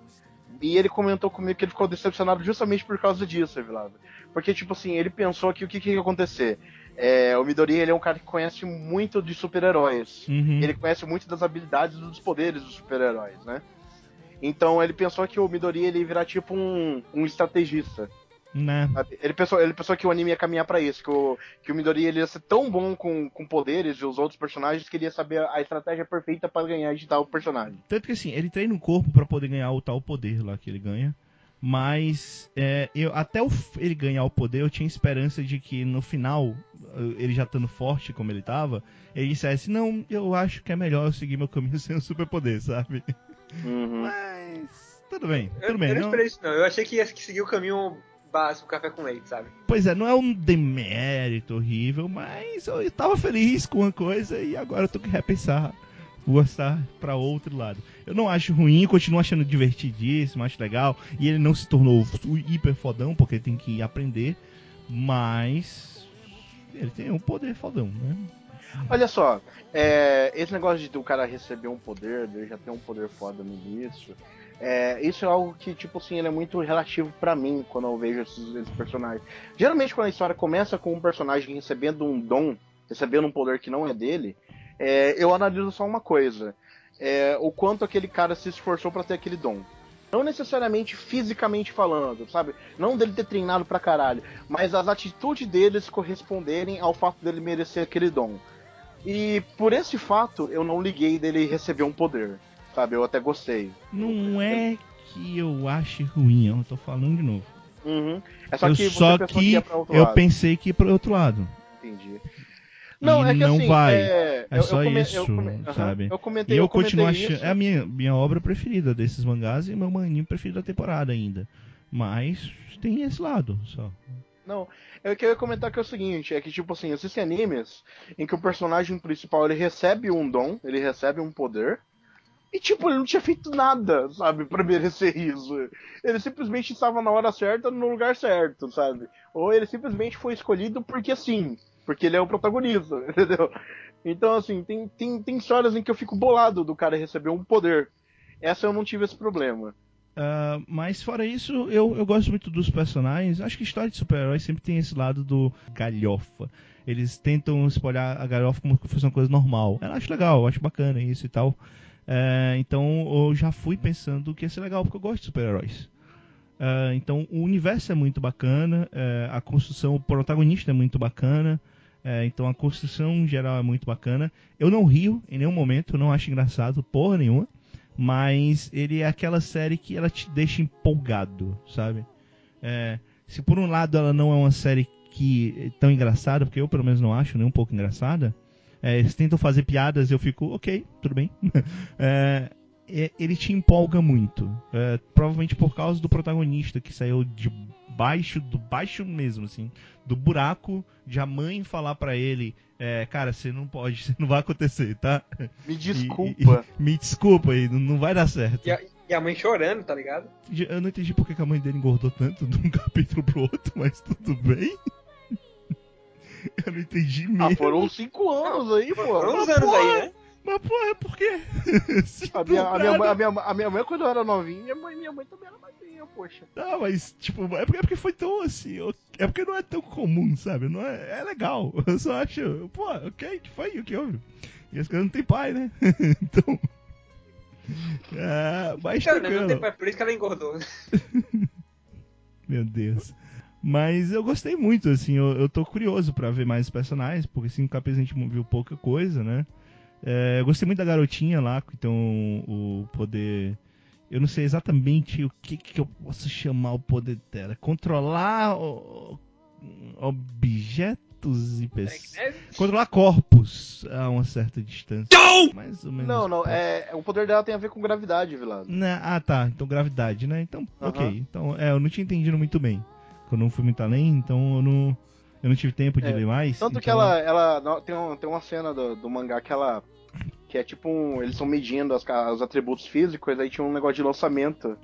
E ele comentou comigo que ele ficou decepcionado justamente por causa disso, Evilado. Porque, tipo assim, ele pensou que o que, que ia acontecer? É, o Midori ele é um cara que conhece muito de super-heróis. Uhum. Ele conhece muito das habilidades e dos poderes dos super-heróis, né? Então ele pensou que o Midori ele ia virar tipo um, um estrategista. Né? Ele pensou, ele pensou que o anime ia caminhar para isso, que o, que o Midori ele ia ser tão bom com, com poderes e os outros personagens que ele ia saber a estratégia perfeita para ganhar de tal personagem. Tanto que assim, ele treina o corpo para poder ganhar o tal poder lá que ele ganha. Mas é, eu, até o, ele ganhar o poder, eu tinha esperança de que no final, ele já estando forte como ele tava, ele dissesse: Não, eu acho que é melhor eu seguir meu caminho *laughs* sem o superpoder, sabe? Uhum. Mas. Tudo bem, tudo eu, bem. Eu não, não esperei isso, não. Eu achei que ia seguir o caminho básico café com leite, sabe? Pois é, não é um demérito horrível, mas eu tava feliz com uma coisa e agora eu tô que repensar gostar para outro lado. Eu não acho ruim, continuo achando divertidíssimo, acho legal. E ele não se tornou hiper fodão, porque tem que aprender, mas ele tem um poder fodão, né? Olha só, é, esse negócio de o cara receber um poder, ele já tem um poder foda no início, É, isso é algo que, tipo assim, é muito relativo para mim quando eu vejo esses, esses, personagens. Geralmente, quando a história começa com um personagem recebendo um dom, recebendo um poder que não é dele, é, eu analiso só uma coisa: é, o quanto aquele cara se esforçou para ter aquele dom. Não necessariamente fisicamente falando, sabe? Não dele ter treinado pra caralho, mas as atitudes deles corresponderem ao fato dele merecer aquele dom. E por esse fato, eu não liguei dele receber um poder sabe? Eu até gostei. Não é que eu ache ruim, eu tô falando de novo. Uhum. É só eu que, só que eu lado. pensei que ia pro outro lado. Entendi. Não, e é que não assim, vai. É, é só come, isso, come, sabe? Eu comentei, e eu, eu continuo achando. É a minha, minha obra preferida desses mangás e meu maninho preferido da temporada ainda. Mas tem esse lado só. Não, eu queria comentar que é o seguinte, é que tipo assim, existem animes em que o personagem principal ele recebe um dom, ele recebe um poder, e, tipo, ele não tinha feito nada, sabe, para merecer isso. Ele simplesmente estava na hora certa, no lugar certo, sabe? Ou ele simplesmente foi escolhido porque sim, porque ele é o protagonista, *laughs* entendeu? Então, assim, tem, tem, tem histórias em que eu fico bolado do cara receber um poder. Essa eu não tive esse problema. Uh, mas fora isso, eu, eu gosto muito dos personagens. Acho que história de super-heróis sempre tem esse lado do galhofa. Eles tentam espalhar a galhofa como se fosse uma coisa normal. Eu acho legal, eu acho bacana isso e tal. É, então eu já fui pensando que ia ser legal, porque eu gosto de super-heróis. É, então o universo é muito bacana, é, a construção, o protagonista é muito bacana. É, então a construção em geral é muito bacana. Eu não rio em nenhum momento, não acho engraçado porra nenhuma. Mas ele é aquela série que ela te deixa empolgado, sabe? Se por um lado ela não é uma série que tão engraçada, porque eu pelo menos não acho nem um pouco engraçada, é, eles tentam fazer piadas, eu fico, ok, tudo bem. *laughs* é, ele te empolga muito. É, provavelmente por causa do protagonista que saiu de baixo, do baixo mesmo, assim, do buraco, de a mãe falar para ele, é, cara, você não pode, *laughs* você não vai acontecer, tá? Me desculpa. E, e, *laughs* me desculpa aí, não, não vai dar certo. E a, e a, mãe chorando, tá ligado? Eu não entendi porque a mãe dele engordou tanto de um capítulo pro outro, mas tudo bem. *laughs* Eu não entendi ah, mesmo. Ah, foram cinco anos aí, pô. Foram uns anos aí, né? Mas porra, por quê? *laughs* a, minha, a, minha, a, minha, a minha mãe, quando eu era novinha, minha mãe, minha mãe também era magrinha, poxa. Não, mas, tipo, é porque, é porque foi tão assim. É porque não é tão comum, sabe? Não é, é legal. *laughs* Eu só acho, pô, ok, que foi? O que houve? E as coisas não tem pai, né? então. É, mas Cara, não tem pai, por isso que ela engordou. Meu Deus. Mas eu gostei muito, assim, eu, eu tô curioso para ver mais personagens, porque cinco capítulos a gente viu pouca coisa, né? É, eu gostei muito da garotinha lá, tem o poder. Eu não sei exatamente o que, que eu posso chamar o poder dela. Controlar o, objetos e pessoas. Controlar corpos a uma certa distância. Não! Mais ou menos. Não, não. É, o poder dela tem a ver com gravidade, Vilado. Né? Ah, tá. Então gravidade, né? Então, ok. Então, é, eu não tinha entendido muito bem que eu não fui muito além, então eu não, eu não tive tempo de é, ler mais. Tanto então... que ela, ela tem, um, tem uma cena do, do mangá que ela. Que é tipo um. Eles estão medindo as, os atributos físicos, aí tinha um negócio de lançamento.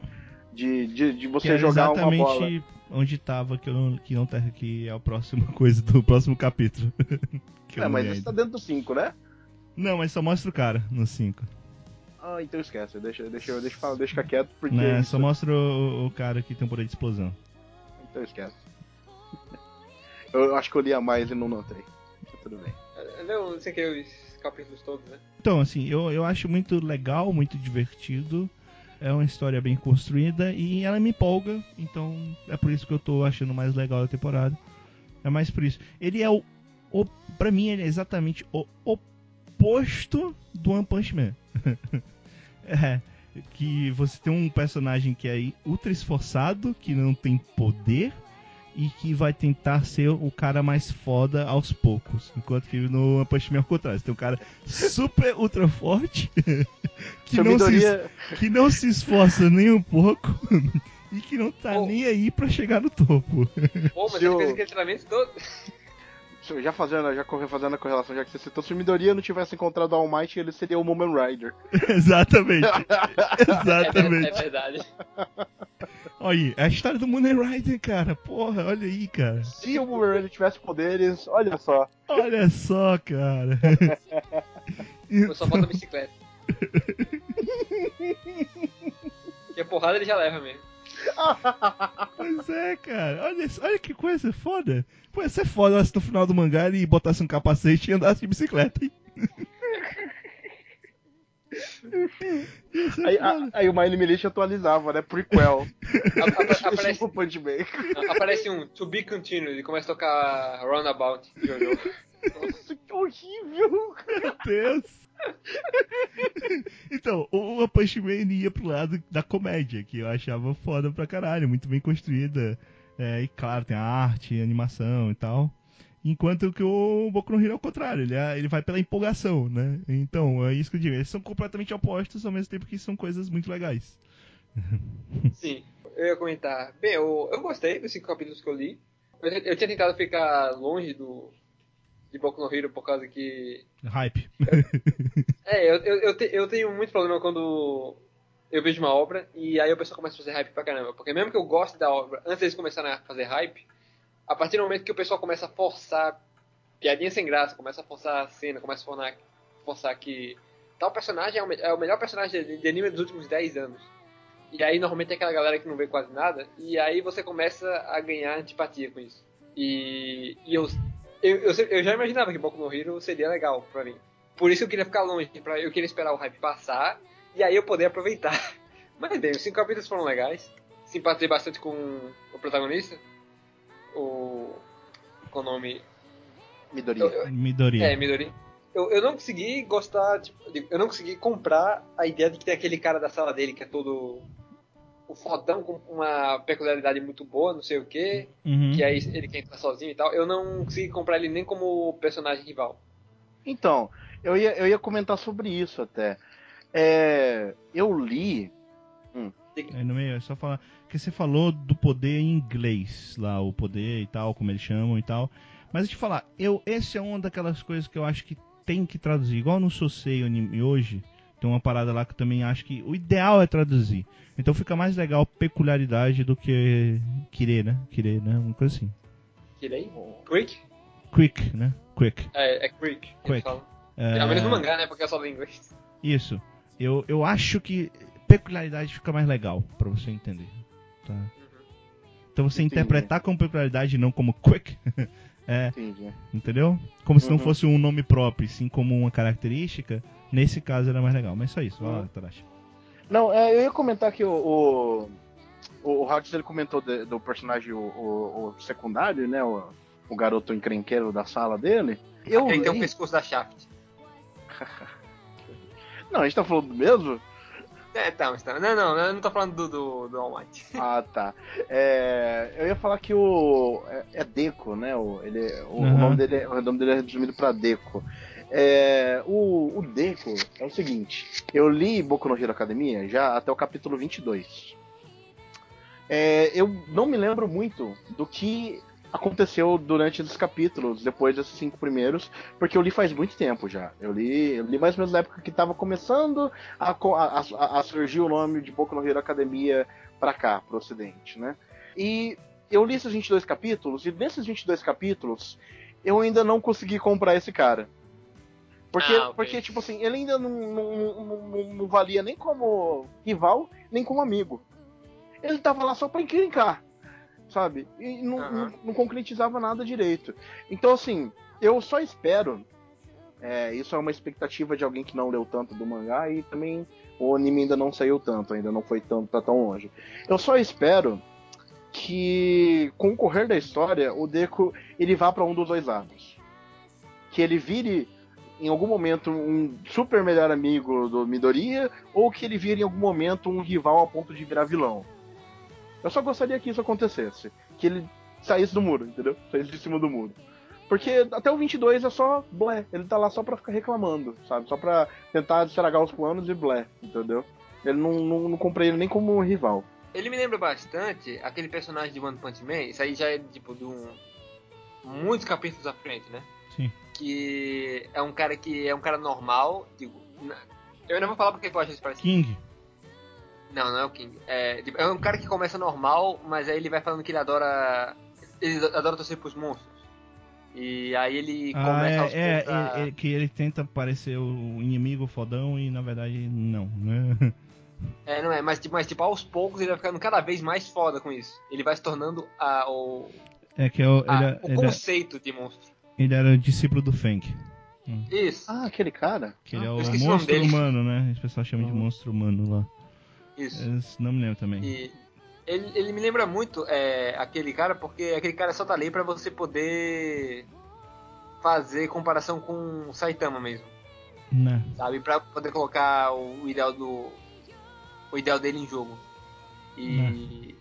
De, de, de você jogar uma bola. onde tava, que, eu não, que não tá que é a próxima *laughs* coisa do próximo capítulo. *laughs* é, mas isso tá dentro do 5, né? Não, mas só mostra o cara no 5. Ah, então esquece, deixa, deixa, deixa, deixa ficar quieto, porque. Não, isso... só mostra o, o, cara que tem um poder de explosão. Então esquece. *laughs* Eu acho que eu li a mais e não notei. Tudo bem. Não, sei que os capítulos todos, né? Então, assim, eu, eu acho muito legal, muito divertido. É uma história bem construída e ela me empolga. Então, é por isso que eu tô achando mais legal a temporada. É mais por isso. Ele é o. o pra mim, ele é exatamente o oposto do One Punch Man. *laughs* é que você tem um personagem que é ultra esforçado, que não tem poder e que vai tentar ser o cara mais foda aos poucos. Enquanto que no One Punch Man ao contrário, você tem um cara super ultra forte *laughs* que, não se, que não se esforça nem um pouco *laughs* e que não tá oh. nem aí pra chegar no topo. Pô, mas ele fez aquele treinamento todo *laughs* já fazendo, já fazendo a correlação, já que você citou, se o Midoriya não tivesse encontrado o All Might, ele seria o Moment Rider. *laughs* Exatamente. *laughs* Exatamente. É, é, verdade. *laughs* Olha aí, é a história do Moon Rider, cara. Porra, olha aí, cara. Se o Moon Rider tivesse poderes, olha só. Olha só, cara. Eu só falta a bicicleta. porrada ele já leva mesmo. *laughs* pois é, cara. Olha, olha que coisa foda. Pô, ia ser foda se no final do mangá ele botasse um capacete e andasse de bicicleta, hein? Aí, a, aí, o Mind Militia atualizava, né? Prequel. *laughs* aparece, aparece um To Be Continued e começa a tocar Roundabout. *laughs* Nossa, que horrível! Meu Deus! *laughs* então, o One Punch Man ia pro lado da comédia, que eu achava foda pra caralho, muito bem construída. É, e claro, tem a arte, a animação e tal. Enquanto que o Boku no Hero é o contrário, ele, é, ele vai pela empolgação, né? Então, é isso que eu digo. Eles são completamente opostos ao mesmo tempo que são coisas muito legais. *laughs* Sim, eu ia comentar. Bem, eu, eu gostei dos cinco capítulos que eu li. Eu, eu tinha tentado ficar longe do de Boku no Hero por causa que. Hype. *laughs* é, eu, eu, eu, te, eu tenho muito problema quando eu vejo uma obra e aí o pessoal começa a fazer hype pra caramba. Porque mesmo que eu goste da obra, antes deles começarem a fazer hype, a partir do momento que o pessoal começa a forçar piadinha sem graça, começa a forçar a cena, começa a forçar, forçar que tal personagem é o, é o melhor personagem de, de, anime dos últimos 10 anos. E aí normalmente tem aquela galera que não vê quase nada, e aí você começa a ganhar antipatia com isso. E, e eu, eu, eu, eu, já imaginava que Boku no Hero seria legal pra mim. Por isso eu queria ficar longe, pra, eu queria esperar o hype passar, e aí eu poder aproveitar. *laughs* Mas bem, os cinco capítulos foram legais. Simpatizei bastante com o protagonista o. com o nome. Midori. Midori. É, Midori. Eu, eu não consegui gostar, tipo, eu não consegui comprar a ideia de que tem aquele cara da sala dele que é todo o fodão com uma peculiaridade muito boa, não sei o que, uhum. que aí ele quer entrar sozinho e tal. Eu não consegui comprar ele nem como personagem rival. Então, eu ia, eu ia comentar sobre isso até. É, eu li. Hum. É, no meio, é só falar que você falou do poder em inglês, lá, o poder e tal, como eles chamam e tal. Mas deixa eu te falar, eu, esse é uma daquelas coisas que eu acho que tem que traduzir. Igual no Sosei hoje, tem uma parada lá que eu também acho que o ideal é traduzir. Então fica mais legal peculiaridade do que querer, né? Querer, né? Uma coisa assim. Querer? Quick? Quick, né? Quick. É, é quick. Quick. É... Ao menos no mangá, né? Porque é só em inglês. Isso. Eu, eu acho que peculiaridade fica mais legal para você entender. Tá. Uhum. Então você Entendi. interpretar como peculiaridade e não como quick. *laughs* é, Entendi. Entendeu? Como se não uhum. fosse um nome próprio, sim como uma característica. Nesse caso era mais legal. Mas só isso, vai lá, uhum. Tarashi. Não, é, eu ia comentar que o, o, o Hawks, ele comentou de, do personagem o, o, o, secundário, né? O, o garoto encrenqueiro da sala dele. Eu Ele tem o pescoço da Shaft. *laughs* não, a gente tá falando do mesmo? É, tá, tá. Não, não, eu não tô falando do, do, do All Might. *laughs* Ah, tá. É, eu ia falar que o. É, é Deco, né? O, ele, o, uhum. o, nome dele, o nome dele é resumido pra Deco. É, o, o Deco é o seguinte: eu li Boku no Hero Academia já até o capítulo 22. É, eu não me lembro muito do que aconteceu durante esses capítulos, depois desses cinco primeiros, porque eu li faz muito tempo já. Eu li, eu li mais ou menos na época que estava começando a, a, a, surgir o nome de Boku no Hero Academia para cá, pro ocidente, né? E eu li esses 22 capítulos, e nesses 22 capítulos, eu ainda não consegui comprar esse cara. Porque, ah, okay. porque tipo assim, ele ainda não, não, não, não, valia nem como rival, nem como amigo. Ele tava lá só pra encrencar sabe? E não, uhum. não, não, concretizava nada direito. Então, assim, eu só espero. É, isso é uma expectativa de alguém que não leu tanto do mangá e também o anime ainda não saiu tanto, ainda não foi tão, tá tão longe. Eu só espero que, com o correr da história, o Deku ele vá para um dos dois lados. Que ele vire em algum momento um super melhor amigo do Midoriya, ou que ele vire em algum momento um rival a ponto de virar vilão. Eu só gostaria que isso acontecesse. Que ele saísse do muro, entendeu? Saísse de cima do muro. Porque até o 22 é só blé. Ele tá lá só pra ficar reclamando, sabe? Só pra tentar estragar os planos e blé, entendeu? Ele não, não, não comprei ele nem como um rival. Ele me lembra bastante aquele personagem de One Punch Man. Isso aí já é tipo de um. Muitos capítulos à frente, né? Sim. Que é um cara que é um cara normal. Digo, eu não vou falar porque eu acho isso parecido. King. Não, não é o King. É, tipo, é um cara que começa normal, mas aí ele vai falando que ele adora. Ele adora torcer pros monstros. E aí ele ah, começa aos é, é, é, que ele tenta parecer o inimigo fodão e na verdade não, né? *laughs* É, não é, mas tipo, mas, tipo, aos poucos ele vai ficando cada vez mais foda com isso. Ele vai se tornando a, o, é que é o, a, ele, é, o ele, é conceito de monstro. Ele era discípulo do Feng. Isso. Ah, aquele cara. Que ele ah, é o monstro o humano, né? O pessoal chama de monstro humano lá. Isso. Esse não me lembro também. E ele, ele me lembra muito é, aquele cara, porque aquele cara só tá ali pra você poder fazer comparação com o Saitama mesmo. Não. Né. Sabe? Pra poder colocar o, o ideal do. O ideal dele em jogo. E. Não. Né.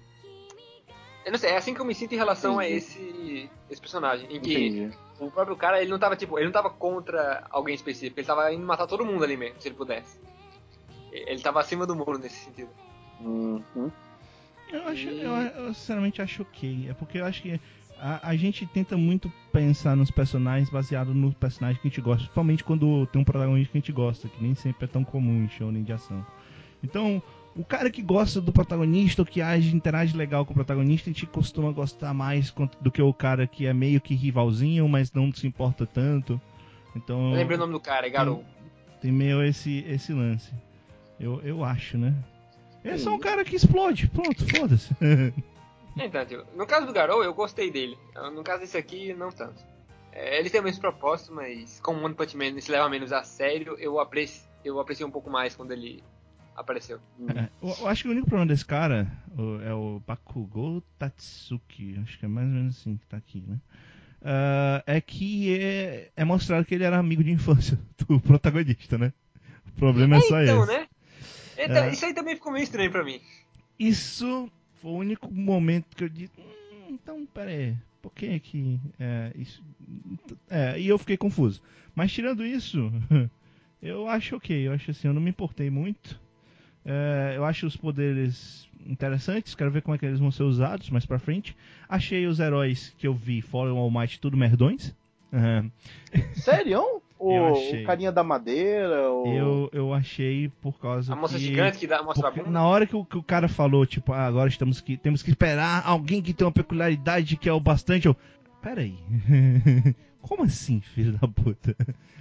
Eu não sei, é assim que eu me sinto em relação Entendi. a esse, esse personagem. Em que Entendi. o próprio cara, ele não tava, tipo, ele não tava contra alguém específico, ele tava indo matar todo mundo ali mesmo, se ele pudesse. Ele tava acima do muro nesse sentido. Uhum. Eu, acho, eu, eu, sinceramente acho ok. É porque eu acho que a, a, gente tenta muito pensar nos personagens baseado no personagem que a gente gosta. Principalmente quando tem um protagonista que a gente gosta, que nem sempre é tão comum em show nem de ação. Então, o cara que gosta do protagonista, ou que age, interage legal com o protagonista, a gente costuma gostar mais do que o cara que é meio que rivalzinho, mas não se importa tanto. Então. Eu lembrei o nome do cara, é Garou. Tem, tem meio esse, esse lance. Eu, eu acho, né? É só um cara que explode. Pronto, foda-se. *laughs* então, no caso do Garou, eu gostei dele. No caso desse aqui, não tanto. É, ele tem o mesmo propósito, mas como o One Punch Man se leva menos a sério, eu aprecio, eu aprecio um pouco mais quando ele apareceu. É, eu, eu, acho que o único problema desse cara é o Bakugou Tatsuki. Acho que é mais ou menos assim que tá aqui, né? Uh, é que é, é mostrado que ele era amigo de infância *laughs* do protagonista, né? O problema é, é só então, esse. Né? Então, é. Isso aí também ficou meio estranho pra mim. Isso foi o único momento que eu disse. Hum, então, pera aí. Por que que. É, isso... é, e eu fiquei confuso. Mas tirando isso, *laughs* eu acho ok. Eu acho assim, eu não me importei muito. É, eu acho os poderes interessantes. Quero ver como é que eles vão ser usados mais pra frente. Achei os heróis que eu vi, o All Might, tudo merdões. Uhum. Sério? O, o carinha da madeira? O... Eu, eu achei por causa. A moça que... gigante que dá, mostra a bunda? Na hora que o, que o cara falou, tipo, ah, agora estamos que, temos que esperar alguém que tem uma peculiaridade que é o bastante. Eu. Pera aí. *laughs* Como assim, filho da puta?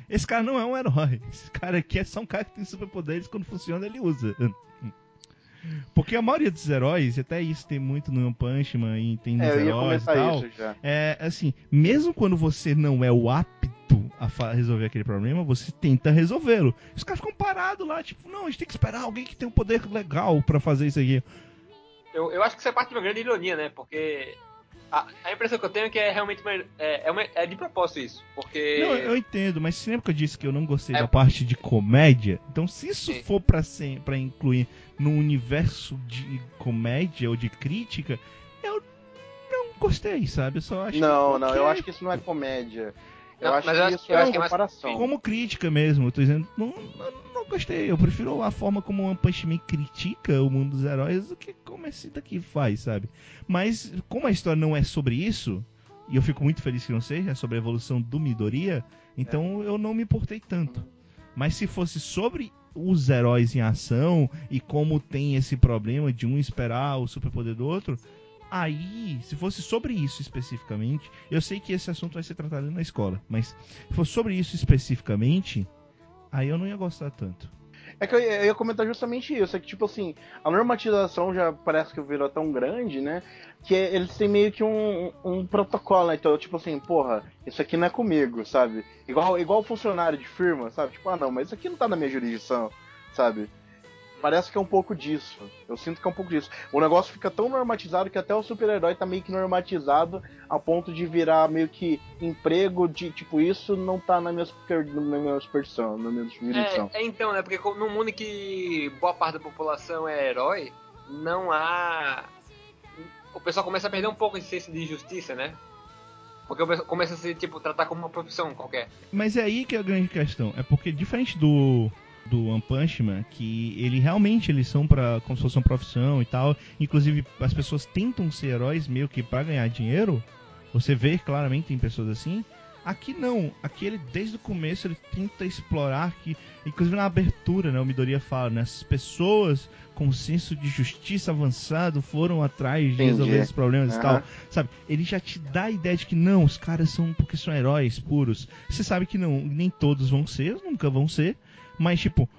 Esse cara não é um herói. Esse cara aqui é só um cara que tem superpoderes quando funciona ele usa. *laughs* Porque a maioria dos heróis, e até isso tem muito no One Punch Man e tem nos é, heróis e tal. É assim, mesmo quando você não é o apto a resolver aquele problema, você tenta resolvê-lo. Os caras ficam parados lá, tipo, não, a gente tem que esperar alguém que tem um poder legal para fazer isso aqui. Eu, eu acho que isso é parte de uma grande ironia, né? Porque a, a, impressão que eu tenho é que é realmente uma, é, é, uma, é, de propósito isso. Porque. Não, eu entendo, mas se lembra que eu disse que eu não gostei é... da parte de comédia? Então, se isso Sim. for pra, ser, pra incluir no universo de comédia ou de crítica, eu não gostei, sabe? Eu só acho Não, que, não, eu acho que isso não é comédia. Eu não, acho que eu é acho que é comparação. Como crítica mesmo, eu tô dizendo, não, não, não, gostei. Eu prefiro a forma como o One Punch Man critica o mundo dos heróis do que como esse daqui faz, sabe? Mas como a história não é sobre isso, e eu fico muito feliz que não seja, é sobre a evolução do Midoriya, então é. eu não me importei tanto. Mas se fosse sobre os heróis em ação e como tem esse problema de um esperar o superpoder do outro, Aí, se fosse sobre isso especificamente, eu sei que esse assunto vai ser tratado na escola, mas se fosse sobre isso especificamente, aí eu não ia gostar tanto. É que eu ia, comentar justamente isso, é que tipo assim, a normatização já parece que virou tão grande, né? Que eles têm meio que um, um protocolo, né? Então, tipo assim, porra, isso aqui não é comigo, sabe? Igual, igual funcionário de firma, sabe? Tipo, ah não, mas isso aqui não tá na minha jurisdição, sabe? Parece que é um pouco disso. Eu sinto que é um pouco disso. O negócio fica tão normatizado que até o super-herói tá meio que normatizado a ponto de virar meio que emprego de tipo, isso não tá na minha, super, na minha superstição, na minha jurisdição. É, é, então, né? Porque no mundo em que boa parte da população é herói, não há. O pessoal começa a perder um pouco esse senso de justiça, né? Porque começa a se, tipo, tratar como uma profissão qualquer. Mas é aí que é a grande questão. É porque, diferente do do One Punch Man, que ele realmente eles são para como se fosse uma profissão e tal. Inclusive as pessoas tentam ser heróis meio que para ganhar dinheiro. Você vê claramente tem pessoas assim. Aqui não, aqui ele desde o começo ele tenta explorar que, inclusive na abertura, né, o Midoriya fala, né, essas pessoas com senso de justiça avançado foram atrás de resolver esses problemas uhum. e tal, sabe? Ele já te dá a ideia de que não, os caras são porque são heróis puros. Você sabe que não, nem todos vão ser, nunca vão ser, mas, tipo.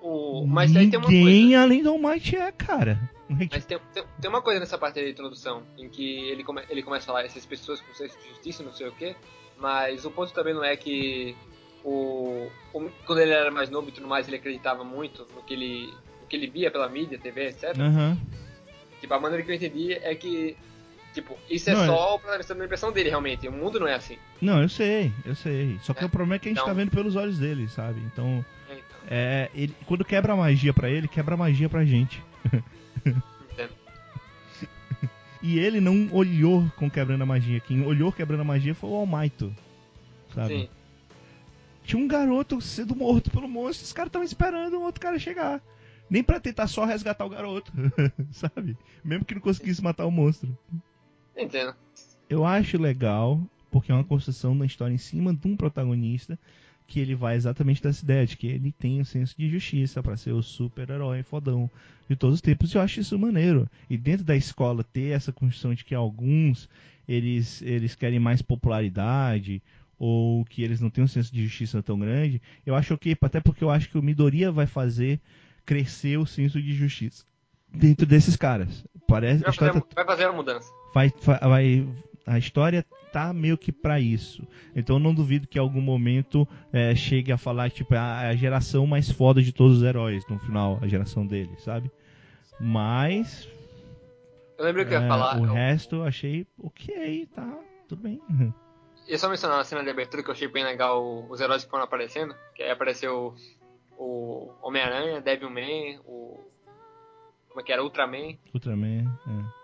O. Mas Ninguém tem uma coisa. além do All Might é, cara. Mas tem, tem, tem, uma coisa nessa parte da introdução, em que ele, come, ele começa a falar essas pessoas com senso de justiça, não sei o quê, mas o ponto também não é que o, o, quando ele era mais novo e tudo mais, ele acreditava muito no que ele, no que ele via pela mídia, TV, etc. Uhum. Tipo, a maneira que eu entendi é que Tipo, isso é não, só é... a impressão dele, realmente. O mundo não é assim. Não, eu sei, eu sei. Só que é. o problema é que a gente então... tá vendo pelos olhos dele, sabe? Então. É, é ele, quando quebra a magia pra ele, quebra a magia pra gente. Entendo. *laughs* e ele não olhou com quebrando a magia. Quem olhou quebrando a magia foi o Almaito. Sabe? Sim. Tinha um garoto sendo morto pelo monstro, os caras estavam esperando um outro cara chegar. Nem para tentar só resgatar o garoto, *laughs* sabe? Mesmo que não conseguisse matar o monstro. Entendo. Eu acho legal, porque é uma construção da história em cima de um protagonista que ele vai exatamente dessa ideia de que ele tem o um senso de justiça para ser o super-herói fodão de todos os tempos. E eu acho isso maneiro. E dentro da escola ter essa construção de que alguns eles, eles querem mais popularidade ou que eles não têm um senso de justiça tão grande, eu acho ok, até porque eu acho que o Midoriya vai fazer crescer o senso de justiça dentro desses caras. Parece, vai, fazer, tá... vai fazer a mudança. Vai, vai, a história tá meio que para isso. Então eu não duvido que em algum momento é, chegue a falar tipo a, a, geração mais foda de todos os heróis no final, a geração dele, sabe? Mas eu lembro que eu ia é, falar. O eu... resto eu achei ok, tá, tudo bem. *laughs* E só mencionar na cena de abertura que eu achei bem legal os heróis que foram aparecendo, que aí apareceu o Homem-Aranha, Devilman, o. Como é que era? Ultraman. Ultraman, é.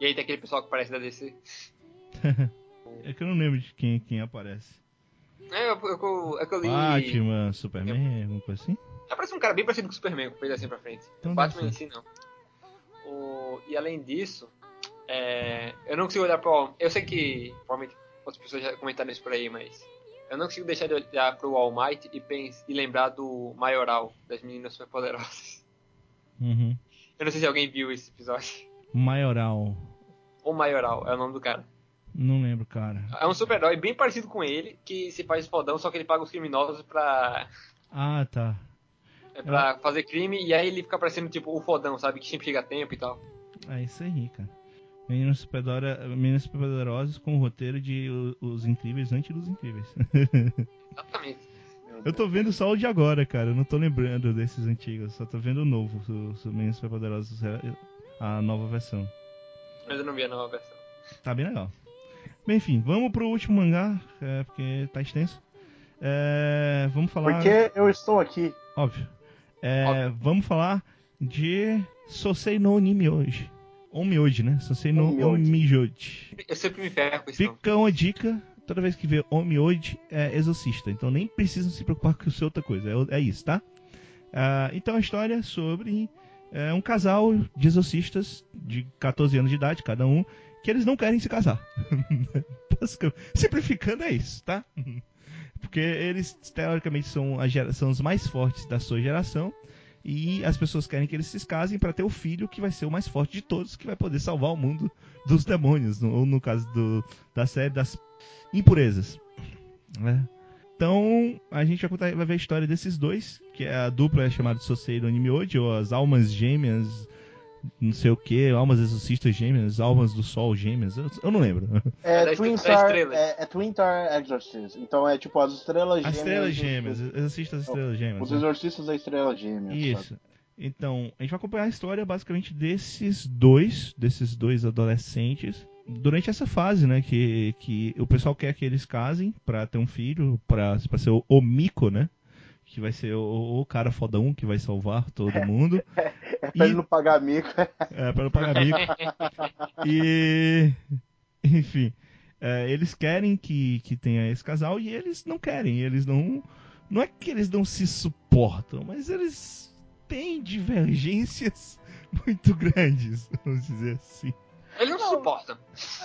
E aí tem aquele pessoal que aparece da DC. *laughs* é que eu não lembro de quem, quem aparece. É, eu, eu, é que eu li. Batman, Superman, alguma coisa assim? Aparece um cara bem parecido com o Superman, com o peito assim pra frente. Então, Batman em si não. O, e além disso, é, eu não consigo olhar pro. Eu sei que provavelmente outras pessoas já comentaram isso por aí, mas eu não consigo deixar de olhar pro All Might e, pense, e lembrar do Maioral, das meninas superpoderosas. Uhum. Eu não sei se alguém viu esse episódio. Maioral. O Maioral, é o nome do cara. Não lembro, cara. É um super-herói bem parecido com ele, que se faz fodão, só que ele paga os criminosos pra. Ah, tá. É pra Eu... fazer crime, e aí ele fica parecendo tipo o fodão, sabe? Que sempre chega a tempo e tal. É isso aí, cara. Meninos Superpoderosos com o roteiro de Os Incríveis antes dos Incríveis. *laughs* Exatamente. Eu tô vendo só o de agora, cara. Eu não tô lembrando desses antigos. Só tô vendo o novo, os Meninos Superpoderosos, a nova versão. Mas eu não vi a nova versão. Tá bem legal. Bem, enfim, vamos pro último mangá, é, porque tá extenso. É, vamos falar. Porque eu estou aqui. Óbvio. É, Óbvio. Vamos falar de Sosei no Anime hoje. Omioji, né? Sosei no Omioji. Eu sempre me ferro com isso. Fica uma dica, toda vez que vê Omioji é exorcista. Então nem precisam se preocupar com isso outra coisa. É, é isso, tá? Uh, então a história é sobre é, um casal de exorcistas de 14 anos de idade, cada um, que eles não querem se casar. *laughs* Simplificando é isso, tá? *laughs* Porque eles, teoricamente, são, a são os mais fortes da sua geração e as pessoas querem que eles se casem para ter o filho que vai ser o mais forte de todos, que vai poder salvar o mundo dos demônios, ou no caso do, da série das impurezas. Né? Então a gente vai, contar, vai ver a história desses dois, que é a dupla é chamada Sosei Anime Oji, ou as almas gêmeas não sei o que, almas exorcistas gêmeas, almas do sol gêmeas, eu, eu não lembro. É, é Twin Star, é, é, Twin Star Exorcist, então é tipo as estrelas gêmeas. As estrelas gêmeas, exorcistas estrelas gêmeas. Os exorcistas da estrela gêmea. Isso. Sabe? Então, a gente vai acompanhar a história basicamente desses dois, desses dois adolescentes, durante essa fase, né, que, que o pessoal quer que eles casem para ter um filho, para ser o, o mico, né? que vai ser o, o, cara fodão que vai salvar todo *laughs* mundo. É, é pra e... ele não pagar mico. É, pra não pagar mico. e. Enfim. É, eles querem que, que tenha esse casal e eles não querem. Eles não. Não é que eles não se suportam, mas eles têm divergências *laughs* muito grandes, vamos dizer assim. Eles não, não se suportam.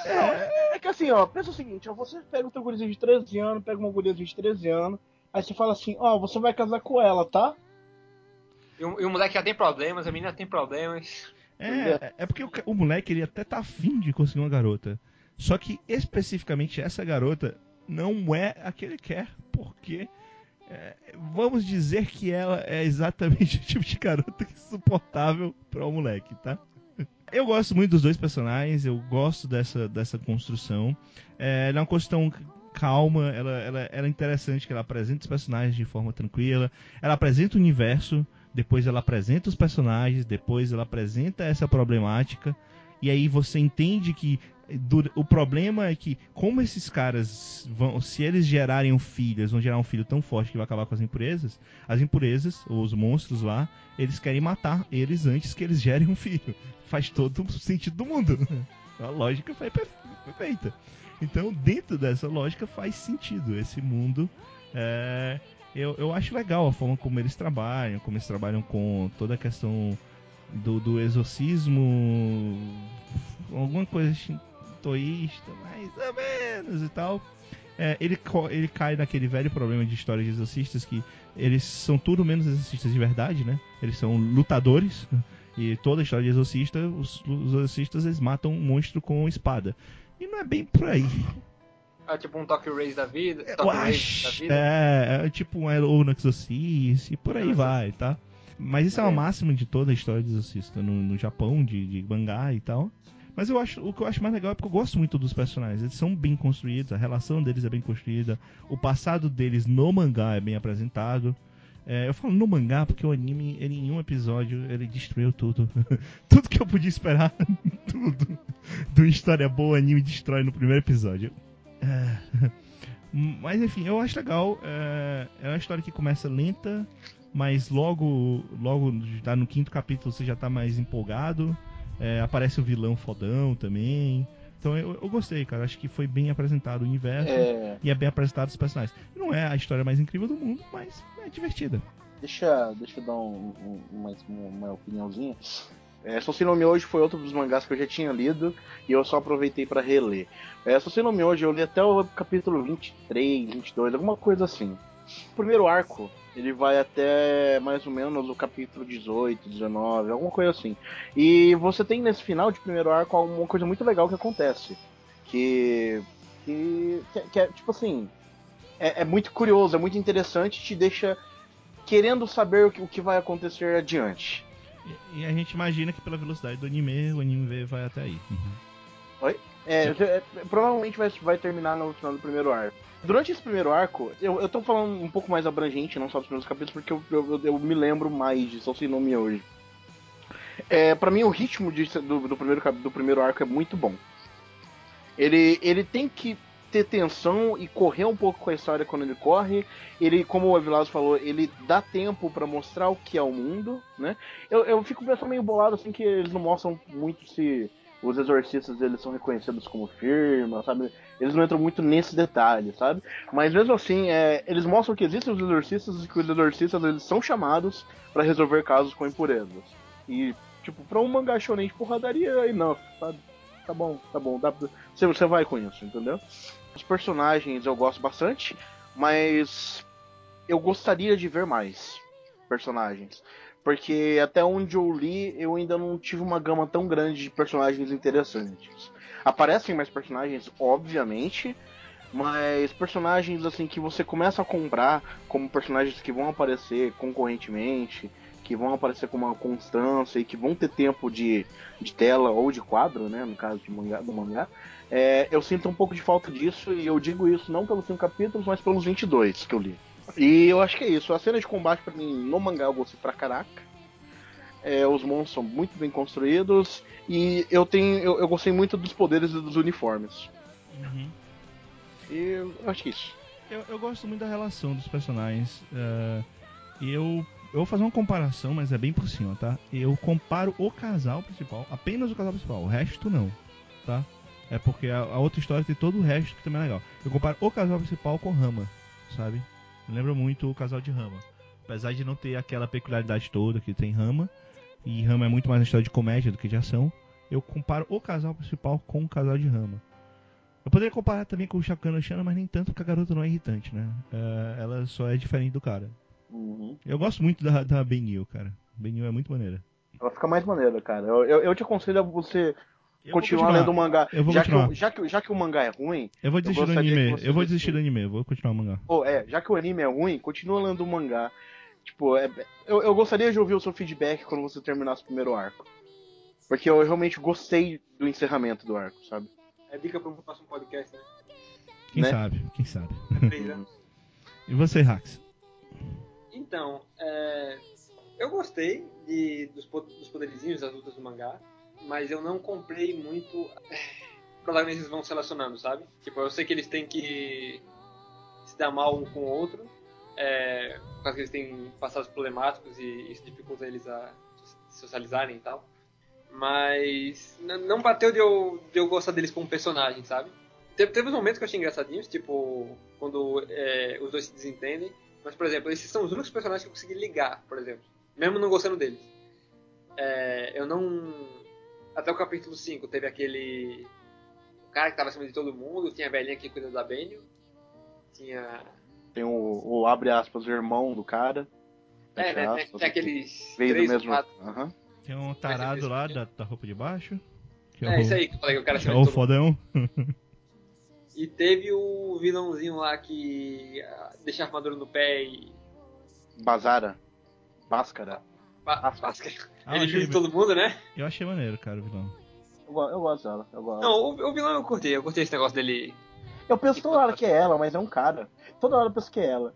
É, é, que assim, ó, pensa o seguinte, ó, você pega o teu gurizinho de 13 anos, pega uma gurizinha de 13 anos, Aí você fala assim, ó, você vai casar com ela, tá? E o, e o, moleque já tem problemas, a menina tem problemas. É, é porque o, o, moleque ele até tá afim de conseguir uma garota. Só que especificamente essa garota não é a que ele quer, porque É, vamos dizer que ela é exatamente *laughs* o tipo de garota insuportável para o moleque, tá? Eu gosto muito dos dois personagens, eu gosto dessa, dessa construção. É, ela é uma construção calma, ela, ela, ela é interessante que ela apresenta os personagens de forma tranquila, ela apresenta o universo, depois ela apresenta os personagens, depois ela apresenta essa problemática, e aí você entende que o problema é que, como esses caras vão, se eles gerarem um filho, eles vão gerar um filho tão forte que vai acabar com as impurezas, as impurezas, ou os monstros lá, eles querem matar eles antes que eles gerem um filho. Faz todo o sentido do mundo. *laughs* A lógica foi perfeita. Então, dentro dessa lógica, faz sentido. Esse mundo. É, eu, eu acho legal a forma como eles trabalham, como eles trabalham com toda a questão do, do exorcismo, alguma coisa shintoísta, mais ou menos e tal. É, ele, ele cai naquele velho problema de história de exorcistas que eles são tudo menos exorcistas de verdade, né? Eles são lutadores. E toda a história de exorcista, os, os exorcistas eles matam um monstro com espada. E não é bem por aí. É tipo um Tokyo Race da vida. Eu acho, da vida. É, é tipo um Hello no Exorcist, e por aí vai, tá? Mas isso é, é uma máxima de toda a história de Exorcista no, no Japão, de, de mangá e tal. Mas eu acho, o que eu acho mais legal é porque eu gosto muito dos personagens. Eles são bem construídos, a relação deles é bem construída, o passado deles no mangá é bem apresentado. É, eu falo no mangá porque o anime, ele, em um episódio, ele destruiu tudo. *laughs* tudo que eu podia esperar *laughs* tudo, do história boa, o anime destrói no primeiro episódio. É, *laughs* mas enfim, eu acho legal. É, é uma história que começa lenta, mas logo, logo tá no quinto capítulo você já tá mais empolgado. É, aparece o vilão fodão também. Então eu, eu gostei, cara. Acho que foi bem apresentado o universo é... e é bem apresentado os personagens. Não é a história mais incrível do mundo, mas é divertida. Deixa, deixa eu dar um, um, uma, uma opiniãozinha. É, Socinome hoje foi outro dos mangás que eu já tinha lido e eu só aproveitei para reler. É, Socinome hoje eu li até o capítulo 23, 22, alguma coisa assim. O primeiro arco ele vai até mais ou menos o capítulo 18, 19, alguma coisa assim. E você tem nesse final de primeiro arco uma coisa muito legal que acontece. Que. Que, que, é tipo assim. É, é, muito curioso, é muito interessante, te deixa querendo saber o que, o que vai acontecer adiante. E, e, a gente imagina que pela velocidade do anime, o anime vai até aí. Uhum. Oi? É, é, provavelmente vai, vai terminar no final do primeiro arco. Durante esse primeiro arco, eu, eu tô falando um pouco mais abrangente, não só dos primeiros capítulos, porque eu, eu, eu me lembro mais de Soul Nome hoje. É, para mim, o ritmo de, do, do, primeiro, do primeiro arco é muito bom. Ele, ele tem que ter tensão e correr um pouco com a história quando ele corre. Ele, como o Avilazo falou, ele dá tempo para mostrar o que é o mundo, né? Eu, eu fico pensando meio bolado assim que eles não mostram muito se os exorcistas eles são reconhecidos como firma, sabe? Eles não entram muito nesse detalhe, sabe? Mas mesmo assim, é, eles mostram que existem os exorcistas e que os exorcistas eles são chamados para resolver casos com impurezas. E, tipo, pra um mangá de porradaria, é enough, sabe? Tá bom, tá bom, dá pra... você, você vai com isso, entendeu? Os personagens eu gosto bastante, mas eu gostaria de ver mais personagens. Porque até onde eu li, eu ainda não tive uma gama tão grande de personagens interessantes. Aparecem mais personagens, obviamente, mas personagens assim que você começa a comprar como personagens que vão aparecer concorrentemente, que vão aparecer com uma constância e que vão ter tempo de, de tela ou de quadro, né, no caso de mangá, do mangá, é, eu sinto um pouco de falta disso e eu digo isso não pelos 5 capítulos, mas pelos 22 que eu li. E eu acho que é isso. A cena de combate para mim no mangá eu gostei pra caraca. É, os monstros são muito bem construídos e eu tenho eu, eu gostei muito dos poderes e dos uniformes. Uhum. E eu acho que é isso. Eu, eu, gosto muito da relação dos personagens. Uh, eu, eu vou fazer uma comparação, mas é bem por cima, tá? Eu comparo o casal principal, apenas o casal principal, o resto não, tá? É porque a, a outra história tem todo o resto que também é legal. Eu comparo o casal principal com Rama, sabe? Lembra muito o casal de Rama. Apesar de não ter aquela peculiaridade toda que tem Rama, e Rama é muito mais uma história de comédia do que de ação, eu comparo o casal principal com o casal de Rama. Eu poderia comparar também com o Shakana Shana, mas nem tanto porque a garota não é irritante, né? Uh, ela só é diferente do cara. Uhum. Eu gosto muito da, da Benil, cara. Benil é muito maneira. Ela fica mais maneira, cara. Eu, eu, eu te aconselho a você continuar lendo o mangá. Eu vou já, continuar. que, já, que, já que o mangá é ruim. Eu vou desistir eu do anime. Eu vou desistir do anime, eu vou continuar o mangá. Pô, é, já que o anime é ruim, continua lendo o mangá. Tipo, é, eu, eu gostaria de ouvir o seu feedback quando você terminasse o primeiro arco. Porque eu realmente gostei do encerramento do arco, sabe? É dica para um próximo podcast, né? Quem Né? sabe, quem sabe. Anos. *laughs* E você, Rax? Então, é, eu gostei de, dos, dos poderizinhos das lutas do mangá, mas eu não comprei muito é, protagonistas vão se relacionando, sabe? Tipo, eu sei que eles têm que se dar mal um com o outro, é, por causa que eles têm passados problemáticos e isso dificulta eles a se socializarem e tal. Mas não bateu de eu, de eu gostar deles como personagem, sabe? Teve, teve uns momentos que eu achei engraçadinhos, tipo, quando é, os dois se desentendem. Mas, por exemplo, esses são os únicos personagens que eu consegui ligar, por exemplo. Mesmo não gostando deles. É, eu não. Até o capítulo 5 teve aquele. O cara que tava acima de todo mundo, tinha a velhinha que cuida da Benio. Tinha. Tem o, o abre aspas, o irmão do cara. É, né? Tem, aspas, tem aqueles. Veio do mesmo. quatro. Aham. Tem um tarado lá da, da roupa de baixo. Que É, o, isso aí que eu falei que o cara que é o fodão. E teve o vilãozinho lá que ah, deixa a armadura no pé e. Bazara. Báscara. Ba- Ah. Ah, Ele viu todo mundo, né? eu achei maneiro, cara, o vilão. Eu, eu gosto dela. Eu gosto. Não, o, o vilão eu curti, eu curti esse negócio dele. Eu penso toda hora que é ela, mas é um cara. Toda hora eu penso que é ela.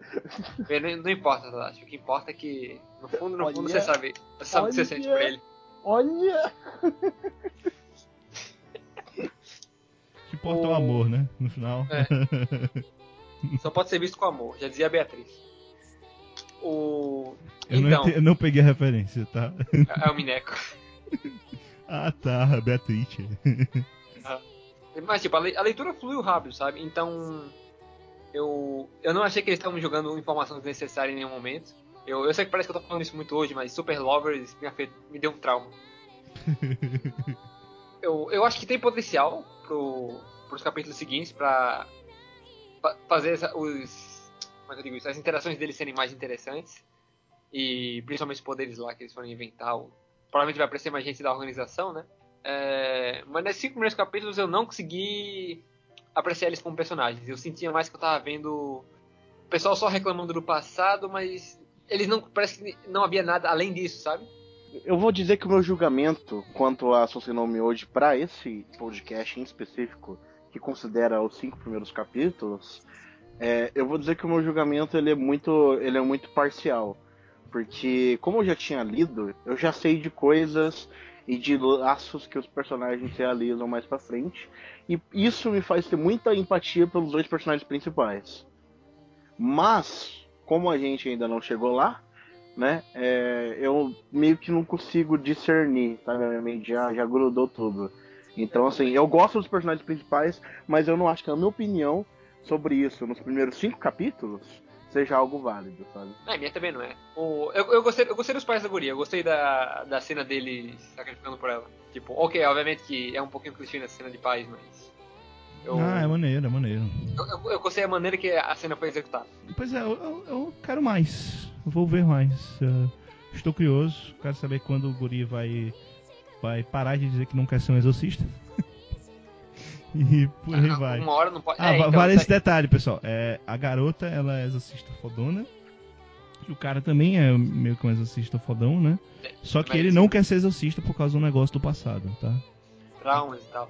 Não, não importa, Tadashi. O que importa é que, no fundo, no fundo, Olha, você sabe, você sabe o que você sente por olha. ele. Olha! Que importa o amor, né? No final. É. Só pode ser visto com amor, já dizia a Beatriz. O. eu, não então, ente- eu não peguei a referência, tá? é o Mineco. *laughs* ah, tá, Beatrice. Mas, tipo, a le- a leitura fluiu rápido, sabe? Então. Eu, eu não achei que eles estavam jogando informação desnecessária em nenhum momento. Eu, eu sei que parece que eu tô falando isso muito hoje, mas Super Lovers me, afet, me deu um trauma. *laughs* eu, eu acho que tem potencial pro, pros capítulos seguintes pra fa- fazer essa- os. Que eu digo isso? As interações deles serem mais interessantes. E principalmente os poderes lá que eles foram inventar. Provavelmente vai aparecer mais gente da organização, né? É, mas nesses cinco primeiros capítulos eu não consegui apreciar eles como personagens. Eu sentia mais que eu tava vendo o pessoal só reclamando do passado, mas eles não. Parece que não havia nada além disso, sabe? Eu vou dizer que o meu julgamento quanto a Socinome hoje para esse podcast em específico, que considera os cinco primeiros capítulos, é, eu vou dizer que o meu julgamento ele é muito, ele é muito parcial, porque como eu já tinha lido, eu já sei de coisas e de laços que os personagens realizam mais pra frente, e isso me faz ter muita empatia pelos dois personagens principais. Mas como a gente ainda não chegou lá, né? é, eu meio que não consigo discernir? A minha mente já, já grudou tudo. Então, assim, eu gosto dos personagens principais, mas eu não acho que a minha opinião sobre isso nos primeiros cinco capítulos seja algo válido, sabe? É, minha também não é. O, eu, eu, gostei, eu gostei dos pais da guria, eu gostei da, da cena deles sacrificando por ela. Tipo, ok, obviamente que é um pouquinho clichê nessa cena de pais, mas. Eu, Ah, é maneiro, é maneiro. eu, eu, eu gostei da maneira que a cena foi executada. Pois é, eu, quero mais. Eu vou ver mais. Eh, estou curioso. Quero saber quando o Guri vai, vai parar de dizer que não quer ser um exorcista. *laughs* e por aí *laughs* vai. Uma hora não pode. Ah, é, então, vale isso esse detalhe, pessoal. É, a garota, ela é exorcista fodona. E o cara também é meio que um exorcista fodão, né? Só que Mas- ele não quer ser exorcista por causa do negócio do passado, tá? Traumas e tal.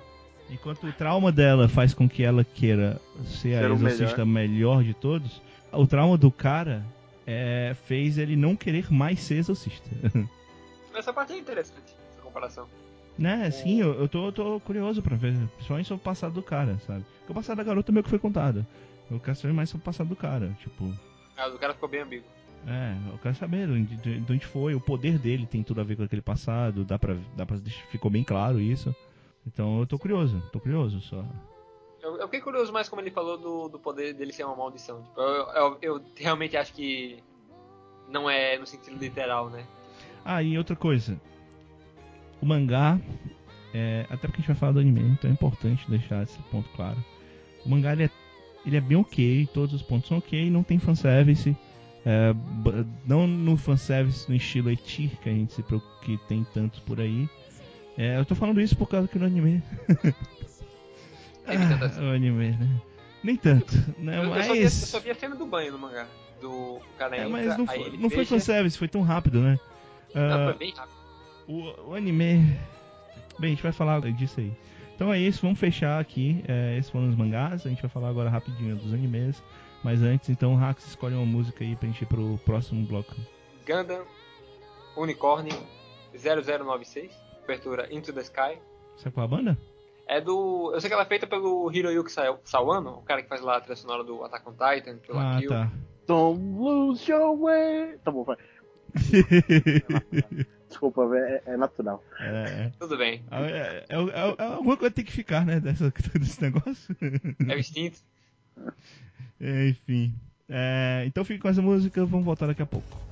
Enquanto o trauma dela faz com que ela queira ser a Ser o exorcista melhor. de todos, o trauma do cara é, fez ele não querer mais ser exorcista. *laughs* Essa parte é interessante, essa comparação. Né? Sim, eu, eu tô, eu tô curioso pra ver, principalmente sobre o passado do cara, sabe? Porque o passado da garota meio que foi contado. Eu quero saber mais sobre o passado do cara, tipo... Ah, o cara ficou bem ambíguo. É, eu quero saber de, de- de onde foi, o poder dele tem tudo a ver com aquele passado, dá pra, dá pra ficou bem claro isso. Então eu tô curioso, tô curioso só. Eu, eu fiquei curioso mais como ele falou do, do poder dele ser uma maldição. Tipo, eu, eu, eu realmente acho que não é no sentido literal, né? Ah, e outra coisa. O mangá, é, até porque a gente vai falar do anime, então é importante deixar esse ponto claro. O mangá ele é, ele é bem ok, todos os pontos são ok, não tem fanservice. É, não no fanservice no estilo Etir, que a gente se preocupa, que tem tantos por aí. É, eu tô falando isso por causa que no anime. ah, *laughs* *laughs* o anime, né? Nem tanto, né? Eu, mas... eu, só vi, eu só vi a cena do banho no mangá. Do cara é, mas não, foi, ele não foi fanservice, foi tão rápido, né? Não, Ah, foi bem rápido. O, o anime. Bem, a gente vai falar disso aí. Então é isso, vamos fechar aqui. É, esses foram os mangás. A gente vai falar agora rapidinho dos animes. Mas antes, então, Rax escolhe uma música aí pra gente ir pro próximo bloco. Gundam, Unicorn 0096, abertura Into the Sky. Sabe qual é a banda? É do. Eu sei que ela é feita pelo Hiroyuki Sa- Sawano, o cara que faz lá a trilha sonora do Attack on Titan, pelo Ah, Kill. tá. Don't lose your way. Tá bom, vai. *laughs* Desculpa, é, é natural. é, Tudo bem. é, é, é, é, é alguma coisa tem que ficar, né? Dessa, *laughs* desse negócio. É o instinto. É, Enfim. É, então fique com essa música, vamos voltar daqui a pouco.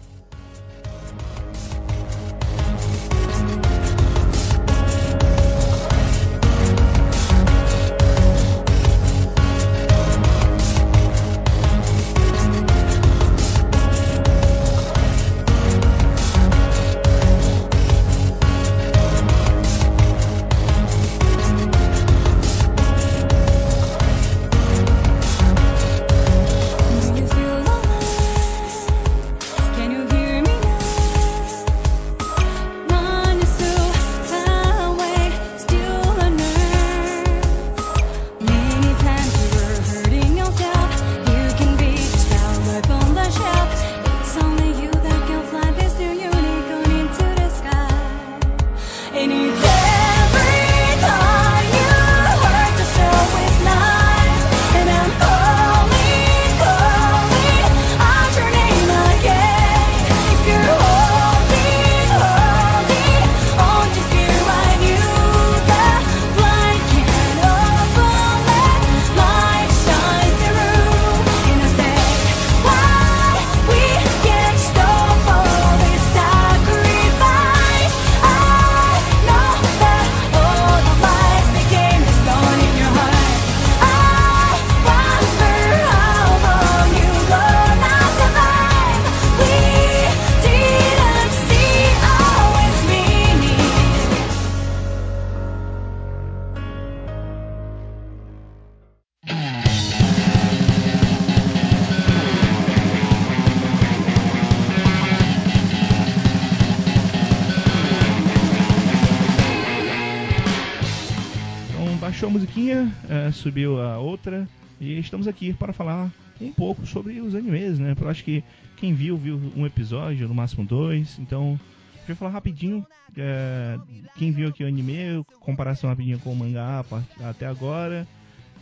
Estamos aqui para falar um pouco sobre os animes, né? Eu acho que quem viu, viu um episódio, no máximo dois. Então, gente vai falar rapidinho. é, quem viu aqui o anime, comparação rapidinho com o mangá até agora.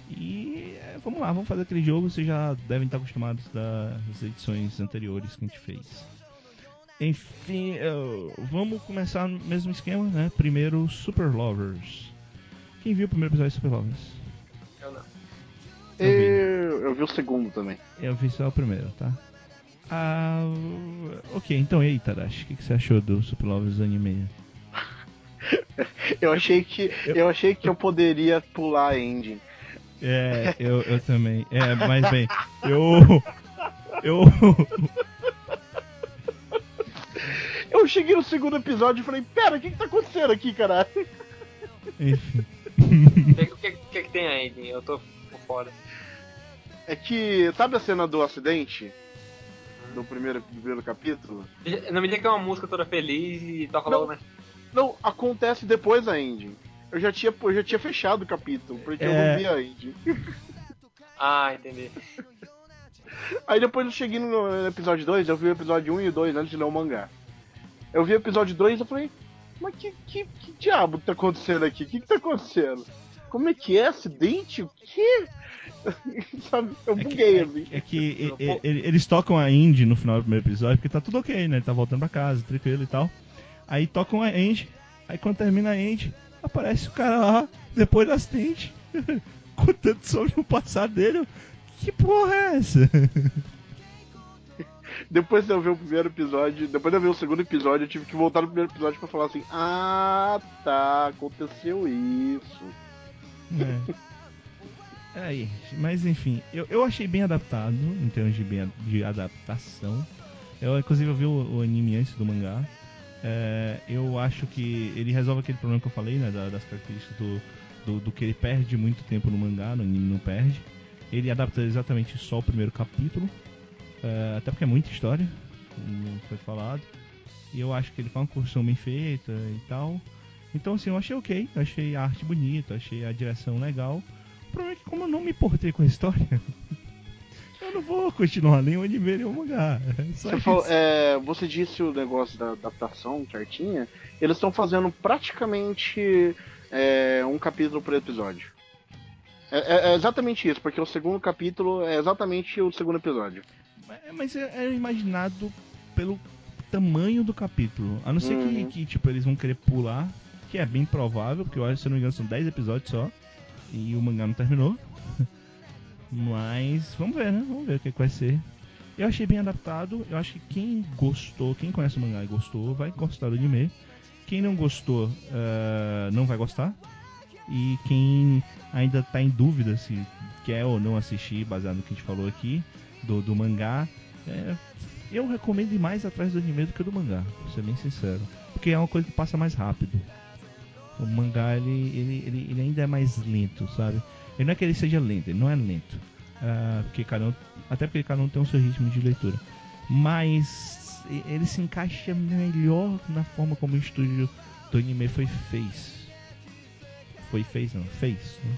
E é, vamos lá, vamos fazer aquele jogo. Vocês já devem estar acostumados das edições anteriores que a gente fez. Enfim, eu- vamos começar no mesmo esquema, né? Primeiro, Super Lovers. Quem viu o primeiro episódio de Super Lovers? Eu não. Eu, eu vi o segundo também. Eu vi só o primeiro, tá? Ah, ok, então e aí, Tadashi? O que, que você achou do Super Lovers anime? *laughs* Eu achei que eu achei que eu poderia pular a ending. É, eu, eu também. É, mas bem, *laughs* eu. Eu. Eu cheguei no segundo episódio e falei, pera, o que, que tá acontecendo aqui, caralho? Enfim. O que, que, que que tem aí, Edin? Eu tô fora. É que, sabe a cena do acidente? Do primeiro, do primeiro capítulo? Não me diga que é uma música toda feliz e toca Não. logo na. Não, acontece depois da ending. Eu já tinha, eu já tinha fechado o capítulo, porque eu É. não vi a ending. *laughs* Ah, entendi. *laughs* Aí depois eu cheguei no episódio 2, eu vi o episódio 1 e o 2 antes de ler o mangá. Eu vi o episódio 2 e eu falei, mas que, que, que diabo tá acontecendo aqui? O que, que tá acontecendo? Como é que é? Acidente? O quê? *laughs* Sabe? Eu É que, buguei, é- assim. é que e- e- e- eles tocam a Indy no final do primeiro episódio, porque tá tudo ok, né? Ele tá voltando pra casa, tranquilo e tal. Aí tocam a Indy, aí quando termina a Indy, aparece o cara lá, depois do acidente, *laughs* contando sobre o passado dele. Que porra é essa? *laughs* Depois de eu ver o primeiro episódio, depois de eu ver o segundo episódio, eu tive que voltar no primeiro episódio pra falar assim: Ah, tá, aconteceu isso. É. Aí, mas enfim, eu, eu achei bem adaptado em termos de, bem, de adaptação. Eu, inclusive, eu vi o, o anime antes do mangá. É, eu acho que ele resolve aquele problema que eu falei, né? da- das características do, do, do que ele perde muito tempo no mangá, no anime não perde. Ele adapta exatamente só o primeiro capítulo, é, até porque é muita história, como foi falado. E eu acho que ele faz uma construção bem feita e tal. Então, assim, eu achei ok. Achei a arte bonita, achei a direção legal. O problema é que, como eu não me importei com a história, *laughs* eu não vou continuar nem o anime nem o mangá. É Você, falou- é, você disse o negócio da adaptação certinha. Eles estão fazendo praticamente é, um capítulo por episódio. É, é- é exatamente isso, porque o segundo capítulo é exatamente o segundo episódio. É, Mas é- era imaginado pelo tamanho do capítulo. A não ser que, Uhum. que, tipo, eles vão querer pular, que é bem provável, porque eu acho, se não me engano, são 10 episódios só. E o mangá não terminou. *laughs* Mas vamos ver, né? Vamos ver o que, que vai ser. Eu achei bem adaptado. Eu acho que quem gostou, quem conhece o mangá e gostou, vai gostar do anime. Quem não gostou, ah, não vai gostar. E quem ainda tá em dúvida se quer ou não assistir, baseado no que a gente falou aqui, do, do mangá, é, eu recomendo ir mais atrás do anime do que do mangá, pra ser bem sincero. Porque é uma coisa que passa mais rápido. O mangá, ele, ele, ele, ele ainda é mais lento, sabe? Ele não é que ele seja lento, ele não é lento. Ah, porque cada um, até porque cada um tem o seu ritmo de leitura. Mas ele se encaixa melhor na forma como o estúdio do anime foi fez. Foi fez não, fez. Né?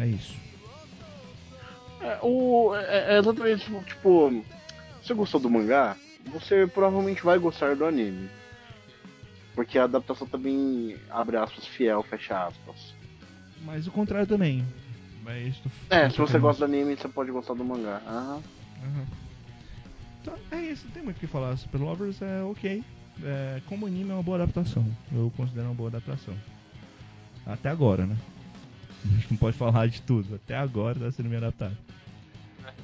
É isso. É, o, é, é exatamente tipo. Se você gostou do mangá, você provavelmente vai gostar do anime. Porque a adaptação também, abre aspas, fiel, fecha aspas. Mas o contrário também. Mas tu- É, se você gosta do anime, você pode gostar do mangá. Aham. Aham. Então, é isso, não tem muito o que falar. Super Lovers é ok. É, como anime é uma boa adaptação. Eu considero uma boa adaptação. Até agora, né? *laughs* A gente não pode falar de tudo. Até agora tá sendo bem adaptado.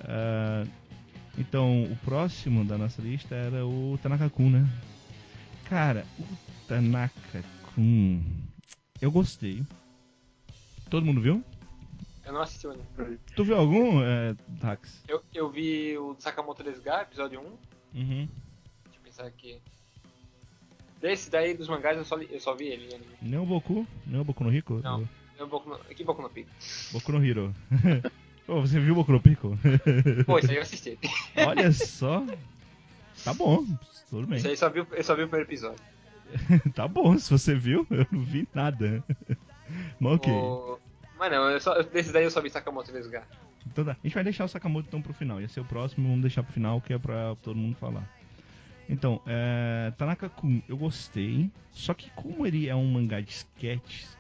Ah, então, o próximo da nossa lista era o Tanaka-kun, né? Cara, o Tanaka-kun... Eu gostei. Todo mundo viu? Eu não assisti o. Tu viu algum, é, Dax? Eu, eu vi o Sakamoto Desga, episódio 1. Uhum. Deixa eu pensar aqui. Desse daí dos mangás eu só, li- eu só vi ele. anime. Nem o Boku? Nem o Boku no Rico? Não. Eu Boku no, que Boku no Pico? Boku no Hero. *laughs* Pô, você viu Boku no Pico? Pô, isso aí eu assisti. Olha só. Tá bom, tudo bem. Isso aí eu só vi, o- eu só vi o primeiro episódio. *laughs* Tá bom, se você viu, *laughs* eu não vi nada. *laughs* Mas ok. O... Mas não, eu só, desse daí eu só vi Sakamoto Desga. Então tá. A gente vai deixar o Sakamoto então pro final. Ia ser o próximo, vamos deixar pro final, que é pra todo mundo falar. Então, é, Tanaka-kun, eu gostei. Só que como ele é um mangá de sketches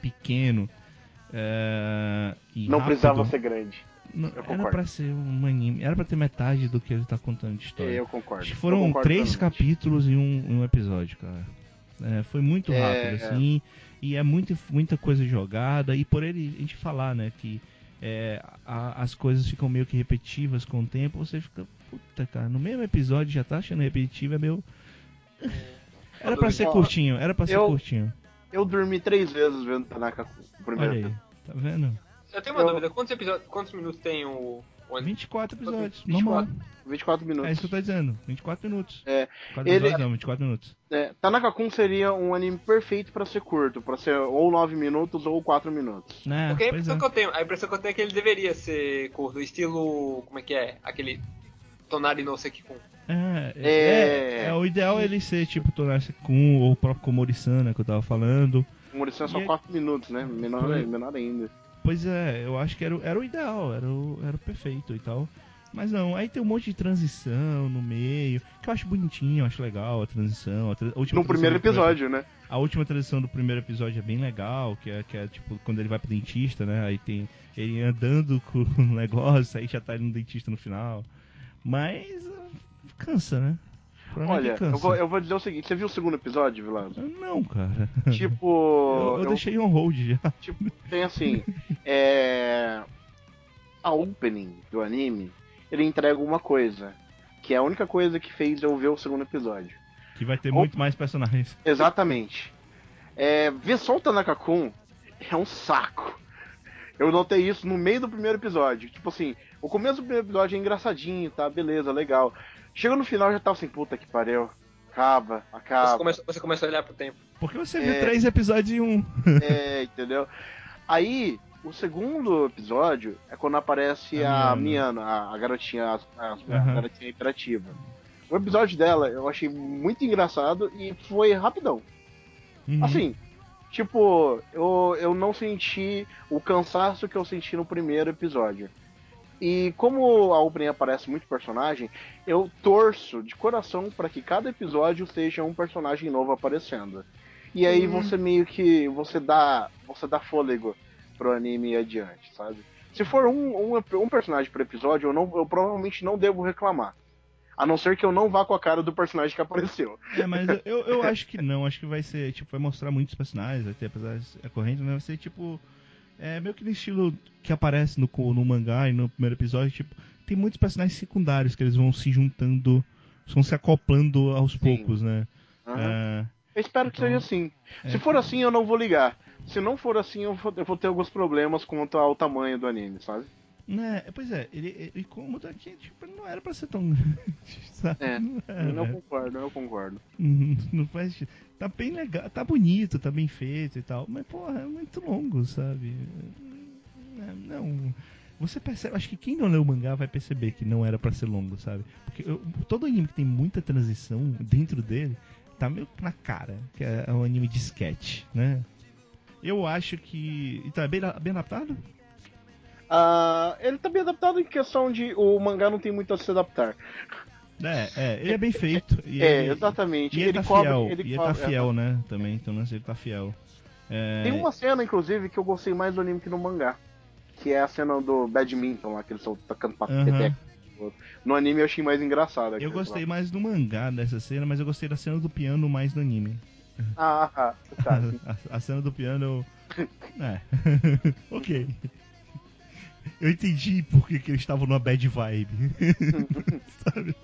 pequeno é, e Não rápido, precisava ser grande. Não- era pra ser um anime, era pra ter metade do que ele tá contando de história. Eu concordo. Eu foram concordo três capítulos em um, um episódio, cara. É, foi muito É, rápido, assim. E é muito, muita coisa jogada. E por ele a gente falar, né, que é, a- as coisas ficam meio que repetitivas com o tempo, você fica, puta, cara, no mesmo episódio já tá achando repetitivo, é meio. Era pra ser curtinho, era pra ser eu- curtinho. Eu dormi três vezes vendo Tanaka o primeiro Olha aí, tá vendo? Eu tenho uma Eu- dúvida, quantos, episódios, quantos minutos tem o, o anime? 24 episódios, 24. normal. 24 minutos. É isso que eu tô dizendo, 24 minutos. É, 4 ele- episódios não, 24 minutos. É, Tanaka-kun seria um anime perfeito pra ser curto, pra ser ou 9 minutos ou 4 minutos. É, Porque a impressão é. que eu tenho, a impressão que eu tenho é que ele deveria ser curto, estilo. Como é que é? Aquele. Tonari no Sekikun. É, É. é, é, o ideal é ele ser tipo Tonarse Kun ou o próprio Komori-sana que eu tava falando. O Murição é só E é- 4 minutos, né? Menor, menor ainda. Pois é, eu acho que era, o- era o ideal, era o, era o perfeito e tal. Mas não, aí tem um monte de transição no meio, que eu acho bonitinho, eu acho legal a transição. A, tra- a última No primeiro episódio, né? A última transição do primeiro episódio é bem legal, que é, que é tipo quando ele vai pro dentista, né? Aí tem ele andando com o *laughs* negócio, aí já tá ele no dentista no final. Mas uh, cansa, né? O problema Olha, eu vou, eu vou dizer o seguinte: você viu o segundo episódio, Vilazo? Não, cara. Tipo. *laughs* Eu, eu eu- deixei on hold já. Tipo, tem assim. é. A opening do anime, ele entrega uma coisa. Que é a única coisa que fez eu ver o segundo episódio. Que vai ter Opa. muito mais personagens. *laughs* Exatamente. É, ver só o Tanaka-kun é um saco. Eu notei isso no meio do primeiro episódio. Tipo assim, o começo do primeiro episódio é engraçadinho, tá? Beleza, legal. Chega no final já tava assim, puta que pariu. Acaba, Você acaba. começou, você começou a olhar pro tempo. Porque você vê É. três episódios em um. É, entendeu? Aí, o segundo episódio é quando aparece A a Miana. Miana, a, a garotinha, a, Aham. garotinha imperativa. O episódio dela eu achei muito engraçado e foi rapidão. Uhum. Assim, tipo, eu, eu não senti o cansaço que eu senti no primeiro episódio. E como a opening aparece muito personagem, eu torço de coração para que cada episódio seja um personagem novo aparecendo. E aí você meio que você dá você dá fôlego pro anime adiante, sabe? Se for um, um, um personagem por episódio, eu, não, eu provavelmente não devo reclamar. A não ser que eu não vá com a cara do personagem que apareceu. É, mas eu- eu, *laughs* acho que não. Acho que vai ser, tipo, vai mostrar muitos personagens, vai ter, apesar de ser corrente, né? Vai ser, tipo, é meio que no estilo que aparece no, no mangá e no primeiro episódio, tipo, tem muitos personagens secundários que eles vão se juntando, vão se acoplando aos poucos, né? Aham. É, Eu espero que Então, seja assim. é. Se for assim, eu não vou ligar. Se não for assim, eu vou, eu vou ter alguns problemas quanto ao tamanho do anime, sabe? Né, pois é, ele, ele como daqui, tipo, ele não era pra ser tão *laughs* grande, sabe? É, Não era. Eu não concordo, eu concordo. Não, faz. Tá bem legal, tá bonito, tá bem feito e tal, mas porra, é muito longo, sabe? É, Não. Você percebe, acho que quem não leu o mangá vai perceber que não era pra ser longo, sabe? Porque eu- todo anime que tem muita transição dentro dele tá meio na cara, que é um anime de sketch, né? Eu acho que. E tá bem, bem adaptado? Ah, ele tá bem adaptado em questão de o mangá não tem muito a se adaptar. É, é, ele é bem feito. É, ele, exatamente. E ele, tá cobre- fiel, ele e ele cobre- tá fiel, né? Também, então sei, ele tá fiel. É, Tem uma cena, inclusive, que eu gostei mais do anime que no mangá. Que é a cena do badminton lá, que eles estão tocando pra peteca. No anime eu achei mais engraçado. Eu gostei lá. mais do mangá dessa cena, mas eu gostei da cena do piano mais do anime. Ah, tá. sim. *laughs* A, a cena do piano. *laughs* É. *laughs* ok. Eu entendi por que, que eles estavam numa bad vibe. *laughs* Sabe?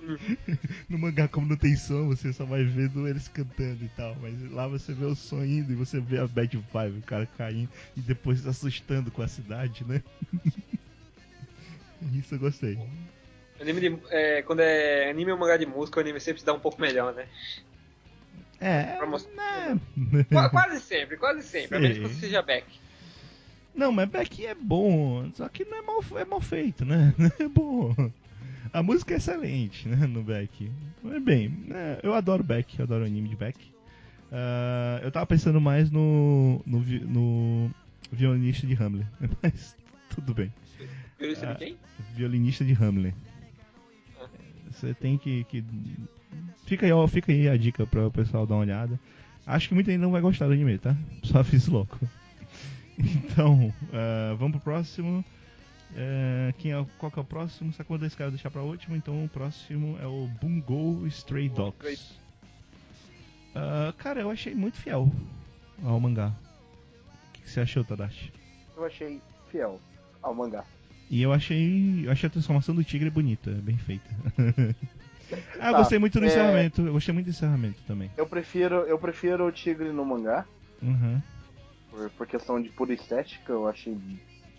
No mangá, como não tem som, você só vai vendo eles cantando e tal. Mas lá você vê o som indo e você vê a bad vibe, o cara caindo e depois se assustando com a cidade, né? *laughs* Isso eu gostei. Anime de, é, quando é anime ou mangá de música, o anime sempre se dá um pouco melhor, né? É. Né? Qua- quase sempre, quase sempre. A menos que Sei. você seja back. Não, mas Beck é bom, só que não é mal, é mal feito, né? *laughs* É bom. A música é excelente, né, no Beck. Mas bem, é, eu adoro Beck, eu adoro o anime de Beck. Ah, eu tava pensando mais no, no, no violinista de Hamlet, *laughs* mas tudo bem. Viu isso Ah. de quem? Violinista de Hamlet. Você tem que, que... Fica, aí, ó, fica aí a dica para o pessoal dar uma olhada. Acho que muita gente não vai gostar do anime, tá? Só aviso logo. Então, ah, vamos pro próximo. Eh, quem é, o- qual que é o próximo? Sacou desse cara deixar pra último, então o próximo é o Bungo Stray Dogs. Ah, cara, eu achei muito fiel ao mangá. O que, que você achou, Tadashi? Eu achei fiel ao mangá. E eu achei, eu achei a transformação do tigre bonita, bem feita. *laughs* ah, eu Tá, gostei muito do é- encerramento, eu gostei muito do encerramento também. Eu prefiro, eu prefiro o tigre no mangá, Uhum. Por, por questão de pura estética, eu achei.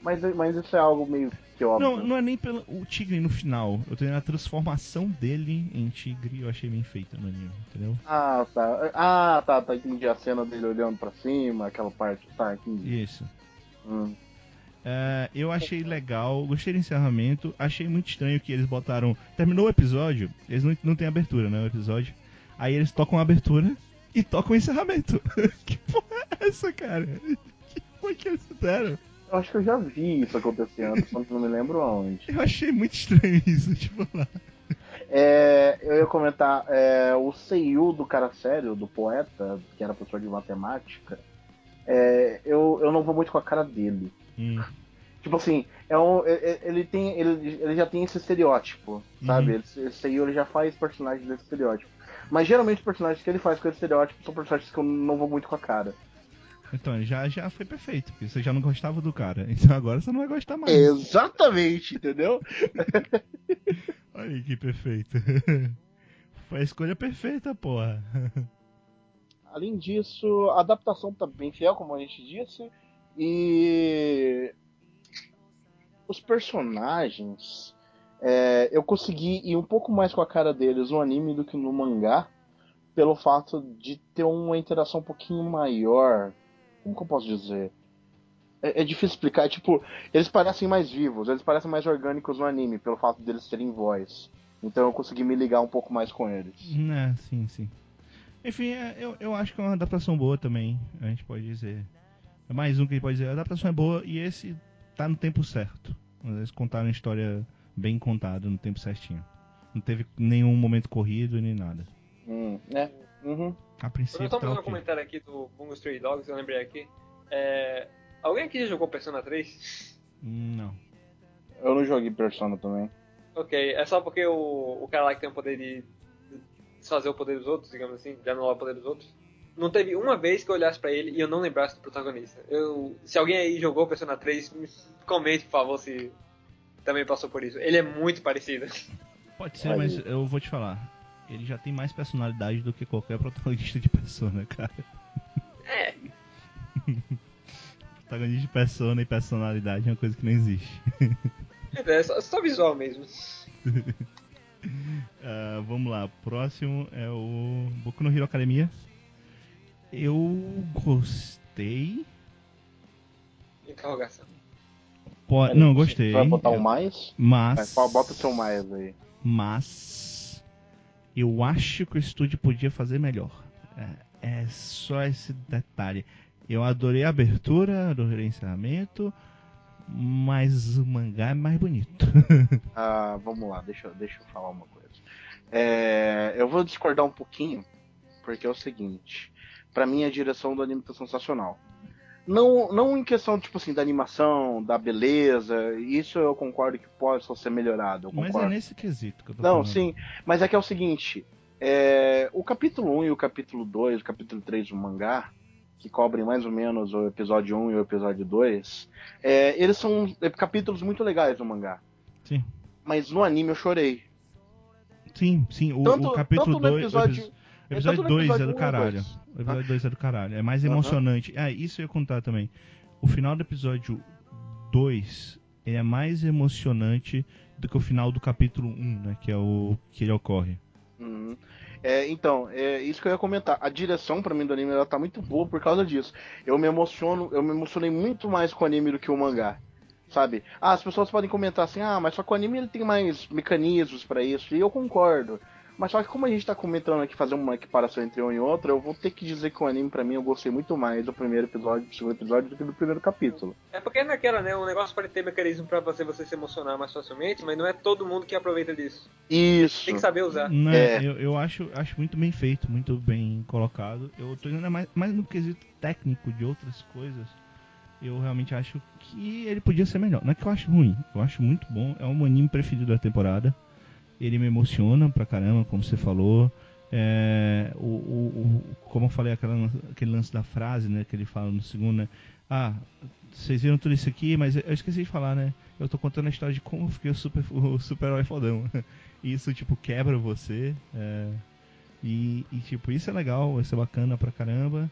Mas, mas isso é algo meio que óbvio. Não, não é nem pelo o tigre no final. Eu tenho a transformação dele em tigre, eu achei bem feita no anime, entendeu? Ah, tá. Ah, tá, tá. Entendi a cena dele olhando pra cima, aquela parte. Tá, entendi. Isso. Hum. É, eu achei legal, gostei do encerramento. Achei muito estranho que eles botaram. Terminou o episódio, eles não, não tem abertura, né? O episódio. Aí eles tocam a abertura e tocam o encerramento. *laughs* que porra é essa, cara? Que porra que eles fizeram? Eu acho que eu já vi isso acontecendo, só que não me lembro aonde. Eu achei muito estranho *laughs* isso, tipo lá. É, eu ia comentar, é, o Seiyu do cara sério, do poeta, que era professor de matemática, é, eu, eu não vou muito com a cara dele. Hum, Tipo assim, é um, é- é- ele, tem, ele, ele já tem esse estereótipo, sabe? Uhum. Esse Seiyu ele já faz personagens desse estereótipo. Mas geralmente os personagens que ele faz com esse estereótipo são personagens que eu não vou muito com a cara. Então, já, já foi perfeito, porque você já não gostava do cara. *laughs* Então agora você não vai gostar mais. Exatamente, entendeu? *laughs* Olha aí que perfeito. *laughs* Foi a escolha perfeita, porra. Além disso, a adaptação tá bem fiel, como a gente disse. E os personagens, é, eu consegui ir um pouco mais com a cara deles no anime do que no mangá, pelo fato de ter uma interação um pouquinho maior. Como que eu posso dizer? É, é difícil explicar. É, tipo, eles parecem mais vivos, eles parecem mais orgânicos no anime, pelo fato deles terem voz. Então eu consegui me ligar um pouco mais com eles. É, sim, sim. Enfim, é, eu, eu acho que é uma adaptação boa também, a gente pode dizer. É mais um que a gente pode dizer, a adaptação é boa e esse tá no tempo certo. Eles contaram a história bem contada, no tempo certinho. Não teve nenhum momento corrido nem nada. Hum, né? Uhum. A Eu princípio só tá um comentário aqui do Bungo Stray Dogs, eu lembrei aqui. É, Alguém aqui já jogou Persona 3? Hum, Não. Eu não joguei Persona também. Ok, é só porque o, o cara lá que tem o poder de desfazer o poder dos outros, digamos assim, de anular o poder dos outros. Não teve uma vez que eu olhasse pra ele e eu não lembrasse do protagonista. Eu, se alguém aí jogou Persona 3, me comente, por favor, se também passou por isso. Ele é muito parecido. Pode ser, Olha mas aí. eu vou te falar. Ele já tem mais personalidade do que qualquer protagonista de Persona, cara. É, *laughs* Protagonista de Persona e personalidade é uma coisa que não existe. é só, só visual mesmo. *laughs* Ah, vamos lá, próximo é o Boku no Hero Academia. Eu gostei. Interrogação. Po- Peraí, não, você gostei. Vai botar um mais? Mas. Vai, bota o seu mais aí. Mas. Eu acho que o estúdio podia fazer melhor. É, é só esse detalhe. Eu adorei a abertura, adorei o encerramento. Mas o mangá é mais bonito. *laughs* Ah, vamos lá, deixa, eu- deixa eu falar uma coisa. É, eu vou discordar um pouquinho, porque é o seguinte. Pra mim a direção do anime tá sensacional. Não, não em questão, tipo assim, da animação, da beleza, isso eu concordo que pode só ser melhorado. Eu Mas é nesse quesito que eu tô Não, falando. sim, mas é que é o seguinte: é, o capítulo 1 e o capítulo 2, o capítulo 3 do mangá, que cobrem mais ou menos o episódio 1 e o episódio 2, é, eles são capítulos muito legais do mangá. Sim. Mas no anime eu chorei. Sim, sim. O, Tanto, o capítulo tanto no 2. episódio. O episódio tanto no 2 é do um caralho. O episódio 2 é do caralho. É mais emocionante. Ah, isso eu ia contar também. O final do episódio 2 ele é mais emocionante do que o final do capítulo 1, né? Que é o que ele ocorre. Uhum. É, então, é isso que eu ia comentar. A direção pra mim do anime ela tá muito boa por causa disso. Eu me emociono, eu me emocionei muito mais com o anime do que o mangá. Sabe? Ah, as pessoas podem comentar assim: "Ah, mas só que o anime ele tem mais mecanismos pra isso". E eu concordo. Mas só que como a gente tá comentando aqui fazer uma equiparação entre um e outro, eu vou ter que dizer que o anime pra mim eu gostei muito mais do primeiro episódio, do segundo episódio do que do primeiro capítulo. É porque naquela, né? O negócio pode ter mecanismo pra fazer você se emocionar mais facilmente, mas não é todo mundo que aproveita disso. Isso. Tem que saber usar. Né, É. Eu, eu acho, acho muito bem feito, muito bem colocado. Eu tô indo mais, mais no quesito técnico de outras coisas. Eu realmente acho que ele podia ser melhor. Não é que eu acho ruim, eu acho muito bom. É o meu anime preferido da temporada. Ele me emociona pra caramba, como você falou. É, o, o, o- como eu falei, aquela, aquele lance da frase, né, que ele fala no segundo, né? Ah, vocês viram tudo isso aqui, mas eu esqueci de falar, né? Eu tô contando a história de como eu fiquei o super, super-herói fodão. *laughs* E isso, tipo, quebra você. é, e, e, tipo, isso é legal, isso é bacana pra caramba.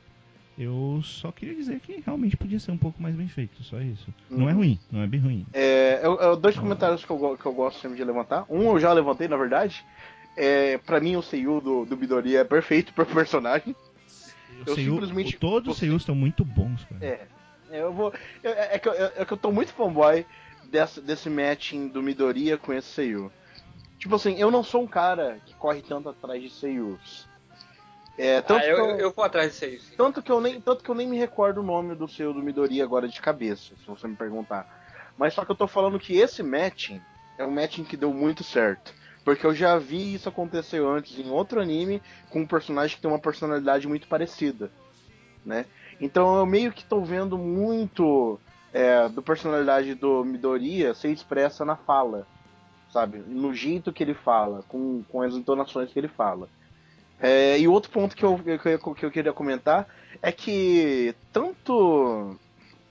Eu só queria dizer que realmente podia ser um pouco mais bem feito, só isso. Não é Uhum. ruim, não é bem ruim. É, eu- eu- dois comentários que eu, que eu gosto sempre de levantar. Um eu já levantei, na verdade. É, pra mim, o Seiyu do, do Midori é perfeito pro personagem. Eu Seiyu- simplesmente- Todos os Seiyus estão muito bons, cara. É, eu vou. eu- é, é que eu, é que eu tô muito fanboy dessa, desse matching do Midoriya com esse Seiyu. Tipo assim, eu não sou um cara que corre tanto atrás de Seiyus. É, tanto, Ah, eu, que eu, eu, vou atrás disso aí, sim. tanto, que eu nem, tanto que eu nem me recordo o nome do Seiyu do Midoriya agora de cabeça, se você me perguntar. Mas só que eu tô falando que esse matching é um matching que deu muito certo. Porque eu já vi isso acontecer antes em outro anime com um personagem que tem uma personalidade muito parecida, né? Então eu meio que tô vendo muito é, do personalidade do Midoriya ser expressa na fala, sabe? No jeito que ele fala, com, com as entonações que ele fala. É, e outro ponto que eu, que, eu, que eu queria comentar é que tanto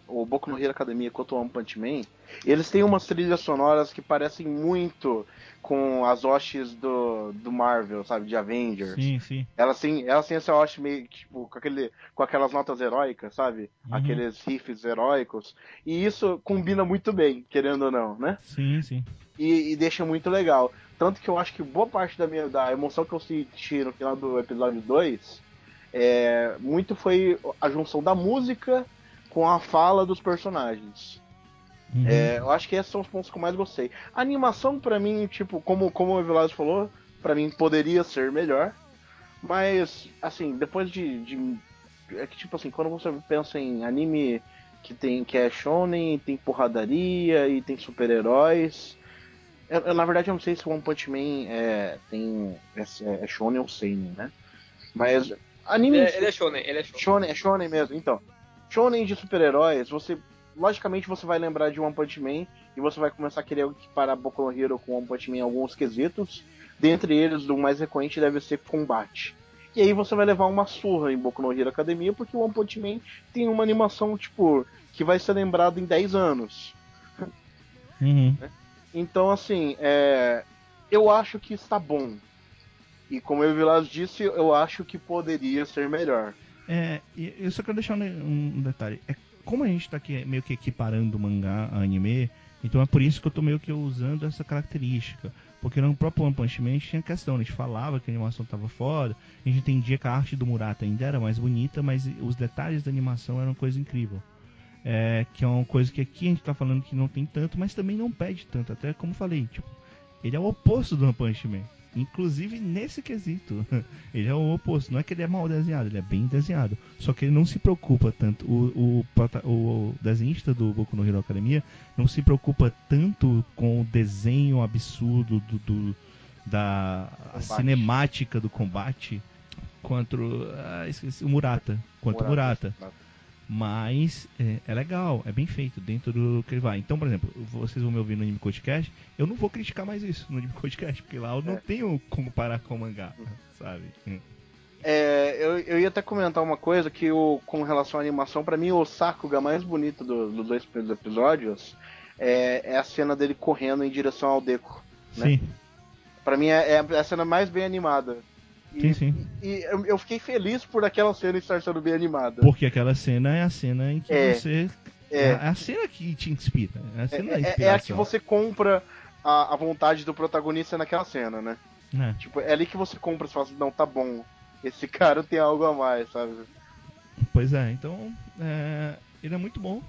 o Boku no Hero Academia quanto o One Punch Man, eles têm umas trilhas sonoras que parecem muito com as hostes do, do Marvel, sabe? De Avengers. Sim, sim. Elas têm, elas têm essa hoste meio tipo, com, aquele, com aquelas notas heróicas, sabe? Uhum. Aqueles riffs heróicos. E isso combina muito bem, querendo ou não, né? Sim, sim. e, e deixa muito legal. Tanto que eu acho que boa parte da minha da emoção que eu senti no final do episódio 2 é, muito foi a junção da música com a fala dos personagens. Uhum. É, eu acho que esses são os pontos que eu mais gostei. A animação, pra mim, tipo, como, como o Evilásio falou, pra mim poderia ser melhor. Mas, assim, depois de, de. É que, tipo assim, quando você pensa em anime que tem que é shonen, tem porradaria e tem super-heróis. Eu, eu, na verdade, eu não sei se o One Punch Man é, tem, é, é shonen ou seinen, né? Mas anime... Ele é, ele é shonen, ele é shonen. shonen. É shonen mesmo, então. Shonen de super-heróis, você... Logicamente você vai lembrar de One Punch Man e você vai começar a querer equiparar Boku no Hero com One Punch Man em alguns quesitos. Dentre eles, o mais recorrente deve ser combate. E aí você vai levar uma surra em Boku no Hero Academia, porque o One Punch Man tem uma animação, tipo, que vai ser lembrado em 10 anos. Uhum. Então, assim, é... eu acho que está bom. E como o Vilas disse, eu acho que poderia ser melhor. É, eu só quero deixar um, detalhe. É, como a gente tá aqui meio que equiparando mangá a anime, então é por isso que eu tô meio que usando essa característica. Porque no próprio One Punch Man tinha questão, a gente falava que a animação tava foda, a gente entendia que a arte do Murata ainda era mais bonita, mas os detalhes da animação eram coisa incrível. É, que é uma coisa que aqui a gente tá falando que não tem tanto, mas também não pede tanto. Até como falei, tipo, ele é o oposto do One Punch Man. Inclusive nesse quesito. *laughs* Ele é o oposto. Não é que ele é mal desenhado, ele é bem desenhado. Só que ele não se preocupa tanto. O, o, o desenhista do Boku no Hero Academia não se preocupa tanto com o desenho absurdo do, do da cinemática do combate quanto ah, esqueci, o Murata. Quanto Murata. Murata. Mas é, é, legal, é bem feito dentro do que ele vai. Então, por exemplo, vocês vão me ouvir no Anime Codecast, eu não vou criticar mais isso no Anime Codecast, porque lá eu não é. tenho como parar com o mangá, sabe? É, eu, eu ia até comentar uma coisa que o, com relação à animação, para mim o Sakuga mais bonito do, dos dois primeiros episódios é, é, a cena dele correndo em direção ao Deco. Né? Sim. Pra mim é, é a cena mais bem animada. E, sim, sim. E eu, fiquei feliz por aquela cena estar sendo bem animada. Porque aquela cena é a cena em que é, você. É. é a cena que te inspira. É a, cena é, é a que você compra a, a, vontade do protagonista naquela cena, né? É. Tipo, é ali que você compra e fala assim, não, tá bom. Esse *laughs* cara tem algo a mais, sabe? Pois é, então. É, ele é muito bom.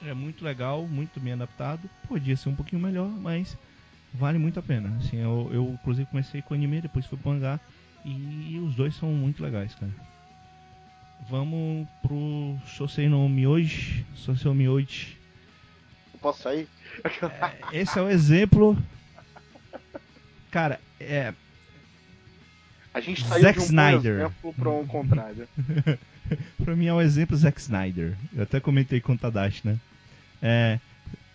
Ele é muito legal, muito bem adaptado. Podia ser um pouquinho melhor, mas vale muito a pena. Assim, eu, eu inclusive comecei com anime, depois fui pro mangá e os dois são muito legais, cara. Vamos pro Sosei no Mioji, Sosei Mioji. Posso sair? É, esse é o exemplo. Cara, é. A gente saiu Zack de um Snyder. exemplo para um contrário. *laughs* pra mim é um exemplo Zack Snyder. Eu até comentei com o Tadashi, né? É,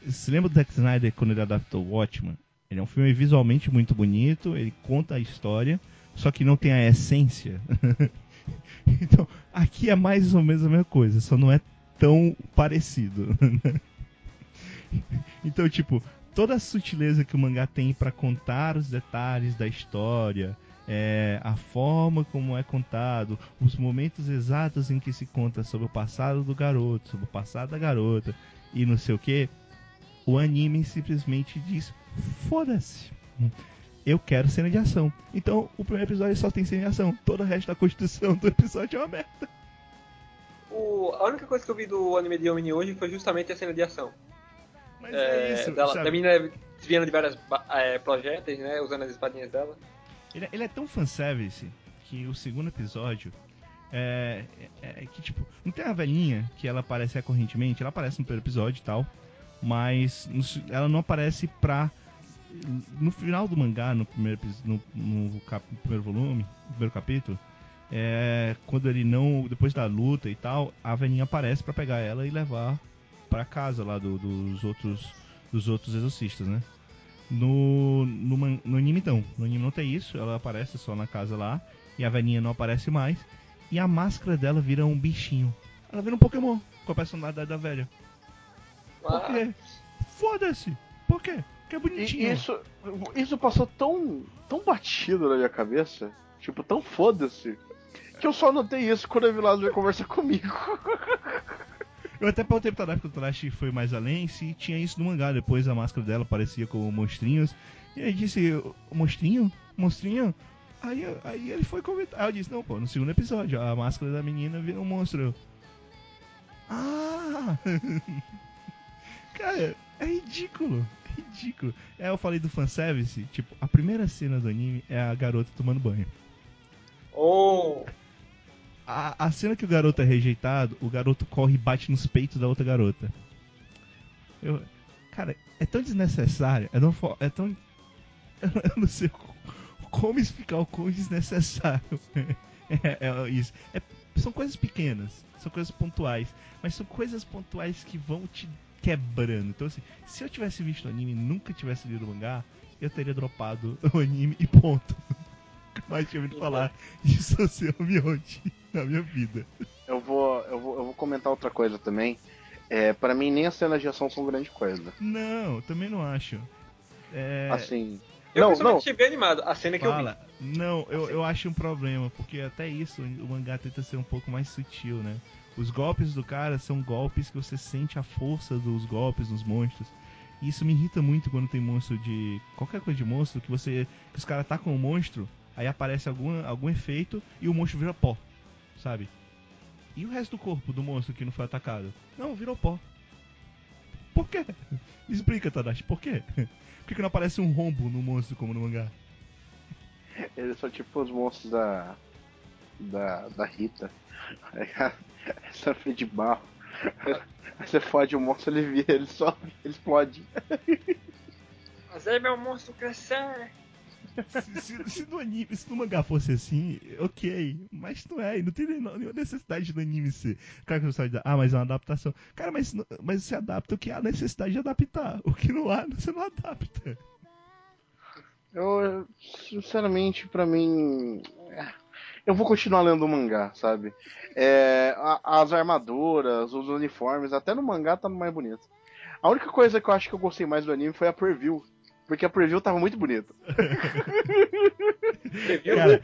se lembra do Zack Snyder quando ele adaptou Watchman? Ele é um filme visualmente muito bonito, ele conta a história, só que não tem a essência. *laughs* então, aqui é mais ou menos a mesma coisa, só não é tão parecido. *laughs* então, tipo, toda a sutileza que o mangá tem para contar os detalhes da história, é, a forma como é contado, os momentos exatos em que se conta sobre o passado do garoto, sobre o passado da garota e não sei o que, o anime simplesmente diz foda-se. Eu quero cena de ação. Então, o primeiro episódio só tem cena de ação. Todo o resto da construção do episódio é uma merda. O, a única coisa que eu vi do anime de Omni hoje foi justamente a cena de ação. Mas é, é isso, dela, da menina desviando de vários é, projéteis, né? Usando as espadinhas dela. Ele, ele é tão fanservice que o segundo episódio é, é, é, que, tipo, não tem a velhinha que ela aparece recorrentemente, ela aparece no primeiro episódio e tal, mas ela não aparece pra. No final do mangá, no primeiro, no, no, cap, primeiro volume, no primeiro capítulo, é, quando ele não. Depois da luta e tal, a velhinha aparece para pegar ela e levar para casa lá do, dos outros dos outros exorcistas, né? No, no, no anime não. No anime não tem isso, ela aparece só na casa lá e a velhinha não aparece mais. E a máscara dela vira um bichinho. Ela vira um Pokémon com a personalidade da velha. Por quê? Foda-se! Por quê? Porque é bonitinho. E isso, isso passou tão, tão batido na minha cabeça, tipo, tão foda-se, que eu só notei isso quando a Vilado veio conversar comigo. *laughs* Eu até perguntei pro Tadashi, porque o Tadashi foi mais além, se tinha isso no mangá. Depois a máscara dela aparecia com monstrinhos. E aí disse, "O monstrinho? Monstrinho? Aí, aí ele foi comentar. Aí eu disse, não, pô, no segundo episódio, a máscara da menina vira um monstro. Ah! *laughs* Cara, é ridículo. É ridículo. É, eu falei do fanservice. Tipo, a primeira cena do anime é a garota tomando banho. Ou. A, a cena que o garoto é rejeitado, o garoto corre e bate nos peitos da outra garota. Eu, cara, é tão desnecessário, é tão, é tão *laughs* eu não sei co- como explicar o quão desnecessário *laughs* é, é isso. É- são coisas pequenas, são coisas pontuais, mas são coisas pontuais que vão te quebrando. Então, assim, se eu tivesse visto o anime e nunca tivesse lido o mangá, eu teria dropado *laughs* o anime e ponto. Mais tinha ouvido falar de Soseo Mioji na minha vida. Eu vou, eu vou, eu vou comentar outra coisa também. É, para mim, nem as cenas de ação são grande coisa. Não, também não acho. É, Assim. Eu não, não. achei bem animado. A cena que Fala. Não, eu, eu acho um problema, porque até isso o mangá tenta ser um pouco mais sutil, né? Os golpes do cara são golpes que você sente a força dos golpes dos monstros. E isso me irrita muito quando tem monstro de. qualquer coisa de monstro, que você. que os caras atacam o monstro, aí aparece algum, algum efeito e o monstro vira pó, sabe? E o resto do corpo do monstro que não foi atacado? Não, virou pó. Por quê? *laughs* Explica, Tadashi, por quê? *laughs* Por que, que não aparece um rombo no monstro como no mangá? Eles são tipo os monstros da. Da. da Rita. *laughs* Essa *laughs* foi de barro. Você fode o monstro, ele vira, ele sobe, ele explode. Fazer meu monstro crescer. se, se- se no anime, se no mangá fosse assim, ok. Mas não é, não tem nenhuma necessidade do anime ser. Cara, que você ah, mas é uma adaptação. Cara, mas, mas você adapta o que há necessidade de adaptar. O que não há, você não adapta. Eu, sinceramente, pra mim. Eu vou continuar lendo o mangá, sabe? É, a- as armaduras, os uniformes, até no mangá tá mais bonito. A única coisa que eu acho que eu gostei mais do anime foi a preview. Porque a preview tava muito bonita. *laughs* Cara,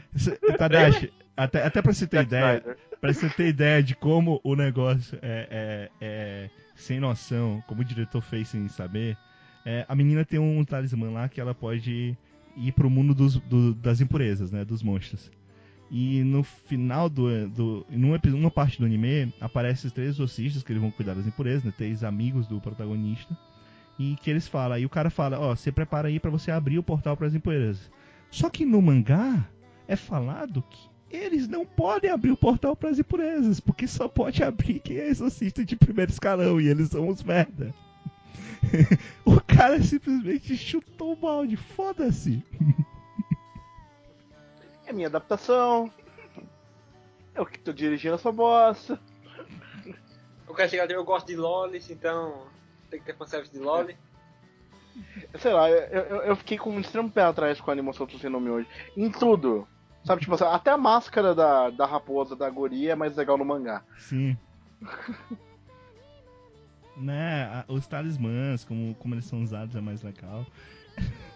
Tadashi, até, até pra você ter Zack ideia, Snyder. pra você ter ideia de como o negócio é, é- é sem noção, como o diretor fez sem saber, é, a menina tem um talismã lá que ela pode ir pro mundo dos, do- das impurezas, né, dos monstros. E no final do, do numa, numa parte do anime aparecem os três exorcistas que eles vão cuidar das impurezas, né, três amigos do protagonista. E que eles falam, e o cara fala, ó, você prepara aí pra você abrir o portal para as impurezas. Só que no mangá é falado que eles não podem abrir o portal para as impurezas, porque só pode abrir quem é exorcista de primeiro escalão e eles são os merda. *laughs* o cara simplesmente chutou o balde, foda-se. *laughs* É minha adaptação. Eu que tô dirigindo essa bosta. O cara chega eu gosto de lolis, então tem que ter fanservice de loli. Sei lá, eu, eu, eu fiquei com um extremo pé atrás com a animação do seu nome hoje. Em tudo. Sabe, tipo assim, até a máscara da, da raposa da Gori é mais legal no mangá. Sim. *laughs* né, a- os talismãs, como, como eles são usados é mais legal. *laughs*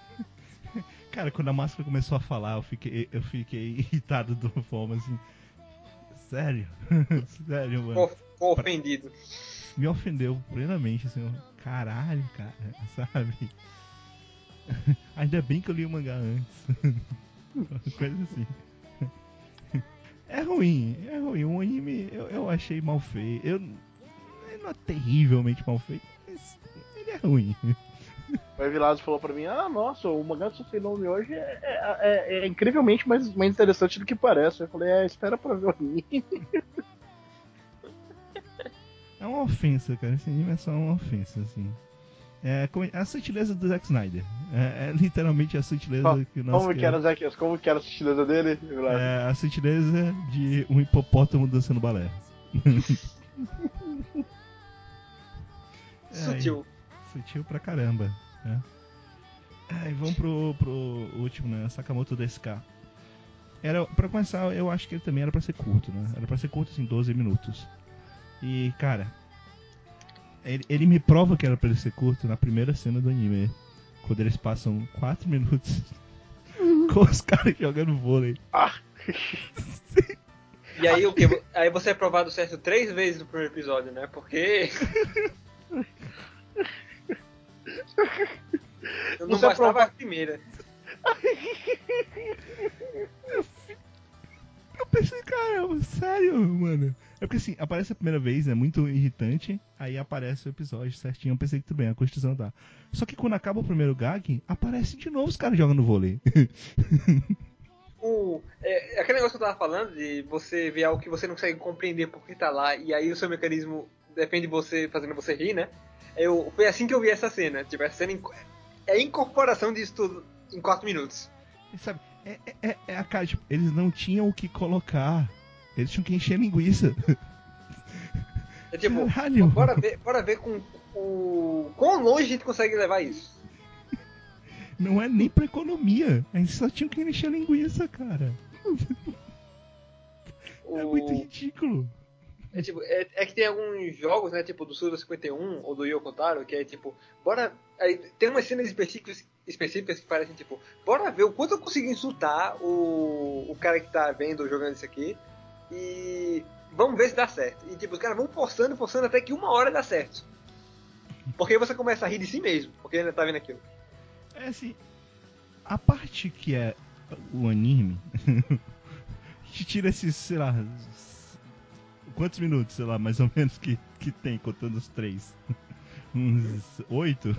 Cara, quando a máscara começou a falar, eu fiquei, eu fiquei *laughs* irritado de uma forma assim. Sério? *laughs* Sério, mano. Ficou ofendido. me ofendeu plenamente, assim, caralho, cara, *laughs* sabe? Ainda bem que eu li o mangá antes. Coisa assim. É ruim, é ruim. O anime eu, eu achei mal feito. Eu, ele não é terrivelmente mal feito, mas ele é ruim. O Evilado falou pra mim, ah, nossa, o mangá do seu nome hoje é, é- é- é incrivelmente mais, mais interessante do que parece. Eu falei, é, espera pra ver o anime. *laughs* É uma ofensa, cara. Esse anime é só uma ofensa, assim. É como- a sutileza do Zack Snyder. É, é literalmente a sutileza que nós Como que era, Zac? Como que era a sutileza dele? Evilado? É a sutileza de um hipopótamo dançando balé. *laughs* *laughs* É, Sutil. Sutil pra caramba. Né? É, e vamos pro, pro último, né? Sakamoto DSK. Era, pra começar, eu acho que ele também era pra ser curto, né? Era pra ser curto, assim, 12 minutos. E, cara, ele, ele me prova que era pra ele ser curto na primeira cena do anime. Quando eles passam 4 minutos *laughs* com os caras jogando vôlei. Ah. *laughs* E aí o que? Aí você é provado certo três vezes no primeiro episódio, né? Porque. *laughs* Eu não Você é bastava prova- a primeira. *laughs* Eu pensei, caramba, sério, mano. É porque assim, aparece a primeira vez, é muito irritante, aí aparece o episódio certinho, eu pensei que tudo bem, a Constituição tá. Só que quando acaba o primeiro gag, aparece de novo os caras jogando vôlei. *laughs* O, é, aquele negócio que eu tava falando, de você ver algo que você não consegue compreender porque tá lá, e aí o seu mecanismo depende de você fazendo você rir, né? Eu, foi assim que eu vi essa cena. Tipo, essa cena é a incorporação disso tudo em quatro minutos. E sabe, é, é- é, é a cara, tipo, eles não tinham o que colocar. Eles tinham que encher linguiça. *laughs* É tipo, Caralho. bora ver, bora ver com o quão longe a gente consegue levar isso. Não é nem pra economia. A gente só tinha que encher linguiça, cara. É O- muito ridículo. É, tipo, é, é que tem alguns jogos, né, tipo do Suda 51 ou do Yokotaro, que é tipo, bora. Tem umas cenas específicas, específicas que parecem tipo, bora ver o quanto eu consigo insultar o, o cara que tá vendo ou jogando isso aqui e vamos ver se dá certo. E tipo, os caras vão forçando, forçando até que uma hora dá certo. Porque aí você começa a rir de si mesmo, porque ainda tá vendo aquilo. É assim, a parte que é o anime, *laughs* que tira esses, sei lá, quantos minutos, sei lá, mais ou menos que, que tem, contando os três? *laughs* Uns oito?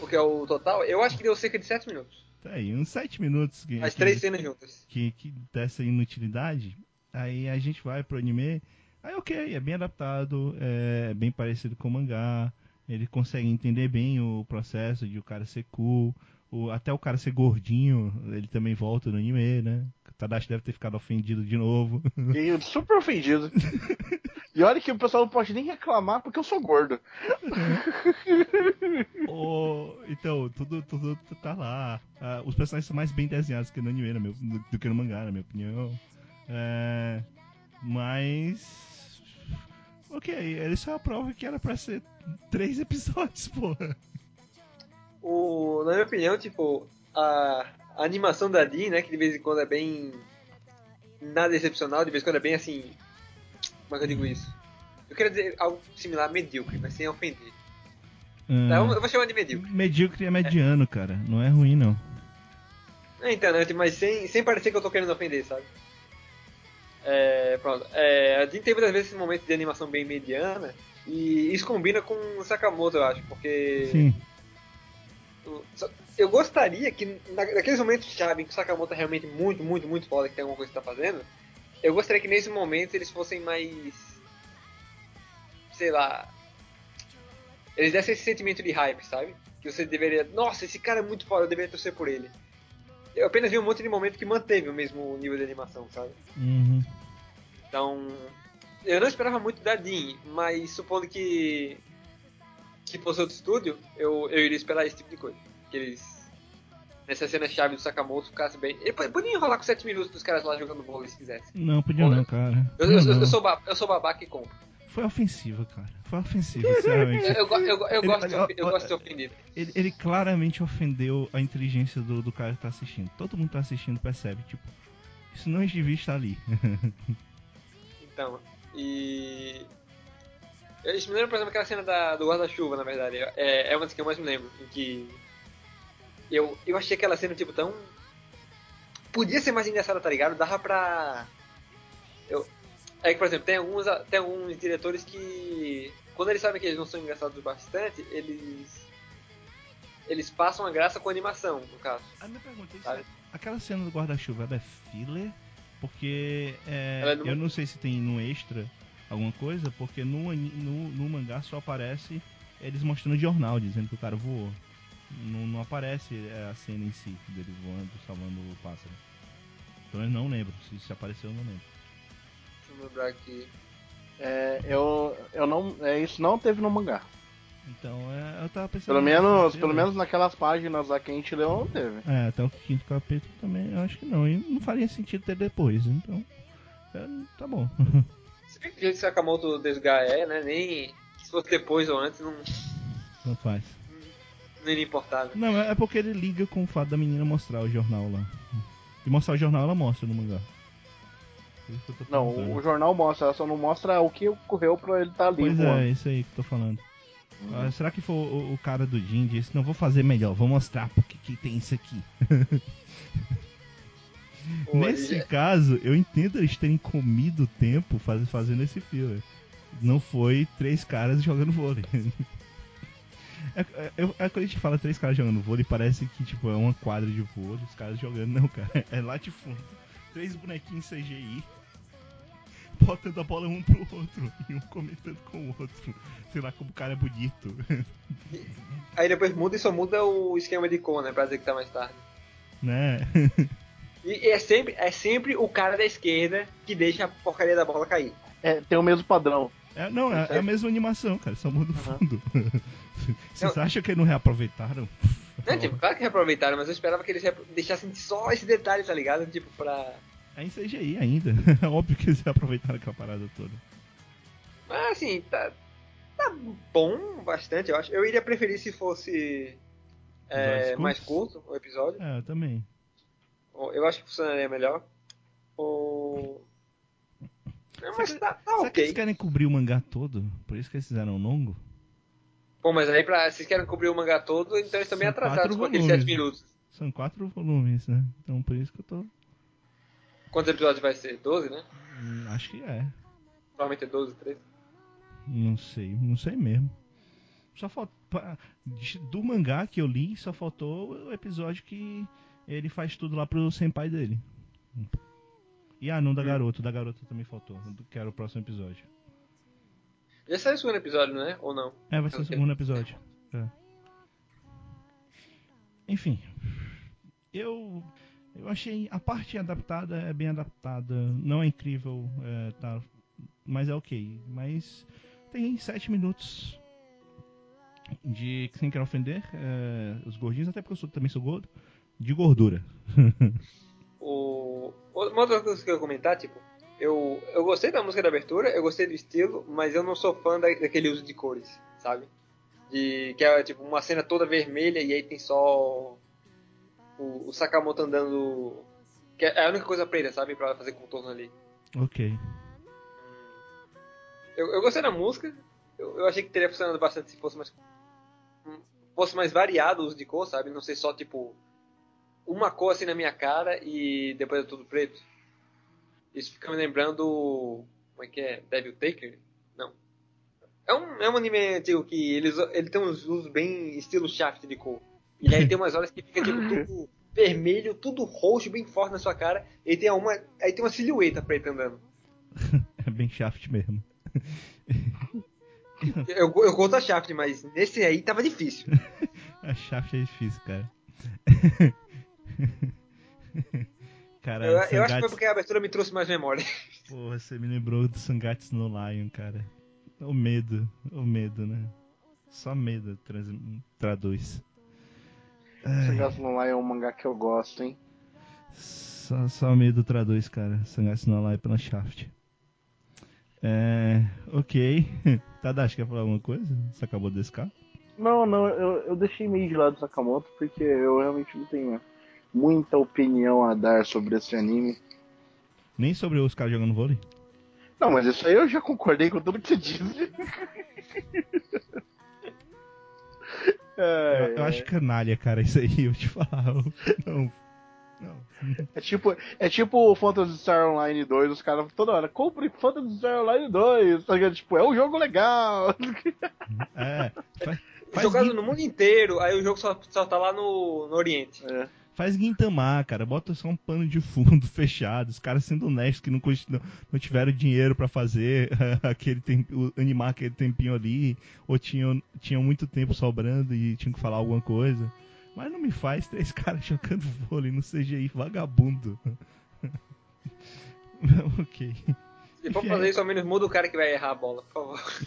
O que é o total, eu acho que deu cerca de 7 minutos. Tá aí, uns sete minutos que, As que- três cenas juntas. que, que dessa inutilidade, aí a gente vai pro anime, aí ok, é bem adaptado, é bem parecido com o mangá, ele consegue entender bem o processo de o cara ser cool, o, até o cara ser gordinho, ele também volta no anime, né? O Tadashi deve ter ficado ofendido de novo. *laughs* E super ofendido. E olha que o pessoal não pode nem reclamar porque eu sou gordo. *laughs* O- então, tudo, tudo tá lá. Ah, os personagens são mais bem desenhados que no anime, na meu- do, do que no mangá, na minha opinião. É, mas. Ok, ele só prova que era pra ser três episódios, *laughs* porra. O, na minha opinião, tipo, a, a animação da Dean, né, que de vez em quando é bem nada excepcional, de vez em quando é bem assim, como é que eu digo isso? Eu quero dizer algo similar a medíocre, mas sem ofender. Tá, eu, vou chamar de medíocre. Medíocre é mediano, cara. Não é ruim, não. É, então, né, mas sem, sem parecer que eu tô querendo ofender, sabe? É, pronto. É, a Dean tem muitas vezes esses momentos de animação bem mediana, e isso combina com o Sakamoto, eu acho, porque... Sim. Eu gostaria que, na- naqueles momentos chave em que o Sakamoto é realmente muito, muito, muito foda, que tem alguma coisa que tá fazendo, eu gostaria que nesse momento eles fossem mais. sei lá. Eles dessem esse sentimento de hype, sabe? Que você deveria. Nossa, esse cara é muito foda, eu deveria torcer por ele. Eu apenas vi um monte de momento que manteve o mesmo nível de animação, sabe? Uhum. Então, eu não esperava muito da Dean, mas supondo que que fosse outro estúdio, eu, eu iria esperar esse tipo de coisa. Que eles, nessa cena chave do Sakamoto, ficasse bem. Ele po- podia enrolar com 7 minutos dos caras lá jogando vôlei se quisesse. Não, podia não, cara. Eu, Não, eu, eu, não. sou, ba- eu sou babaca e compro. Foi ofensivo, cara. Foi ofensivo, *laughs* sinceramente. Eu, eu, eu, go- eu Ele- gosto, de, eu ó, gosto de ser ofendido. Ele, ele claramente ofendeu a inteligência do, do cara que tá assistindo. Todo mundo tá assistindo percebe, tipo, isso não devia estar ali. *laughs* Então, e. Isso me lembra, por exemplo, aquela cena da, do guarda-chuva, na verdade. É, é uma das que eu mais me lembro. Em que. Eu, eu achei aquela cena, tipo, tão. Podia ser mais engraçada, tá ligado? Dava pra. Eu, é que, por exemplo, tem alguns, tem alguns diretores que. Quando eles sabem que eles não são engraçados bastante, eles. Eles passam a graça com animação, no caso. A minha pergunta é Sabe? aquela cena do guarda-chuva ela é filler? Porque é, é no- eu não sei se tem no extra alguma coisa, porque no, no, no mangá só aparece eles mostrando o jornal, dizendo que o cara voou. Não, não aparece é, a cena em si dele voando, salvando o pássaro. Então eu não lembro, se, se apareceu eu não lembro. Deixa eu lembrar aqui. É, eu, eu não, é, isso não teve no mangá. Então é, eu tava pensando. Pelo menos, pelo menos naquelas páginas lá que a gente leu, não teve. É, até o quinto capítulo também, eu acho que não. E não faria sentido ter depois, então. é, tá bom. *laughs* Jeito que Sakamoto desgar é, né? Nem. Se fosse depois ou antes, não, não faz. não iria importar, né? Não, é porque ele liga com o fato da menina mostrar o jornal lá. E mostrar o jornal ela mostra no mangá. Não, o jornal mostra, ela só não mostra o que ocorreu pra ele estar ali Pois voando. é, isso aí que eu tô falando. Ah, será que foi o, o cara do Jim disse, não vou fazer melhor, vou mostrar porque que tem isso aqui. *laughs* Nesse caso, eu entendo eles terem comido tempo faz, fazendo esse filme. Não foi três caras jogando vôlei. *laughs* É, é, é quando a gente fala três caras jogando vôlei, parece que tipo, é uma quadra de vôlei, os caras jogando. Não, cara, é lá de fundo. Três bonequinhos CGI. Botando a bola um pro outro *laughs* e um comentando com o outro. Sei lá como o cara é bonito. Aí depois muda e só muda o esquema de cor, né? Pra dizer que tá mais tarde. né? *laughs* E é sempre, é sempre o cara da esquerda que deixa a porcaria da bola cair. É, tem o mesmo padrão. É, não, é, é a mesma animação, cara, só muda o fundo. *laughs* Vocês Não. acham que não reaproveitaram? Não, tipo, claro que reaproveitaram, mas eu esperava que eles deixassem só esse detalhe, tá ligado? Tipo, pra. É em CGI ainda. *laughs* É óbvio que eles reaproveitaram aquela parada toda. Mas assim, tá. Tá bom bastante, eu acho. Eu iria preferir se fosse. é, mais curto o episódio. É, eu também. Eu acho que funcionaria melhor. Ou. Não, mas tá, tá Será que eles querem cobrir o mangá todo? Por isso que eles fizeram longo? Pô, mas aí pra, vocês querem cobrir o mangá todo, então eles São atrasados com aqueles volumes. 7 minutos. São quatro volumes, né? Então por isso que eu tô. Quantos episódios vai ser? 12, né? Hum, Acho que é. Provavelmente é 12, 13. Não sei, não sei mesmo. Só falta. Do mangá que eu li, só faltou o episódio que ele faz tudo lá pro senpai dele. E ah, não, da garota. Da garota também faltou. Que era o próximo episódio. Já saiu o segundo episódio, né? Ou não? É, vai ser o segundo episódio. É. Enfim. Eu. Eu achei. A parte adaptada é bem adaptada. Não é incrível, é, tá, mas é ok. Mas tem sete minutos de. Sem querer ofender é, os gordinhos, até porque eu sou- também sou gordo. De gordura. *laughs* O... Uma outra coisa que eu ia comentar, tipo, eu, eu gostei da música da abertura, eu gostei do estilo, mas eu não sou fã da, daquele uso de cores, sabe? De, que é tipo uma cena toda vermelha e aí tem só o, o Sakamoto andando. Que é a única coisa preta, sabe? Pra fazer contorno ali. Ok. Eu, eu gostei da música, eu, eu achei que teria funcionado bastante se fosse mais. fosse mais variado o uso de cor, sabe? Não ser só tipo. Uma cor assim na minha cara e depois é tudo preto. Isso fica me lembrando. Como é que é? Devil Taker? Não. É um, é um anime antigo que eles, ele tem uns usos bem estilo shaft de cor. E aí tem umas horas que fica tipo *laughs* tudo vermelho, tudo roxo, bem forte na sua cara. E tem uma, aí tem uma silhueta preta andando. *laughs* É bem shaft mesmo. *laughs* Eu, eu gosto da shaft, mas nesse aí tava difícil. A shaft é difícil, cara. *laughs* cara, Eu, eu acho que foi porque a abertura me trouxe mais memória. *laughs* Porra, você me lembrou do Sangatsu no Lion, cara. O medo, o medo, né? Só medo trans- traduz. Ai, Sangatsu no Lion é um mangá que eu gosto, hein? só, só medo traduz, cara. Sangatsu no Lion pela Shaft. É. Ok. *laughs* Tadashi, quer falar alguma coisa? Você acabou desse carro? Não, não, eu, eu deixei meio de lado o Sakamoto porque eu realmente não tenho muita opinião a dar sobre esse anime. Nem sobre os caras jogando vôlei? Não, mas isso aí eu já concordei com tudo que você disse. É, *laughs* Eu, eu acho canalha, cara, isso aí, eu te falar. eu- *laughs* Não. Não. é tipo, é tipo o Phantasy Star Online 2, os caras toda hora, compre Phantasy Star Online 2, tá ligado? Tipo, é um jogo legal. É. Faz, faz, Jogado no mundo inteiro, aí o jogo só, só tá lá no, no Oriente. É. faz Guintamar, cara. Bota só um pano de fundo *laughs* fechado. Os caras sendo honestos que não, não, não tiveram dinheiro pra fazer *laughs* aquele tempo, animar aquele tempinho ali. Ou tinham, tinham muito tempo sobrando e tinham que falar alguma coisa. Mas não me faz três *laughs* caras jogando vôlei no CGI vagabundo. ok. Se for fazer é- isso, ao menos muda o cara que vai errar a bola, por favor.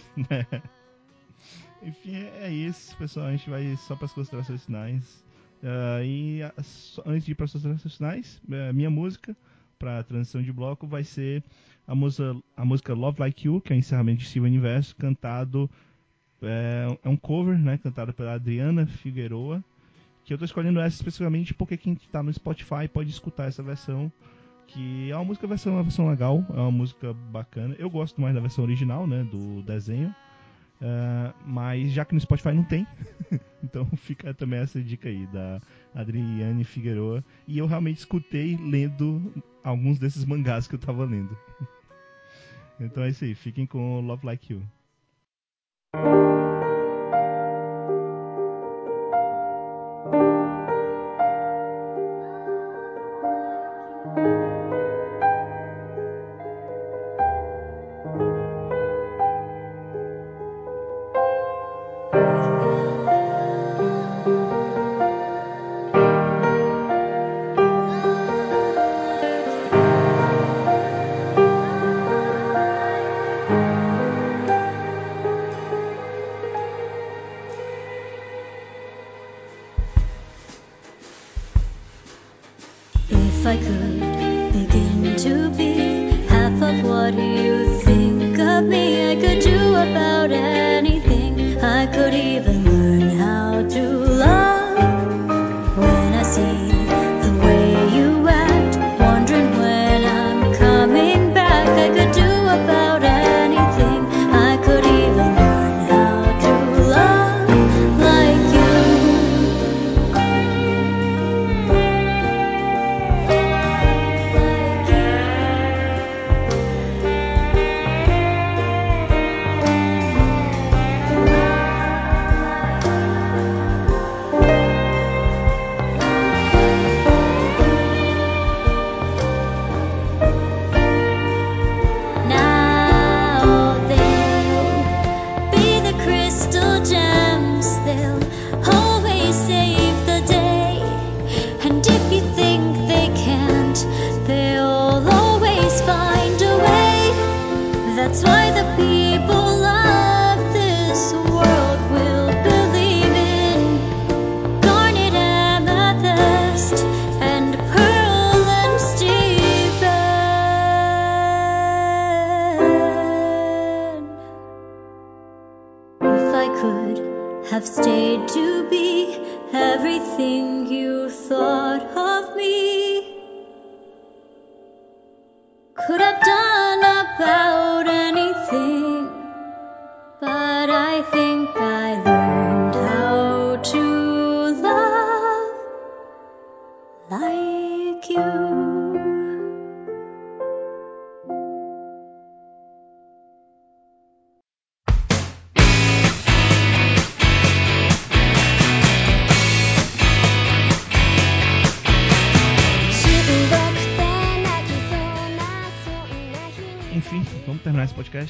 Enfim, é isso, pessoal. A gente vai só para as considerações finais. Ah, e antes de ir para as finais, eh, minha música para a transição de bloco vai ser a música, a música Love Like You, que é o encerramento de Steven Universo, cantado. É, é um cover, né? Cantado pela Adriana Figueroa. Que eu tô escolhendo essa especificamente porque quem tá no Spotify pode escutar essa versão Que é uma música versão, uma versão legal, é uma música bacana. Eu gosto mais da versão original, né? Do desenho. Uh, mas já que no Spotify não tem, *laughs* então fica também essa dica aí da Adriane Figueroa. E eu realmente escutei lendo alguns desses mangás que eu tava lendo. *laughs* então é isso aí, fiquem com Love Like You.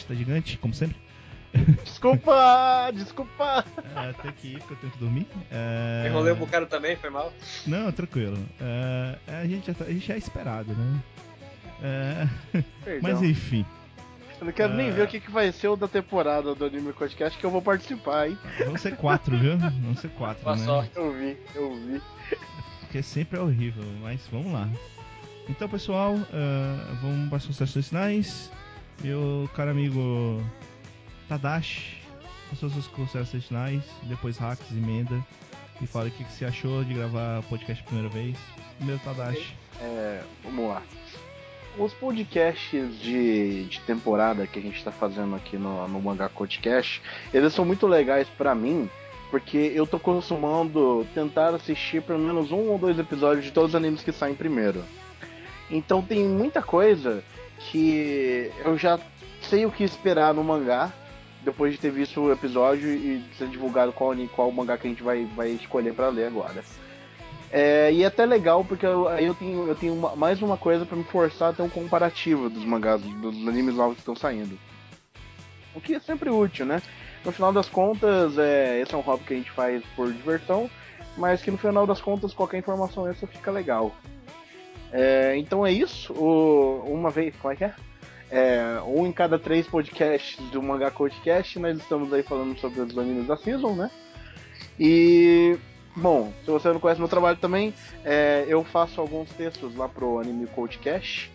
Tá gigante, como sempre. Desculpa, *laughs* desculpa. É, tem que ir porque eu tenho que dormir. É... Enrolei um bocado também, foi mal. Não, tranquilo. É, a, gente já tá- a gente é esperado, né? É. Mas enfim, Eu não quero nem É. ver o que, que vai ser o da temporada do Anime Podcast que eu vou participar, hein? vão ser quatro, viu? Vão ser quatro, Boa né? sorte. Eu vi, eu vi. Porque sempre é horrível, mas vamos lá. Então, pessoal, ah, vamos para as considerações finais. Meu caro amigo Tadashi, as suas considerações finais. Depois Hacks, emenda. E fala o que, você achou de gravar podcast primeira vez. Primeiro Tadashi. É, vamos lá. Os podcasts de, de temporada que a gente tá fazendo aqui no, no Mangá Podcast, eles são muito legais pra mim, porque eu tô costumando tentar assistir pelo menos um ou dois episódios de todos os animes que saem primeiro. Então tem muita coisa que eu já sei o que esperar no mangá, depois de ter visto o episódio e ser divulgado qual, qual mangá que a gente vai, vai escolher pra ler agora. É, e é até legal porque eu, aí eu tenho, eu tenho uma- mais uma coisa pra me forçar a ter um comparativo dos mangás, dos animes novos que estão saindo. O que é sempre útil, né? No final das contas, é, esse é um hobby que a gente faz por diversão, mas que no final das contas qualquer informação extra fica legal. É, então é isso. O- uma vez, como é que é? É, um em cada três podcasts do Mangá Podcast, nós estamos aí falando sobre os animes da Season, né? E, bom, se você não conhece meu trabalho também, é, eu faço alguns textos lá pro Anime Podcast.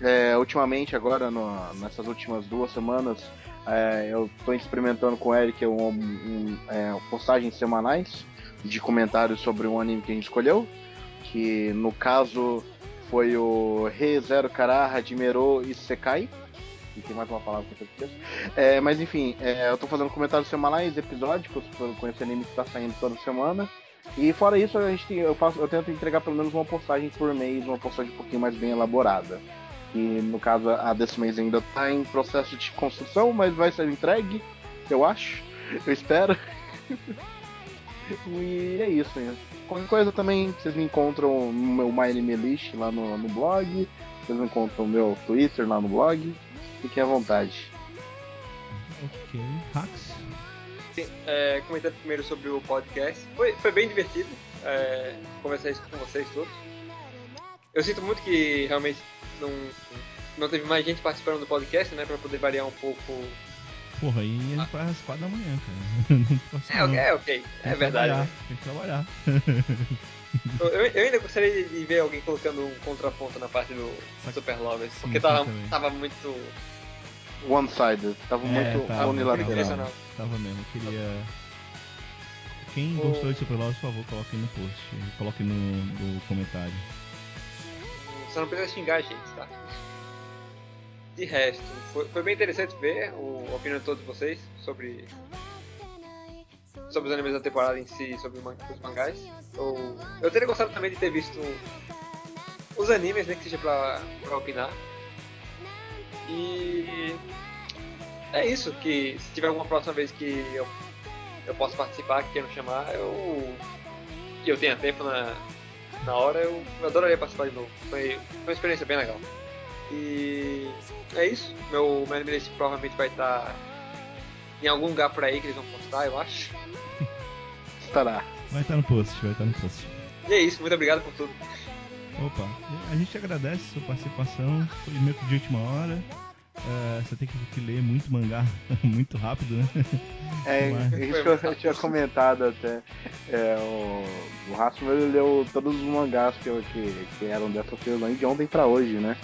É, ultimamente, agora, no- nessas últimas duas semanas, é, eu estou experimentando com o Eric um, um, é, postagens semanais de comentários sobre um anime que a gente escolheu. Que no caso foi o Re Zero Kara Hajimero Isekai. E tem mais uma palavra que eu esqueço. É, mas enfim, é, eu tô fazendo comentários semanais, episódicos, com esse anime que tá saindo toda semana. E fora isso, a gente, eu, faço, eu tento entregar pelo menos uma postagem por mês, uma postagem um pouquinho mais bem elaborada. E no caso, a desse mês ainda tá em processo de construção, mas vai ser entregue, eu acho. Eu espero. *laughs* e é isso, hein? Qualquer coisa também, vocês me encontram no meu My Anime List lá no, no blog. Vocês me encontram no meu Twitter lá no blog. Fiquem à vontade. Ok. Hax? Sim, é, comentando primeiro sobre o podcast. Foi, foi bem divertido é, conversar isso com vocês todos. Eu sinto muito que realmente não, não teve mais gente participando do podcast, né? Pra poder variar um pouco. Porra, aí é para as quatro da manhã, cara. *laughs* É, não. é, ok. Tem É verdade. trabalhar, né? Tem que trabalhar. Eu, eu ainda gostaria de ver alguém colocando um contraponto na parte do Super Lovers, porque sim, tava, tava muito. One-sided. Tava É, muito tava, unilateral. impressionante. Tava mesmo, eu queria. Quem O- gostou de Super Loves, por favor, coloque no post. Coloque no, no comentário. Você não precisa xingar gente? De resto, foi, foi bem interessante ver o, a opinião de todos vocês sobre, sobre os animes da temporada em si, sobre os, man- os mangás. Eu, eu teria gostado também de ter visto os animes, né, que seja pra, pra opinar. E é isso, que se tiver alguma próxima vez que eu, eu posso participar, que queiram chamar, eu. E eu tenha tempo na, na hora, eu, eu adoraria participar de novo. Foi, foi uma experiência bem legal. E é isso. Meu, meu anime list provavelmente vai estar em algum lugar por aí que eles vão postar, eu acho. *laughs* Estará. Vai estar no post, vai estar no post. E é isso, muito obrigado por tudo. Opa, a gente agradece a sua participação. Foi meio que de última hora. É, você tem que, que ler muito mangá *laughs* muito rápido, né? É, *laughs* Mas- isso que eu, eu tinha comentado até. É, o, o Rasmus ele leu todos os mangás que, que, que eram dessa sessão de ontem pra hoje, né?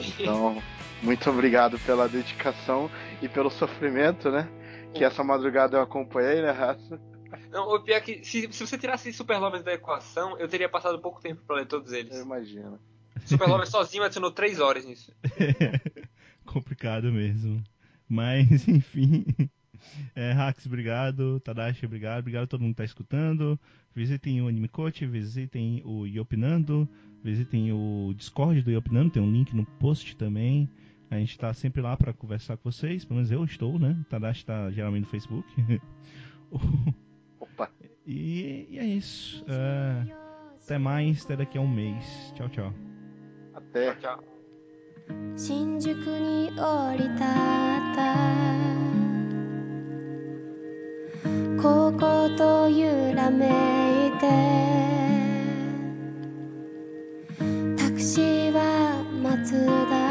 Então, muito obrigado pela dedicação e pelo sofrimento, né? Que essa madrugada eu acompanhei, né, Rasmus? Não, o pior é que se, se você tirasse Super Lovers da equação, eu teria passado pouco tempo pra ler todos eles. Eu imagino. Super Lovers sozinho adicionou 3 horas nisso. *laughs* Complicado mesmo. Mas, *laughs* enfim. É, Hax, obrigado. Tadashi, obrigado. Obrigado a todo mundo que tá escutando. Visitem o Anime Coach, visitem o Yopinando, visitem o Discord do Yopinando, tem um link no post também. A gente tá sempre lá para conversar com vocês, pelo menos eu estou, né? Tadashi tá geralmente no Facebook. *laughs* Opa. e, e é isso. É, até mais, até daqui a um mês. Tchau, tchau. Até. Tchau. 新宿に降り立ったここと揺らめいて 自带。